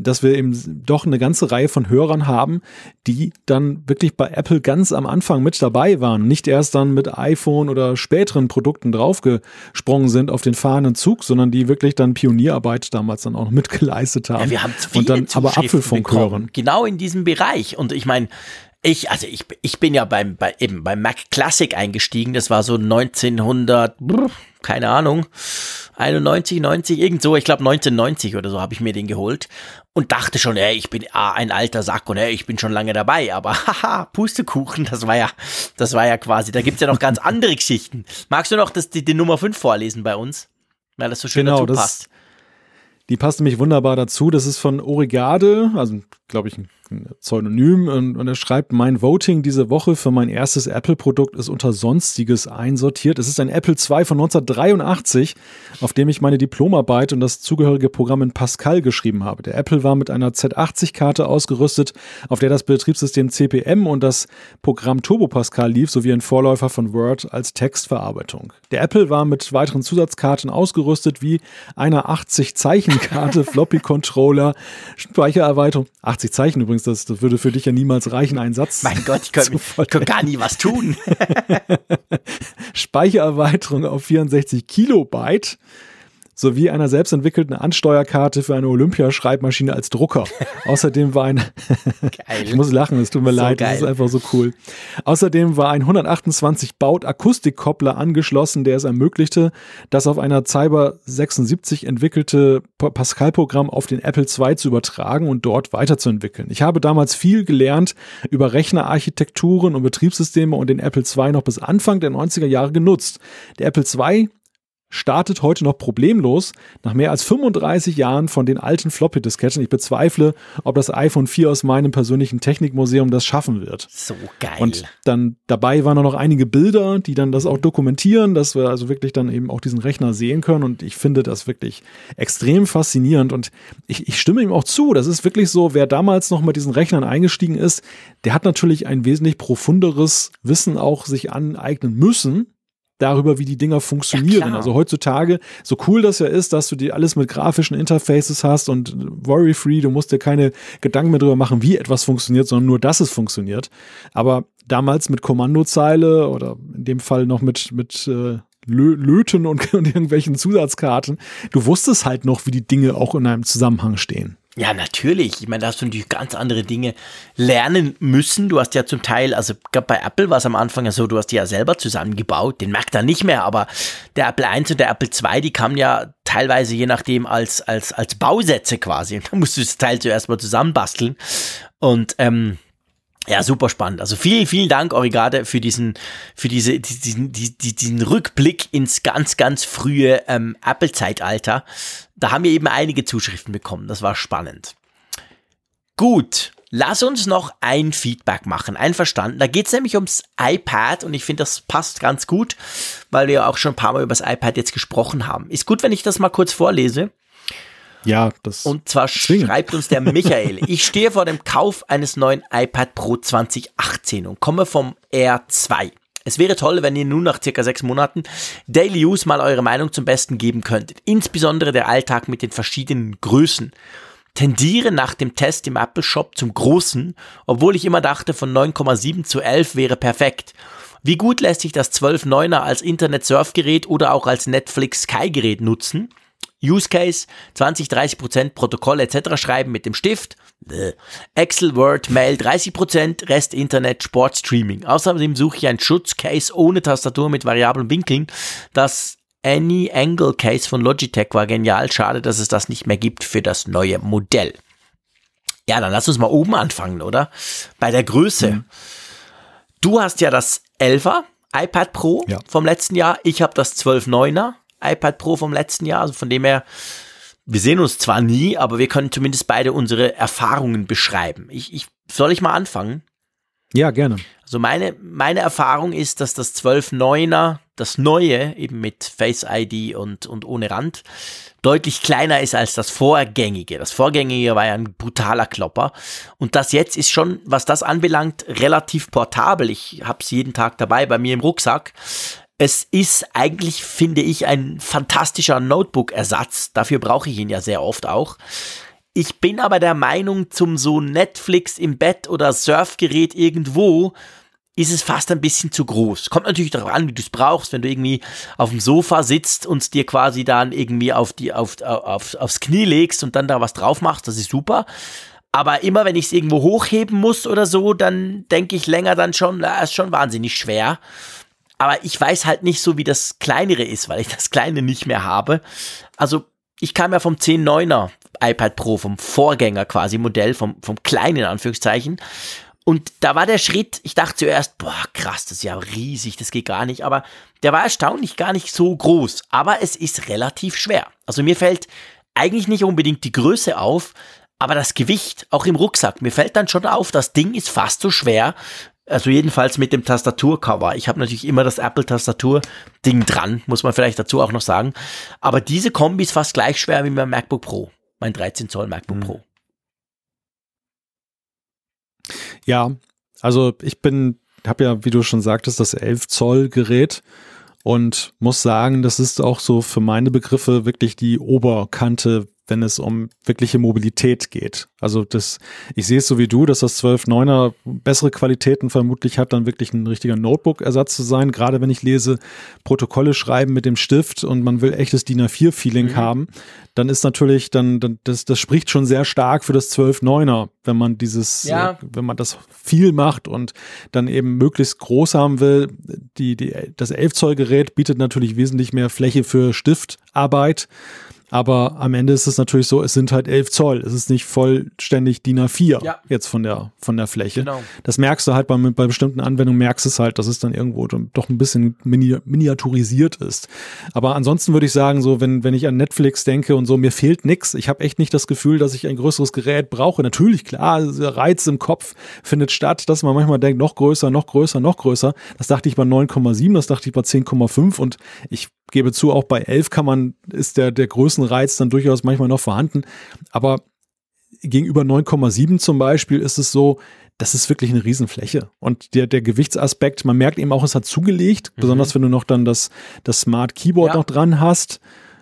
dass wir eben doch eine ganze Reihe von Hörern haben, die dann wirklich bei Apple ganz am Anfang mit dabei waren, nicht erst dann mit iPhone oder späteren Produkten draufgesprungen sind auf den fahrenden Zug, sondern die wirklich dann Pionierarbeit damals dann auch noch mitgeleistet haben. Ja, wir haben viele und dann aber Apfelfunk bekommen, hören. Genau in diesem Bereich. Und ich meine, ich, also ich, ich bin ja beim, bei, eben beim Mac Classic eingestiegen. Das war so 1900, keine Ahnung, 91, 90, irgend so. Ich glaube 1990 oder so habe ich mir den geholt und dachte schon, ey, ich bin ah, ein alter Sack und ey, ich bin schon lange dabei. Aber haha, Pustekuchen, das war ja, das war ja quasi, da gibt's ja noch ganz andere Geschichten. Magst du noch das, die, die Nummer 5 vorlesen bei uns? Weil das so schön genau, dazu passt. Die passt nämlich wunderbar dazu. Das ist von Origade, also glaube ich ein Pseudonym und, und, er schreibt, mein Voting diese Woche für mein erstes Apple-Produkt ist unter Sonstiges einsortiert. Es ist ein Apple II von 1983, auf dem ich meine Diplomarbeit und das zugehörige Programm in Pascal geschrieben habe. Der Apple war mit einer Z80-Karte ausgerüstet, auf der das Betriebssystem CPM und das Programm Turbo Pascal lief, sowie ein Vorläufer von Word als Textverarbeitung. Der Apple war mit weiteren Zusatzkarten ausgerüstet, wie einer 80-Zeichen-Karte, Floppy-Controller, Speichererweiterung, 80 Zeichen übrigens übrigens, das, das würde für dich ja niemals reichen, einen Satz. Mein Gott, ich könnte könnt gar nie was tun. Speichererweiterung auf 64 Kilobyte sowie einer selbstentwickelten Ansteuerkarte für eine Olympia-Schreibmaschine als Drucker. Außerdem war ein, ich muss lachen, es tut mir so leid, geil. das ist einfach so cool. Außerdem war ein 128 Baut Akustikkoppler angeschlossen, der es ermöglichte, das auf einer Cyber 76 entwickelte Pascal-Programm auf den Apple II zu übertragen und dort weiterzuentwickeln. Ich habe damals viel gelernt über Rechnerarchitekturen und Betriebssysteme und den Apple II noch bis Anfang der 90er Jahre genutzt. Der Apple II startet heute noch problemlos nach mehr als 35 Jahren von den alten Floppy-Disketten. Ich bezweifle, ob das iPhone 4 aus meinem persönlichen Technikmuseum das schaffen wird. So geil. Und dann dabei waren noch einige Bilder, die dann das auch dokumentieren, dass wir also wirklich dann eben auch diesen Rechner sehen können. Und ich finde das wirklich extrem faszinierend. Und ich, ich stimme ihm auch zu. Das ist wirklich so, wer damals noch mit diesen Rechnern eingestiegen ist, der hat natürlich ein wesentlich profunderes Wissen auch sich aneignen müssen darüber, wie die Dinger funktionieren. Ja, also heutzutage, so cool das ja ist, dass du die alles mit grafischen Interfaces hast und worry-free, du musst dir keine Gedanken mehr darüber machen, wie etwas funktioniert, sondern nur, dass es funktioniert. Aber damals mit Kommandozeile oder in dem Fall noch mit, mit äh, Löten und, und irgendwelchen Zusatzkarten, du wusstest halt noch, wie die Dinge auch in einem Zusammenhang stehen. Ja, natürlich. Ich meine, da hast du natürlich ganz andere Dinge lernen müssen. Du hast ja zum Teil, also bei Apple war es am Anfang ja so, du hast die ja selber zusammengebaut. Den merkt er nicht mehr, aber der Apple I und der Apple II, die kamen ja teilweise je nachdem als, als, als Bausätze quasi. Und da musst du das Teil zuerst mal zusammenbasteln. Und ähm, ja, super spannend. Also vielen, vielen Dank, Origade, für diesen, für diese, diesen, diesen, diesen Rückblick ins ganz, ganz frühe ähm, Apple-Zeitalter. Da haben wir eben einige Zuschriften bekommen. Das war spannend. Gut, lass uns noch ein Feedback machen. Einverstanden. Da geht es nämlich ums iPad und ich finde, das passt ganz gut, weil wir auch schon ein paar Mal über das iPad jetzt gesprochen haben. Ist gut, wenn ich das mal kurz vorlese. Ja, das. Und zwar zwingend. schreibt uns der Michael. ich stehe vor dem Kauf eines neuen iPad Pro 2018 und komme vom R2. Es wäre toll, wenn ihr nun nach circa sechs Monaten Daily Use mal eure Meinung zum Besten geben könntet. Insbesondere der Alltag mit den verschiedenen Größen. Tendiere nach dem Test im Apple Shop zum Großen, obwohl ich immer dachte, von 9,7 zu 11 wäre perfekt. Wie gut lässt sich das 12.9er als Internet-Surfgerät oder auch als Netflix Sky-Gerät nutzen? Use Case, 20, 30 Prozent Protokoll etc. schreiben mit dem Stift. Excel, Word, Mail 30 Prozent, Rest Internet, Sport, Streaming. Außerdem suche ich ein Schutzcase ohne Tastatur mit variablen Winkeln. Das Any Angle Case von Logitech war genial. Schade, dass es das nicht mehr gibt für das neue Modell. Ja, dann lass uns mal oben anfangen, oder? Bei der Größe. Mhm. Du hast ja das 11er iPad Pro ja. vom letzten Jahr. Ich habe das 12.9er iPad Pro vom letzten Jahr. Also von dem her, wir sehen uns zwar nie, aber wir können zumindest beide unsere Erfahrungen beschreiben. Ich, ich, soll ich mal anfangen? Ja, gerne. Also meine, meine Erfahrung ist, dass das 12.9er, das neue, eben mit Face ID und, und ohne Rand, deutlich kleiner ist als das vorgängige. Das vorgängige war ja ein brutaler Klopper. Und das jetzt ist schon, was das anbelangt, relativ portabel. Ich habe es jeden Tag dabei bei mir im Rucksack. Es ist eigentlich, finde ich, ein fantastischer Notebook-Ersatz. Dafür brauche ich ihn ja sehr oft auch. Ich bin aber der Meinung, zum so Netflix im Bett oder Surfgerät irgendwo ist es fast ein bisschen zu groß. Kommt natürlich darauf an, wie du es brauchst, wenn du irgendwie auf dem Sofa sitzt und dir quasi dann irgendwie auf die, auf, auf, aufs Knie legst und dann da was drauf machst, das ist super. Aber immer wenn ich es irgendwo hochheben muss oder so, dann denke ich länger dann schon, das ist schon wahnsinnig schwer. Aber ich weiß halt nicht so, wie das kleinere ist, weil ich das kleine nicht mehr habe. Also ich kam ja vom 10.9er iPad Pro, vom Vorgänger quasi Modell, vom, vom kleinen Anführungszeichen. Und da war der Schritt, ich dachte zuerst, boah, krass, das ist ja riesig, das geht gar nicht. Aber der war erstaunlich gar nicht so groß. Aber es ist relativ schwer. Also mir fällt eigentlich nicht unbedingt die Größe auf, aber das Gewicht, auch im Rucksack, mir fällt dann schon auf, das Ding ist fast so schwer. Also jedenfalls mit dem Tastaturcover. Ich habe natürlich immer das Apple-Tastatur-Ding dran, muss man vielleicht dazu auch noch sagen. Aber diese Kombi ist fast gleich schwer wie mein MacBook Pro, mein 13 Zoll MacBook mhm. Pro. Ja, also ich bin, habe ja, wie du schon sagtest, das 11 Zoll Gerät und muss sagen, das ist auch so für meine Begriffe wirklich die Oberkante wenn es um wirkliche Mobilität geht. Also das, ich sehe es so wie du, dass das 12.9er bessere Qualitäten vermutlich hat, dann wirklich ein richtiger Notebook-Ersatz zu sein. Gerade wenn ich lese, Protokolle schreiben mit dem Stift und man will echtes DIN A4-Feeling mhm. haben, dann ist natürlich, dann, dann das, das spricht schon sehr stark für das 12.9er, wenn man dieses, ja. wenn man das viel macht und dann eben möglichst groß haben will. Die, die, das 11 Zoll Gerät bietet natürlich wesentlich mehr Fläche für Stiftarbeit. Aber am Ende ist es natürlich so, es sind halt 11 Zoll. Es ist nicht vollständig DIN A4 ja. jetzt von der, von der Fläche. Genau. Das merkst du halt bei, bei bestimmten Anwendungen, merkst du es halt, dass es dann irgendwo doch ein bisschen mini, miniaturisiert ist. Aber ansonsten würde ich sagen, so, wenn, wenn ich an Netflix denke und so, mir fehlt nichts. Ich habe echt nicht das Gefühl, dass ich ein größeres Gerät brauche. Natürlich, klar, der Reiz im Kopf findet statt, dass man manchmal denkt, noch größer, noch größer, noch größer. Das dachte ich bei 9,7, das dachte ich bei 10,5 und ich gebe zu, auch bei 11 kann man, ist der, der Größenreiz dann durchaus manchmal noch vorhanden. Aber gegenüber 9,7 zum Beispiel ist es so, das ist wirklich eine Riesenfläche. Und der, der Gewichtsaspekt, man merkt eben auch, es hat zugelegt, mhm. besonders wenn du noch dann das, das Smart Keyboard ja. noch dran hast.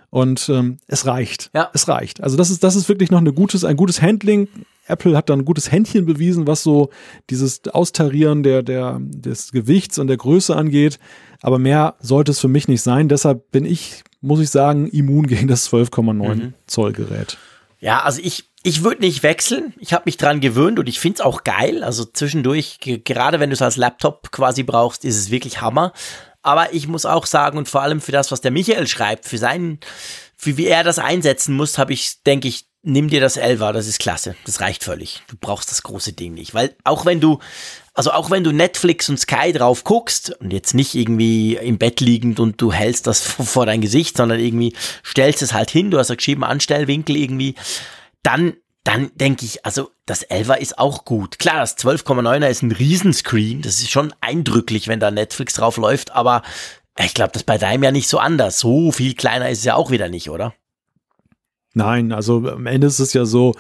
Und ähm, es reicht. Ja. Es reicht. Also das ist, das ist wirklich noch eine gutes, ein gutes Handling. Apple hat da ein gutes Händchen bewiesen, was so dieses Austarieren der, der, des Gewichts und der Größe angeht. Aber mehr sollte es für mich nicht sein. Deshalb bin ich, muss ich sagen, immun gegen das 12,9 mhm. Zoll Gerät. Ja, also ich, ich würde nicht wechseln. Ich habe mich dran gewöhnt und ich finde es auch geil. Also zwischendurch, gerade wenn du es als Laptop quasi brauchst, ist es wirklich Hammer. Aber ich muss auch sagen, und vor allem für das, was der Michael schreibt, für seinen, für wie er das einsetzen muss, habe ich, denke ich, nimm dir das Elva, das ist klasse. Das reicht völlig. Du brauchst das große Ding nicht. Weil auch wenn du, also auch wenn du Netflix und Sky drauf guckst und jetzt nicht irgendwie im Bett liegend und du hältst das vor dein Gesicht, sondern irgendwie stellst es halt hin, du hast ja geschrieben Anstellwinkel irgendwie, dann dann denke ich, also das 11er ist auch gut. Klar, das 12,9er ist ein Riesenscreen. Das ist schon eindrücklich, wenn da Netflix drauf läuft, aber ich glaube, das ist bei deinem ja nicht so anders. So viel kleiner ist es ja auch wieder nicht, oder? Nein, also am Ende ist es ja so,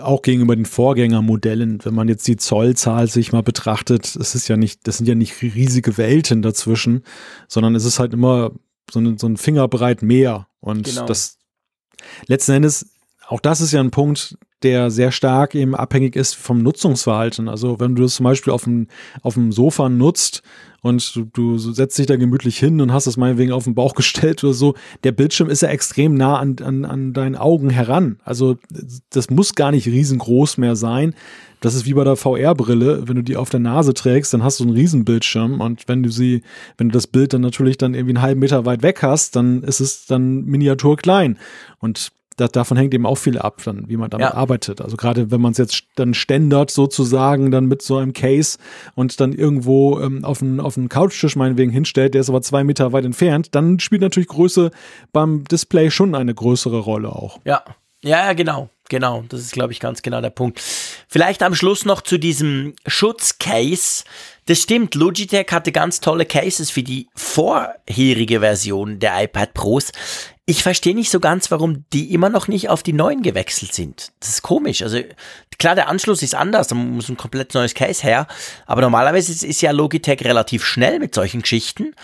auch gegenüber den Vorgängermodellen, wenn man jetzt die Zollzahl sich mal betrachtet, es ist ja nicht, das sind ja nicht riesige Welten dazwischen, sondern es ist halt immer so ein, so ein Fingerbreit mehr. Und genau. das letzten Endes auch das ist ja ein Punkt, der sehr stark eben abhängig ist vom Nutzungsverhalten. Also wenn du das zum Beispiel auf dem, auf dem Sofa nutzt und du, du setzt dich da gemütlich hin und hast das meinetwegen auf den Bauch gestellt oder so, der Bildschirm ist ja extrem nah an, an, an deinen Augen heran. Also das muss gar nicht riesengroß mehr sein. Das ist wie bei der VR-Brille, wenn du die auf der Nase trägst, dann hast du einen Riesenbildschirm und wenn du sie, wenn du das Bild dann natürlich dann irgendwie einen halben Meter weit weg hast, dann ist es dann miniaturklein. Und das, davon hängt eben auch viel ab, dann, wie man damit ja. arbeitet. Also gerade wenn man es jetzt dann ständert sozusagen dann mit so einem Case und dann irgendwo ähm, auf einen auf einen Couchtisch meinetwegen hinstellt, der ist aber zwei Meter weit entfernt, dann spielt natürlich Größe beim Display schon eine größere Rolle auch. Ja, ja, genau. Genau, das ist, glaube ich, ganz genau der Punkt. Vielleicht am Schluss noch zu diesem Schutzcase. Das stimmt, Logitech hatte ganz tolle Cases für die vorherige Version der iPad Pros. Ich verstehe nicht so ganz, warum die immer noch nicht auf die neuen gewechselt sind. Das ist komisch. Also klar, der Anschluss ist anders, da muss ein komplett neues Case her. Aber normalerweise ist, ist ja Logitech relativ schnell mit solchen Geschichten.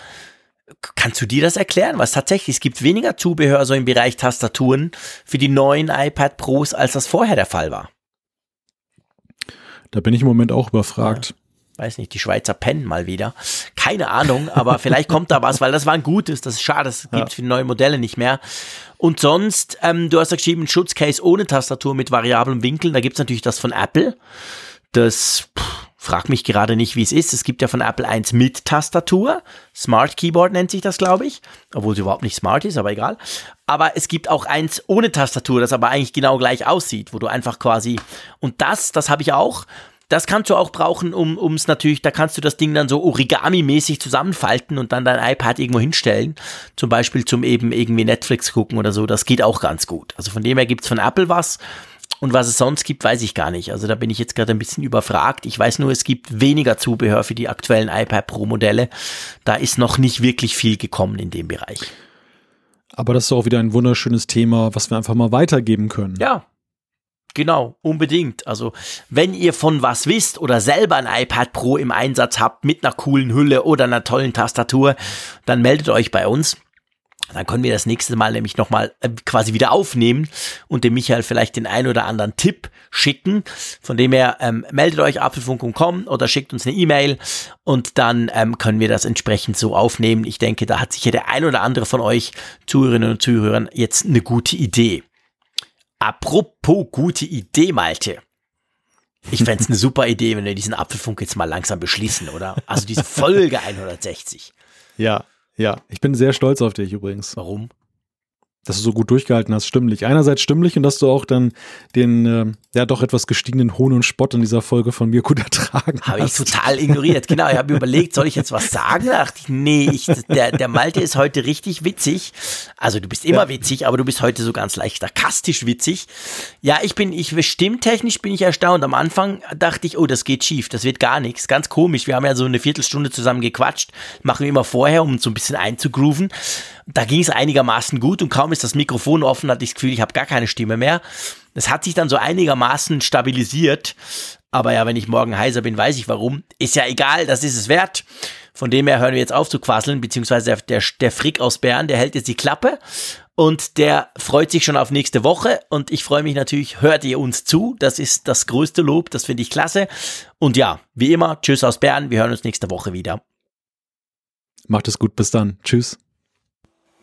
Kannst du dir das erklären? Was tatsächlich, es gibt weniger Zubehör so im Bereich Tastaturen für die neuen iPad Pros, als das vorher der Fall war. Da bin ich im Moment auch überfragt. Ja weiß nicht, die Schweizer pennen mal wieder. Keine Ahnung, aber vielleicht kommt da was, weil das war ein gutes. Das ist schade, das gibt es für neue Modelle nicht mehr. Und sonst, ähm, du hast ja geschrieben, Schutzcase ohne Tastatur mit variablem Winkel. Da gibt es natürlich das von Apple. Das pff, frag mich gerade nicht, wie es ist. Es gibt ja von Apple eins mit Tastatur. Smart Keyboard nennt sich das, glaube ich. Obwohl es überhaupt nicht smart ist, aber egal. Aber es gibt auch eins ohne Tastatur, das aber eigentlich genau gleich aussieht, wo du einfach quasi. Und das, das habe ich auch das kannst du auch brauchen, um es natürlich, da kannst du das Ding dann so Origami-mäßig zusammenfalten und dann dein iPad irgendwo hinstellen. Zum Beispiel zum eben irgendwie Netflix gucken oder so. Das geht auch ganz gut. Also von dem her gibt's von Apple was. Und was es sonst gibt, weiß ich gar nicht. Also da bin ich jetzt gerade ein bisschen überfragt. Ich weiß nur, es gibt weniger Zubehör für die aktuellen iPad Pro Modelle. Da ist noch nicht wirklich viel gekommen in dem Bereich. Aber das ist auch wieder ein wunderschönes Thema, was wir einfach mal weitergeben können. Ja, Genau, unbedingt. Also, wenn ihr von was wisst oder selber ein iPad Pro im Einsatz habt mit einer coolen Hülle oder einer tollen Tastatur, dann meldet euch bei uns. Dann können wir das nächste Mal nämlich nochmal äh, quasi wieder aufnehmen und dem Michael vielleicht den ein oder anderen Tipp schicken. Von dem her ähm, meldet euch apfelfunk.com oder schickt uns eine E-Mail und dann ähm, können wir das entsprechend so aufnehmen. Ich denke, da hat sicher der ein oder andere von euch Zuhörerinnen und Zuhörern jetzt eine gute Idee. Apropos gute Idee, Malte. Ich fände es eine super Idee, wenn wir diesen Apfelfunk jetzt mal langsam beschließen, oder? Also diese Folge 160. Ja, ja. Ich bin sehr stolz auf dich übrigens. Warum? Dass du so gut durchgehalten hast, stimmlich. Einerseits stimmlich und dass du auch dann den äh, ja doch etwas gestiegenen Hohn und Spott in dieser Folge von mir gut ertragen hab hast. Habe ich total ignoriert. Genau, ich habe überlegt, soll ich jetzt was sagen? Da dachte ich, nee, ich, der, der Malte ist heute richtig witzig. Also du bist immer ja. witzig, aber du bist heute so ganz leicht sarkastisch witzig. Ja, ich bin, ich stimmtechnisch bin ich erstaunt. Am Anfang dachte ich, oh, das geht schief, das wird gar nichts. Ganz komisch. Wir haben ja so eine Viertelstunde zusammen gequatscht. Machen wir immer vorher, um so ein bisschen einzugrooven. Da ging es einigermaßen gut und kaum ist das Mikrofon offen, hatte ich das Gefühl, ich habe gar keine Stimme mehr. Es hat sich dann so einigermaßen stabilisiert. Aber ja, wenn ich morgen heiser bin, weiß ich warum. Ist ja egal, das ist es wert. Von dem her hören wir jetzt auf zu quasseln, beziehungsweise der, der, der Frick aus Bern, der hält jetzt die Klappe und der freut sich schon auf nächste Woche. Und ich freue mich natürlich, hört ihr uns zu. Das ist das größte Lob, das finde ich klasse. Und ja, wie immer, tschüss aus Bern, wir hören uns nächste Woche wieder. Macht es gut, bis dann. Tschüss.